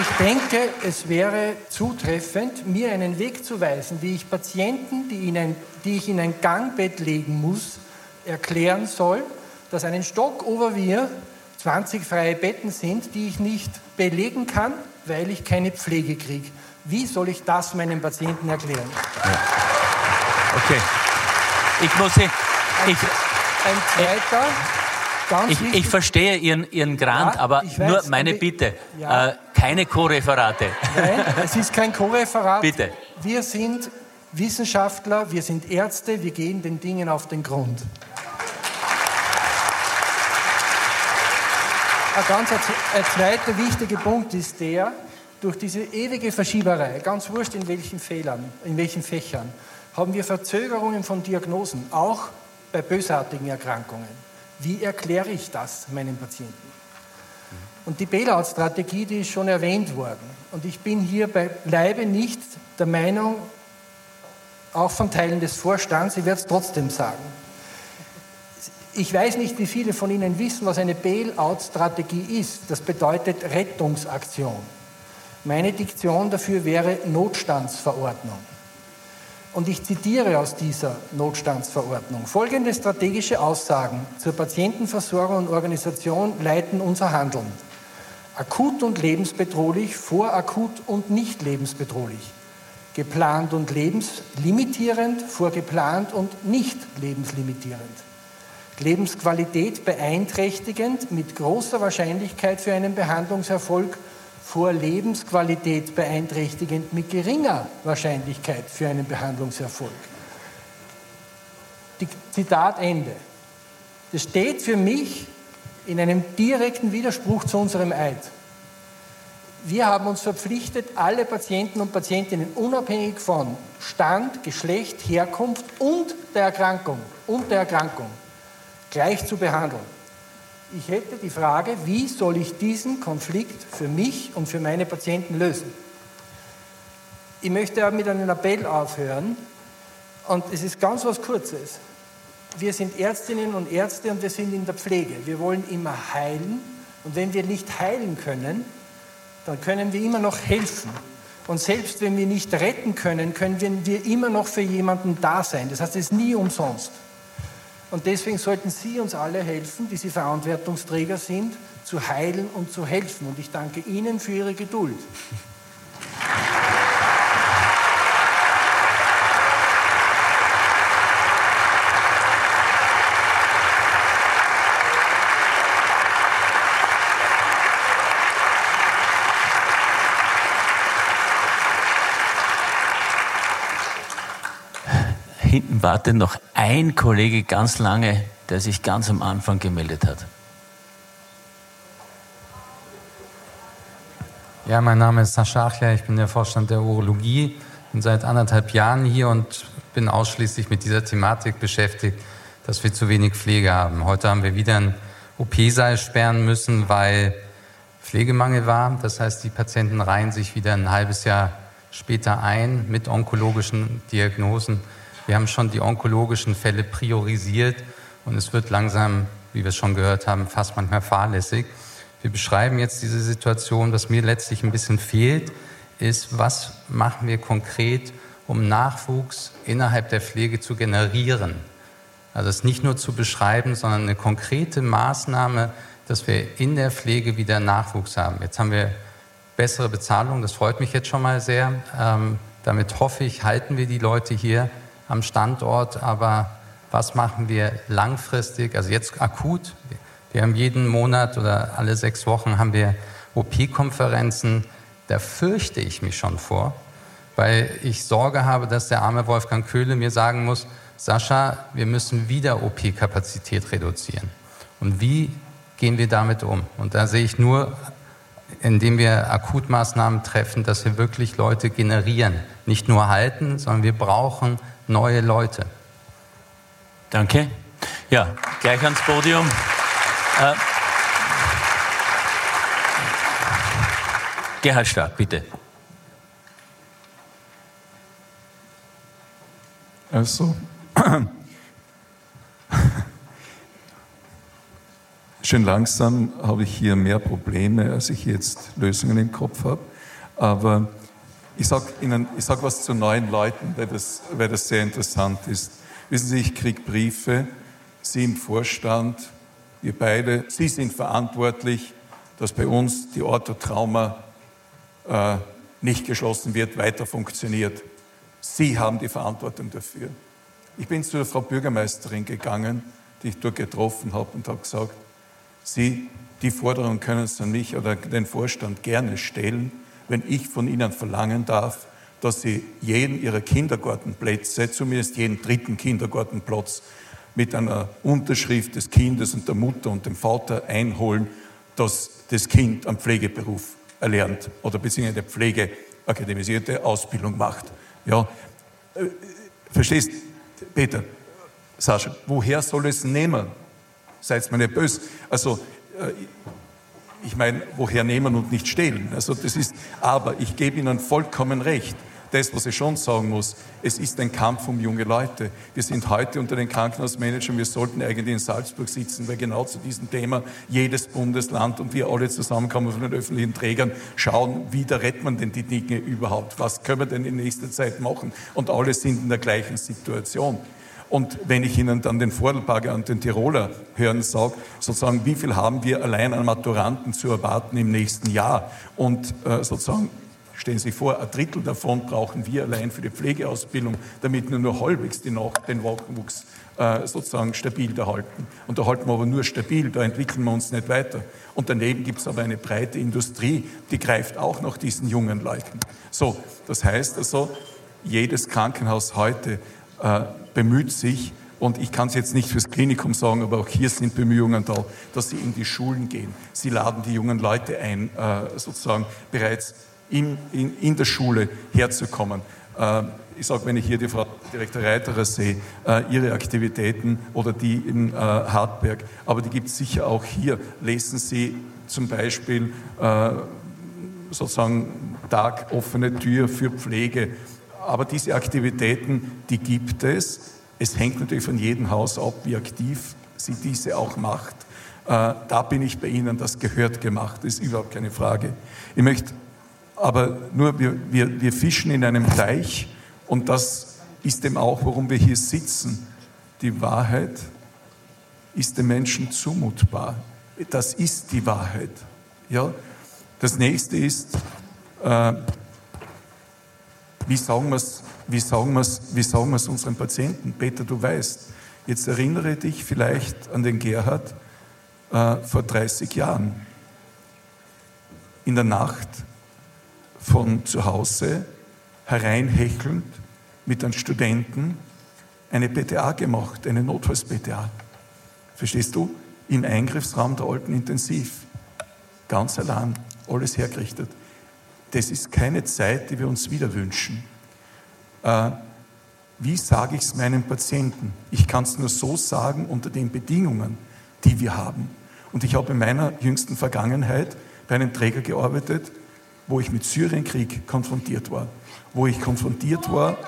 ich denke, es wäre zutreffend, mir einen Weg zu weisen, wie ich Patienten, die, in ein, die ich in ein Gangbett legen muss, erklären soll, dass einen Stock über wir 20 freie Betten sind, die ich nicht belegen kann, weil ich keine Pflege kriege. Wie soll ich das meinen Patienten erklären? Ja. Okay. Ich muss Sie. Ich, ein zweiter. Ich, ich, verstehe Ihren, Ihren Grant, ja, aber weiß, nur meine Bitte, ja. äh, keine Co-Referate. Nein, es ist kein Co-Referat. Bitte. Wir sind Wissenschaftler, wir sind Ärzte, wir gehen den Dingen auf den Grund. Ein ganz ein zweiter wichtiger Punkt ist der, durch diese ewige Verschieberei, ganz wurscht in welchen Fehlern, in welchen Fächern, haben wir Verzögerungen von Diagnosen, auch bei bösartigen Erkrankungen. Wie erkläre ich das meinen Patienten? Und die Bailout-Strategie, die ist schon erwähnt worden. Und ich bin hier beileibe nicht der Meinung, auch von Teilen des Vorstands, ich werde es trotzdem sagen. Ich weiß nicht, wie viele von Ihnen wissen, was eine Bailout-Strategie ist. Das bedeutet Rettungsaktion. Meine Diktion dafür wäre Notstandsverordnung. Und ich zitiere aus dieser Notstandsverordnung. Folgende strategische Aussagen zur Patientenversorgung und Organisation leiten unser Handeln. Akut und lebensbedrohlich vor akut und nicht lebensbedrohlich. geplant und lebenslimitierend vor geplant und nicht lebenslimitierend. Lebensqualität beeinträchtigend mit großer Wahrscheinlichkeit für einen Behandlungserfolg vor Lebensqualität beeinträchtigend mit geringer Wahrscheinlichkeit für einen Behandlungserfolg. Die Zitat Ende. Das steht für mich in einem direkten Widerspruch zu unserem Eid. Wir haben uns verpflichtet, alle Patienten und Patientinnen unabhängig von Stand, Geschlecht, Herkunft und der Erkrankung und der Erkrankung gleich zu behandeln. Ich hätte die Frage, wie soll ich diesen Konflikt für mich und für meine Patienten lösen? Ich möchte mit einem Appell aufhören und es ist ganz was Kurzes. Wir sind Ärztinnen und Ärzte und wir sind in der Pflege. Wir wollen immer heilen und wenn wir nicht heilen können, dann können wir immer noch helfen. Und selbst wenn wir nicht retten können, können wir immer noch für jemanden da sein. Das heißt, es ist nie umsonst. Und deswegen sollten Sie uns alle helfen, die Sie Verantwortungsträger sind, zu heilen und zu helfen. Und ich danke Ihnen für Ihre Geduld. Wartet noch ein Kollege ganz lange, der sich ganz am Anfang gemeldet hat. Ja, mein Name ist Sascha Achler, ich bin der Vorstand der Urologie, bin seit anderthalb Jahren hier und bin ausschließlich mit dieser Thematik beschäftigt, dass wir zu wenig Pflege haben. Heute haben wir wieder ein OP-Saal sperren müssen, weil Pflegemangel war. Das heißt, die Patienten reihen sich wieder ein halbes Jahr später ein mit onkologischen Diagnosen. Wir haben schon die onkologischen Fälle priorisiert und es wird langsam, wie wir es schon gehört haben, fast manchmal fahrlässig. Wir beschreiben jetzt diese Situation. Was mir letztlich ein bisschen fehlt, ist, was machen wir konkret, um Nachwuchs innerhalb der Pflege zu generieren. Also es nicht nur zu beschreiben, sondern eine konkrete Maßnahme, dass wir in der Pflege wieder Nachwuchs haben. Jetzt haben wir bessere Bezahlung, das freut mich jetzt schon mal sehr. Ähm, damit hoffe ich, halten wir die Leute hier am Standort, aber was machen wir langfristig, also jetzt akut? Wir haben jeden Monat oder alle sechs Wochen haben wir OP-Konferenzen. Da fürchte ich mich schon vor, weil ich Sorge habe, dass der arme Wolfgang Köhle mir sagen muss, Sascha, wir müssen wieder OP-Kapazität reduzieren. Und wie gehen wir damit um? Und da sehe ich nur, indem wir Akutmaßnahmen treffen, dass wir wirklich Leute generieren. Nicht nur halten, sondern wir brauchen neue Leute. Danke. Ja, gleich ans Podium. Äh, Gerhard Stark, bitte. Also, *coughs* schön langsam habe ich hier mehr Probleme, als ich jetzt Lösungen im Kopf habe. Aber ich sage Ihnen, ich sage was zu neuen Leuten, weil das, weil das sehr interessant ist. Wissen Sie, ich kriege Briefe, Sie im Vorstand, wir beide, Sie sind verantwortlich, dass bei uns die Orthotrauma äh, nicht geschlossen wird, weiter funktioniert. Sie haben die Verantwortung dafür. Ich bin zu der Frau Bürgermeisterin gegangen, die ich dort getroffen habe und habe gesagt, Sie, die Forderung können Sie an mich oder den Vorstand gerne stellen wenn ich von Ihnen verlangen darf, dass Sie jeden Ihrer Kindergartenplätze, zumindest jeden dritten Kindergartenplatz, mit einer Unterschrift des Kindes und der Mutter und dem Vater einholen, dass das Kind einen Pflegeberuf erlernt oder beziehungsweise eine pflegeakademisierte Ausbildung macht. Ja, verstehst, Peter, Sascha, woher soll es nehmen? Seid mir nicht böse. Also, äh, ich meine, woher nehmen und nicht stehlen. Also das ist, aber ich gebe Ihnen vollkommen recht. Das, was ich schon sagen muss, es ist ein Kampf um junge Leute. Wir sind heute unter den Krankenhausmanagern, wir sollten eigentlich in Salzburg sitzen, weil genau zu diesem Thema jedes Bundesland und wir alle zusammenkommen von den öffentlichen Trägern schauen, wie da rettet man denn die Dinge überhaupt? Was können wir denn in nächster Zeit machen? Und alle sind in der gleichen Situation. Und wenn ich Ihnen dann den Vordelberger und den Tiroler hören sage, sozusagen, wie viel haben wir allein an Maturanten zu erwarten im nächsten Jahr? Und äh, sozusagen, Stellen Sie sich vor, ein Drittel davon brauchen wir allein für die Pflegeausbildung, damit wir nur halbwegs den Nachwuchs äh, sozusagen stabil erhalten. Und da halten wir aber nur stabil, da entwickeln wir uns nicht weiter. Und daneben gibt es aber eine breite Industrie, die greift auch nach diesen jungen Leuten. So, das heißt also, jedes Krankenhaus heute äh, bemüht sich, und ich kann es jetzt nicht fürs Klinikum sagen, aber auch hier sind Bemühungen da, dass sie in die Schulen gehen. Sie laden die jungen Leute ein, äh, sozusagen bereits in, in, in der Schule herzukommen. Äh, ich sage, wenn ich hier die Frau Direktor Reiterer sehe, ihre Aktivitäten oder die in Hartberg, aber die gibt es sicher auch hier. Lesen Sie zum Beispiel sozusagen Tag offene Tür für Pflege. Aber diese Aktivitäten, die gibt es. Es hängt natürlich von jedem Haus ab, wie aktiv sie diese auch macht. Äh, da bin ich bei Ihnen, das gehört gemacht, ist überhaupt keine Frage. Ich möchte aber nur, wir, wir, wir fischen in einem Teich und das ist dem auch, warum wir hier sitzen. Die Wahrheit ist dem Menschen zumutbar. Das ist die Wahrheit. Ja? Das nächste ist, äh, wie sagen wir es wie sagen wie sagen unseren Patienten? Peter, du weißt, jetzt erinnere dich vielleicht an den Gerhard äh, vor 30 Jahren. In der Nacht von zu Hause hereinhechelnd mit einem Studenten eine PTA gemacht, eine Notfalls-PTA. Verstehst du? Im Eingriffsraum der alten Intensiv. Ganz allein, alles hergerichtet. Das ist keine Zeit, die wir uns wieder wünschen. Äh, wie sage ich es meinen Patienten? Ich kann es nur so sagen unter den Bedingungen, die wir haben. Und ich habe in meiner jüngsten Vergangenheit bei einem Träger gearbeitet, wo ich mit Syrienkrieg konfrontiert war, wo ich konfrontiert war.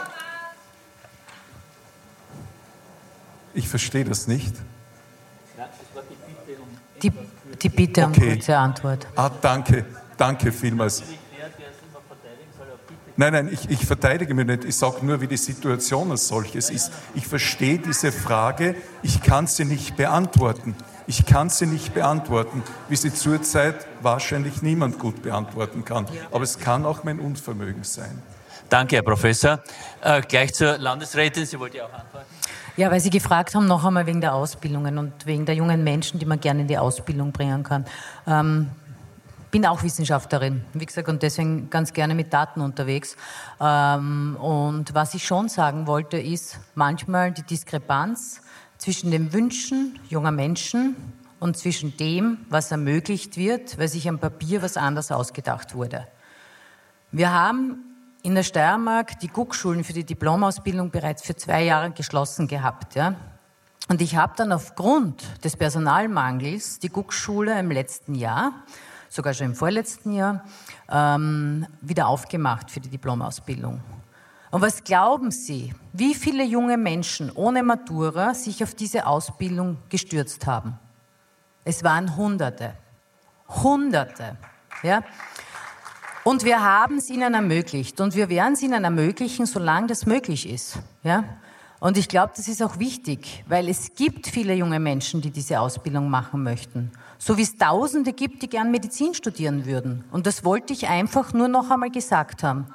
Ich verstehe das nicht. Die, die Bitte um okay. kurze Antwort. Ah, danke, danke vielmals. Nein, nein, ich, ich verteidige mich nicht. Ich sage nur, wie die Situation als solches ist. Ich verstehe diese Frage, ich kann sie nicht beantworten. Ich kann sie nicht beantworten, wie sie zurzeit wahrscheinlich niemand gut beantworten kann. Aber es kann auch mein Unvermögen sein. Danke, Herr Professor. Äh, gleich zur Landesrätin. Sie wollte ja auch antworten. Ja, weil Sie gefragt haben, noch einmal wegen der Ausbildungen und wegen der jungen Menschen, die man gerne in die Ausbildung bringen kann. Ähm, bin auch Wissenschaftlerin, wie gesagt, und deswegen ganz gerne mit Daten unterwegs. Ähm, und was ich schon sagen wollte, ist manchmal die Diskrepanz zwischen den Wünschen junger Menschen und zwischen dem, was ermöglicht wird, weil sich am Papier was anders ausgedacht wurde. Wir haben in der Steiermark die Guckschulen für die Diplomausbildung bereits für zwei Jahre geschlossen gehabt. Ja? Und ich habe dann aufgrund des Personalmangels die Guckschule im letzten Jahr sogar schon im vorletzten Jahr, ähm, wieder aufgemacht für die Diplomausbildung. Und was glauben Sie, wie viele junge Menschen ohne Matura sich auf diese Ausbildung gestürzt haben? Es waren Hunderte. Hunderte. Ja? Und wir haben es ihnen ermöglicht. Und wir werden es ihnen ermöglichen, solange das möglich ist. Ja? Und ich glaube, das ist auch wichtig, weil es gibt viele junge Menschen, die diese Ausbildung machen möchten. So wie es Tausende gibt, die gern Medizin studieren würden. Und das wollte ich einfach nur noch einmal gesagt haben.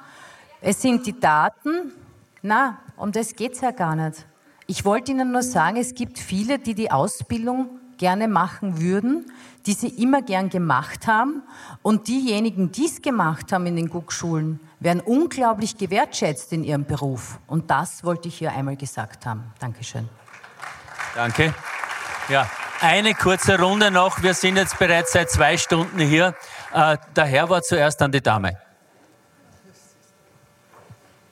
Es sind die Daten, na, um das geht's ja gar nicht. Ich wollte Ihnen nur sagen, es gibt viele, die die Ausbildung gerne machen würden, die sie immer gern gemacht haben. Und diejenigen, die es gemacht haben in den Guckschulen, werden unglaublich gewertschätzt in ihrem Beruf. Und das wollte ich hier einmal gesagt haben. Dankeschön. Danke. Ja, eine kurze Runde noch. Wir sind jetzt bereits seit zwei Stunden hier. Äh, der Herr war zuerst an die Dame.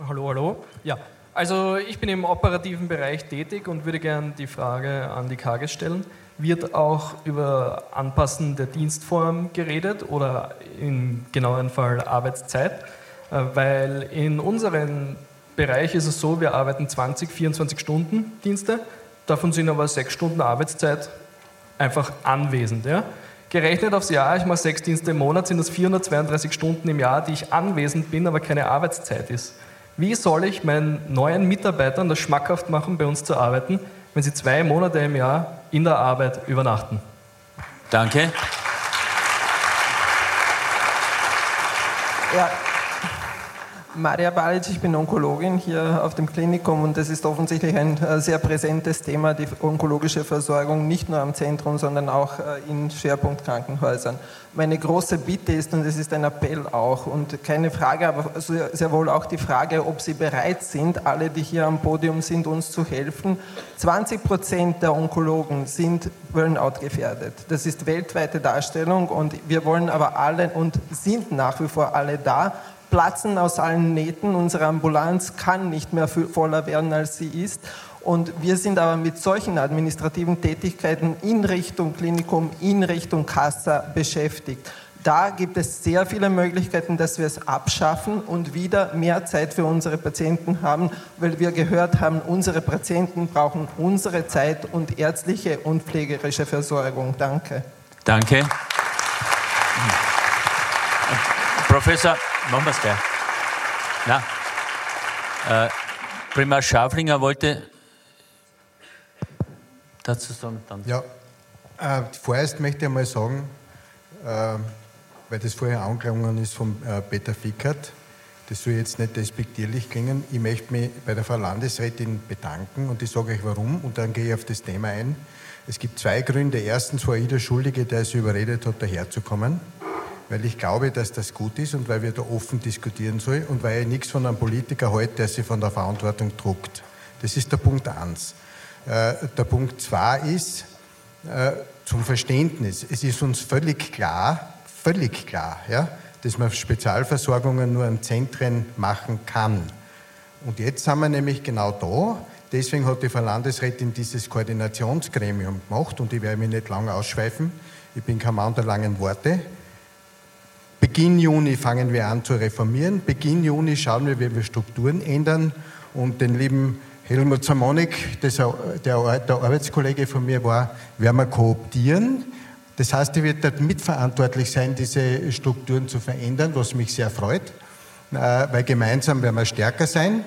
Hallo, hallo. Ja, also ich bin im operativen Bereich tätig und würde gerne die Frage an die Kages stellen. Wird auch über Anpassen der Dienstform geredet oder im genaueren Fall Arbeitszeit? Äh, weil in unserem Bereich ist es so, wir arbeiten 20, 24 Stunden Dienste, davon sind aber sechs Stunden Arbeitszeit einfach anwesend. Ja? Gerechnet aufs Jahr, ich mache sechs Dienste im Monat, sind das 432 Stunden im Jahr, die ich anwesend bin, aber keine Arbeitszeit ist. Wie soll ich meinen neuen Mitarbeitern das schmackhaft machen, bei uns zu arbeiten, wenn sie zwei Monate im Jahr in der Arbeit übernachten? Danke. Ja, Maria Balic, ich bin Onkologin hier auf dem Klinikum und das ist offensichtlich ein äh, sehr präsentes Thema, die onkologische Versorgung, nicht nur am Zentrum, sondern auch äh, in Schwerpunktkrankenhäusern. Meine große Bitte ist, und es ist ein Appell auch, und keine Frage, aber sehr wohl auch die Frage, ob Sie bereit sind, alle, die hier am Podium sind, uns zu helfen. 20 Prozent der Onkologen sind Burnout gefährdet. Das ist weltweite Darstellung und wir wollen aber alle und sind nach wie vor alle da, platzen aus allen Nähten. Unsere Ambulanz kann nicht mehr voller werden, als sie ist. Und wir sind aber mit solchen administrativen Tätigkeiten in Richtung Klinikum, in Richtung Kassa beschäftigt. Da gibt es sehr viele Möglichkeiten, dass wir es abschaffen und wieder mehr Zeit für unsere Patienten haben, weil wir gehört haben, unsere Patienten brauchen unsere Zeit und ärztliche und pflegerische Versorgung. Danke. Danke. Professor Machen wir es gleich. Na, äh, Prima Schaflinger wollte dazu sagen. Dann. Ja, äh, vorerst möchte ich einmal sagen, äh, weil das vorher angeklungen ist von äh, Peter Fickert, das soll jetzt nicht despektierlich klingen. Ich möchte mich bei der Frau Landesrätin bedanken und ich sage euch warum und dann gehe ich auf das Thema ein. Es gibt zwei Gründe. Erstens war ich der Schuldige, der sie überredet hat, daherzukommen weil ich glaube, dass das gut ist und weil wir da offen diskutieren sollen und weil ich nichts von einem Politiker halte, der sich von der Verantwortung druckt. Das ist der Punkt eins. Äh, der Punkt zwei ist äh, zum Verständnis. Es ist uns völlig klar, völlig klar, ja, dass man Spezialversorgungen nur an Zentren machen kann. Und jetzt sind wir nämlich genau da. Deswegen hat die Frau Landesrätin dieses Koordinationsgremium gemacht und ich werde mich nicht lange ausschweifen. Ich bin kein Mann der langen Worte. Beginn Juni fangen wir an zu reformieren. Beginn Juni schauen wir, wie wir Strukturen ändern. Und den lieben Helmut Zamonik, der, der Arbeitskollege von mir war, werden wir kooptieren. Das heißt, er wird dort mitverantwortlich sein, diese Strukturen zu verändern, was mich sehr freut, äh, weil gemeinsam werden wir stärker sein.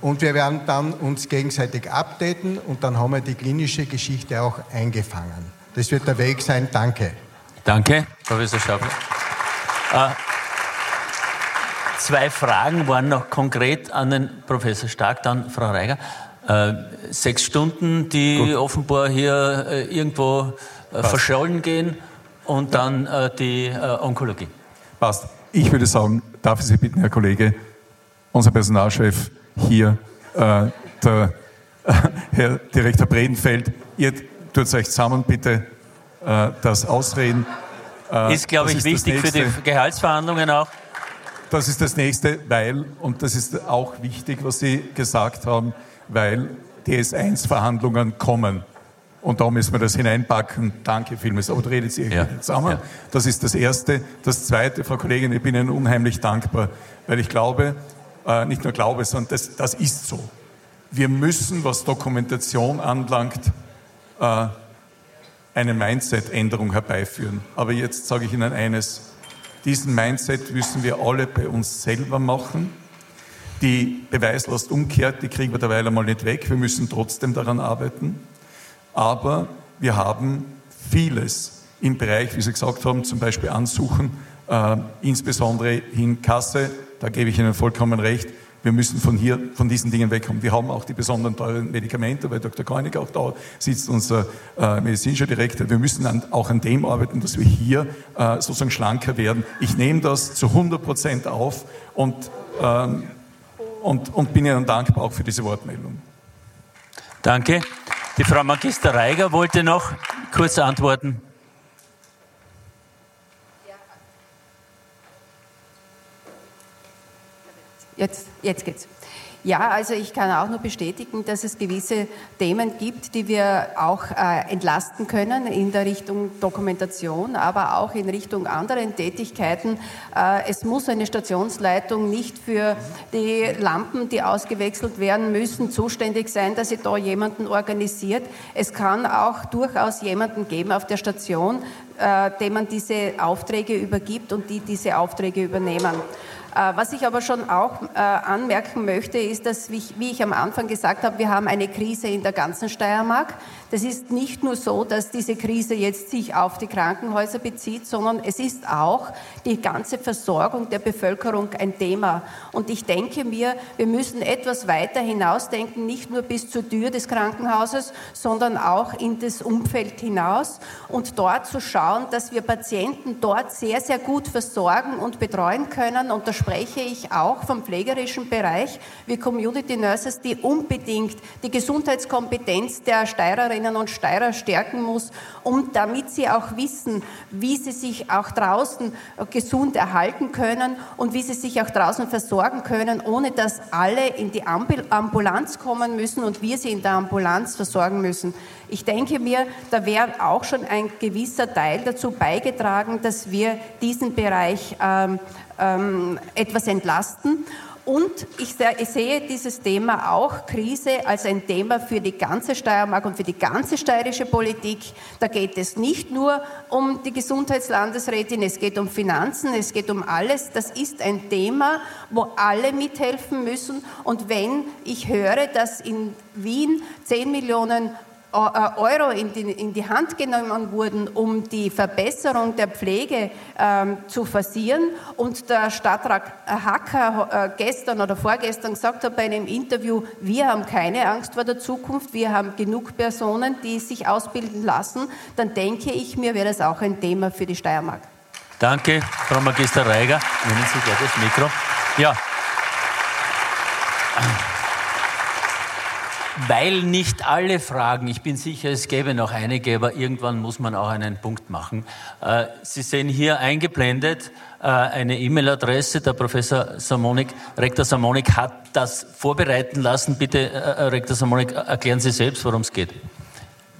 Und wir werden dann uns gegenseitig updaten und dann haben wir die klinische Geschichte auch eingefangen. Das wird der Weg sein. Danke. Danke, Professor Schaubler. Äh, zwei Fragen waren noch konkret an den Professor Stark, dann Frau Reiger. Äh, sechs Stunden, die Gut. offenbar hier äh, irgendwo äh, verschollen gehen und dann die Onkologie. Passt. Ich würde sagen, darf ich Sie bitten, Herr Kollege, unser Personalchef hier, der Herr Direktor Bredenfeld, ihr tut euch zusammen bitte das ausreden. Äh, ist, glaube ich, wichtig für die Gehaltsverhandlungen auch. Das ist das nächste, weil, und das ist auch wichtig, was Sie gesagt haben, weil die S1-Verhandlungen kommen. Und da müssen wir das hineinpacken. Danke vielmals. Aber redet ihr ja. zusammen. Ja. Das ist das Erste. Das Zweite, Frau Kollegin, ich bin Ihnen unheimlich dankbar, weil ich glaube, äh, nicht nur glaube, sondern das, das ist so. Wir müssen, was Dokumentation anlangt, äh, eine Mindset-Änderung herbeiführen. Aber jetzt sage ich Ihnen eines, diesen Mindset müssen wir alle bei uns selber machen. Die Beweislast umkehrt, die kriegen wir derweil einmal nicht weg. Wir müssen trotzdem daran arbeiten. Aber wir haben vieles im Bereich, wie Sie gesagt haben, zum Beispiel Ansuchen, äh, insbesondere in Kasse, da gebe ich Ihnen vollkommen recht, wir müssen von hier, von diesen Dingen wegkommen. Wir haben auch die besonderen teuren Medikamente, weil Dr. Koenig auch da sitzt, unser äh, medizinischer Direktor. Wir müssen an, auch an dem arbeiten, dass wir hier äh, sozusagen schlanker werden. Ich nehme das zu 100 Prozent auf und, ähm, und, und bin Ihnen dankbar auch für diese Wortmeldung. Danke. Die Frau Magister Reiger wollte noch kurz antworten. Jetzt, jetzt geht's. Ja, also ich kann auch nur bestätigen, dass es gewisse Themen gibt, die wir auch äh, entlasten können in der Richtung Dokumentation, aber auch in Richtung anderen Tätigkeiten. Äh, es muss eine Stationsleitung nicht für die Lampen, die ausgewechselt werden müssen, zuständig sein, dass sie da jemanden organisiert. Es kann auch durchaus jemanden geben auf der Station, äh, dem man diese Aufträge übergibt und die diese Aufträge übernehmen. Äh, was ich aber schon auch äh, anmerken möchte, ist, dass, wie ich am Anfang gesagt habe, wir haben eine Krise in der ganzen Steiermark. Das ist nicht nur so, dass diese Krise jetzt sich auf die Krankenhäuser bezieht, sondern es ist auch die ganze Versorgung der Bevölkerung ein Thema. Und ich denke mir, wir müssen etwas weiter hinausdenken, nicht nur bis zur Tür des Krankenhauses, sondern auch in das Umfeld hinaus und dort zu schauen, dass wir Patienten dort sehr, sehr gut versorgen und betreuen können. Und da spreche ich auch vom pflegerischen Bereich, wie Community Nurses, die unbedingt die Gesundheitskompetenz der Steirerinnen Steirerinnen und Steirer stärken muss, um damit sie auch wissen, wie sie sich auch draußen gesund erhalten können und wie sie sich auch draußen versorgen können, ohne dass alle in die Ambulanz kommen müssen und wir sie in der Ambulanz versorgen müssen. Ich denke mir, da wäre auch schon ein gewisser Teil dazu beigetragen, dass wir diesen Bereich ähm, ähm, etwas entlasten. Und ich sehe dieses Thema auch Krise als ein Thema für die ganze Steiermark und für die ganze steirische Politik. Da geht es nicht nur um die Gesundheitslandesrätin, es geht um Finanzen, es geht um alles. Das ist ein Thema, wo alle mithelfen müssen. Und wenn ich höre, dass in Wien 10 Millionen Euro in die, in die, Hand genommen wurden, um die Verbesserung der Pflege ähm, zu forcieren. Und der Stadtrat Hacker äh, gestern oder vorgestern gesagt hat bei einem Interview, wir haben keine Angst vor der Zukunft, wir haben genug Personen, die sich ausbilden lassen, dann denke ich mir, wäre das auch ein Thema für die Steiermark. Danke, Frau Magister Reiger. Nehmen Sie gleich das Mikro. Ja. Weil nicht alle Fragen, ich bin sicher, es gäbe noch einige, aber irgendwann muss man auch einen Punkt machen. Äh, Sie sehen hier eingeblendet äh, eine E-Mail-Adresse. Der Professor Samonik, Rektor Samonik hat das vorbereiten lassen. Bitte, äh, Rektor Samonik, erklären Sie selbst, worum es geht.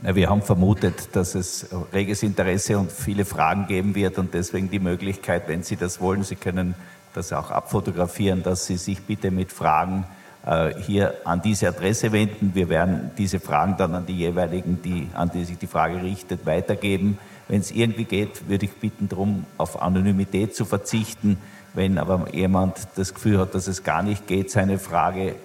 Wir haben vermutet, dass es reges Interesse und viele Fragen geben wird und deswegen die Möglichkeit, wenn Sie das wollen, Sie können das auch abfotografieren, dass Sie sich bitte mit Fragen hier an diese Adresse wenden. Wir werden diese Fragen dann an die jeweiligen, die, an die sich die Frage richtet, weitergeben. Wenn es irgendwie geht, würde ich bitten darum, auf Anonymität zu verzichten. Wenn aber jemand das Gefühl hat, dass es gar nicht geht, seine Frage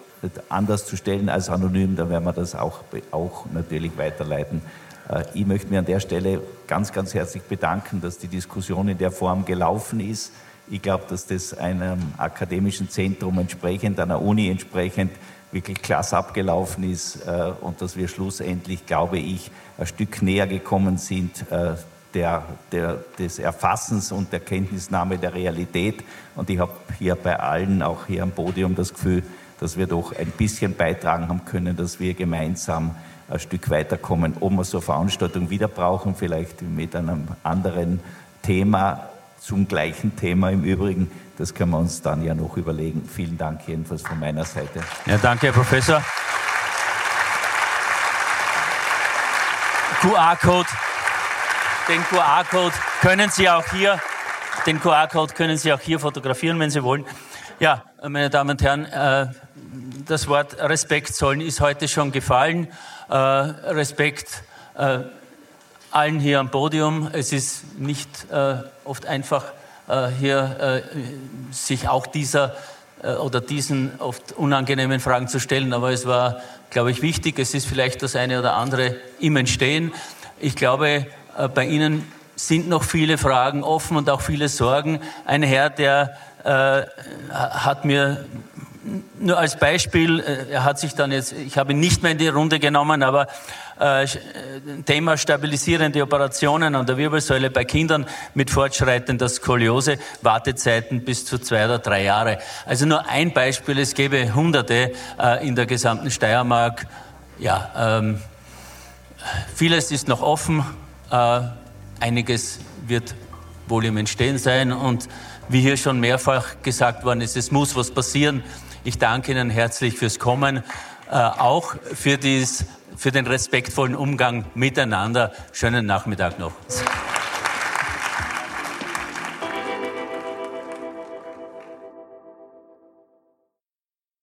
anders zu stellen als anonym, dann werden wir das auch, auch natürlich weiterleiten. Äh, ich möchte mir an der Stelle ganz, ganz herzlich bedanken, dass die Diskussion in der Form gelaufen ist. Ich glaube, dass das einem akademischen Zentrum entsprechend, einer Uni entsprechend wirklich klasse abgelaufen ist äh, und dass wir schlussendlich, glaube ich, ein Stück näher gekommen sind äh, der, der, des Erfassens und der Kenntnisnahme der Realität. Und ich habe hier bei allen, auch hier am Podium, das Gefühl, dass wir doch ein bisschen beitragen haben können, dass wir gemeinsam ein Stück weiterkommen. Ob wir so eine Veranstaltung wieder brauchen, vielleicht mit einem anderen Thema, zum gleichen Thema im Übrigen. Das können wir uns dann ja noch überlegen. Vielen Dank jedenfalls von meiner Seite. Ja, danke, Herr Professor. QR-Code. Den QR-Code können Sie auch hier, den QR-Code können Sie auch hier fotografieren, wenn Sie wollen. Ja, meine Damen und Herren, äh, das Wort Respekt sollen ist heute schon gefallen. Äh, Respekt äh, allen hier am Podium. Es ist nicht äh, oft einfach, äh, hier äh, sich auch dieser äh, oder diesen oft unangenehmen Fragen zu stellen, aber es war, glaube ich, wichtig. Es ist vielleicht das eine oder andere im Entstehen. Ich glaube, äh, bei Ihnen sind noch viele Fragen offen und auch viele Sorgen. Ein Herr, der äh, hat mir nur als Beispiel, er hat sich dann jetzt, ich habe ihn nicht mehr in die Runde genommen, aber Thema stabilisierende Operationen an der Wirbelsäule bei Kindern mit fortschreitender Skoliose, Wartezeiten bis zu zwei oder drei Jahre. Also nur ein Beispiel, es gäbe Hunderte äh, in der gesamten Steiermark. Ja, ähm, vieles ist noch offen, äh, einiges wird wohl im Entstehen sein und wie hier schon mehrfach gesagt worden ist, es muss was passieren. Ich danke Ihnen herzlich fürs Kommen, äh, auch für, dies, für den respektvollen Umgang miteinander. Schönen Nachmittag noch.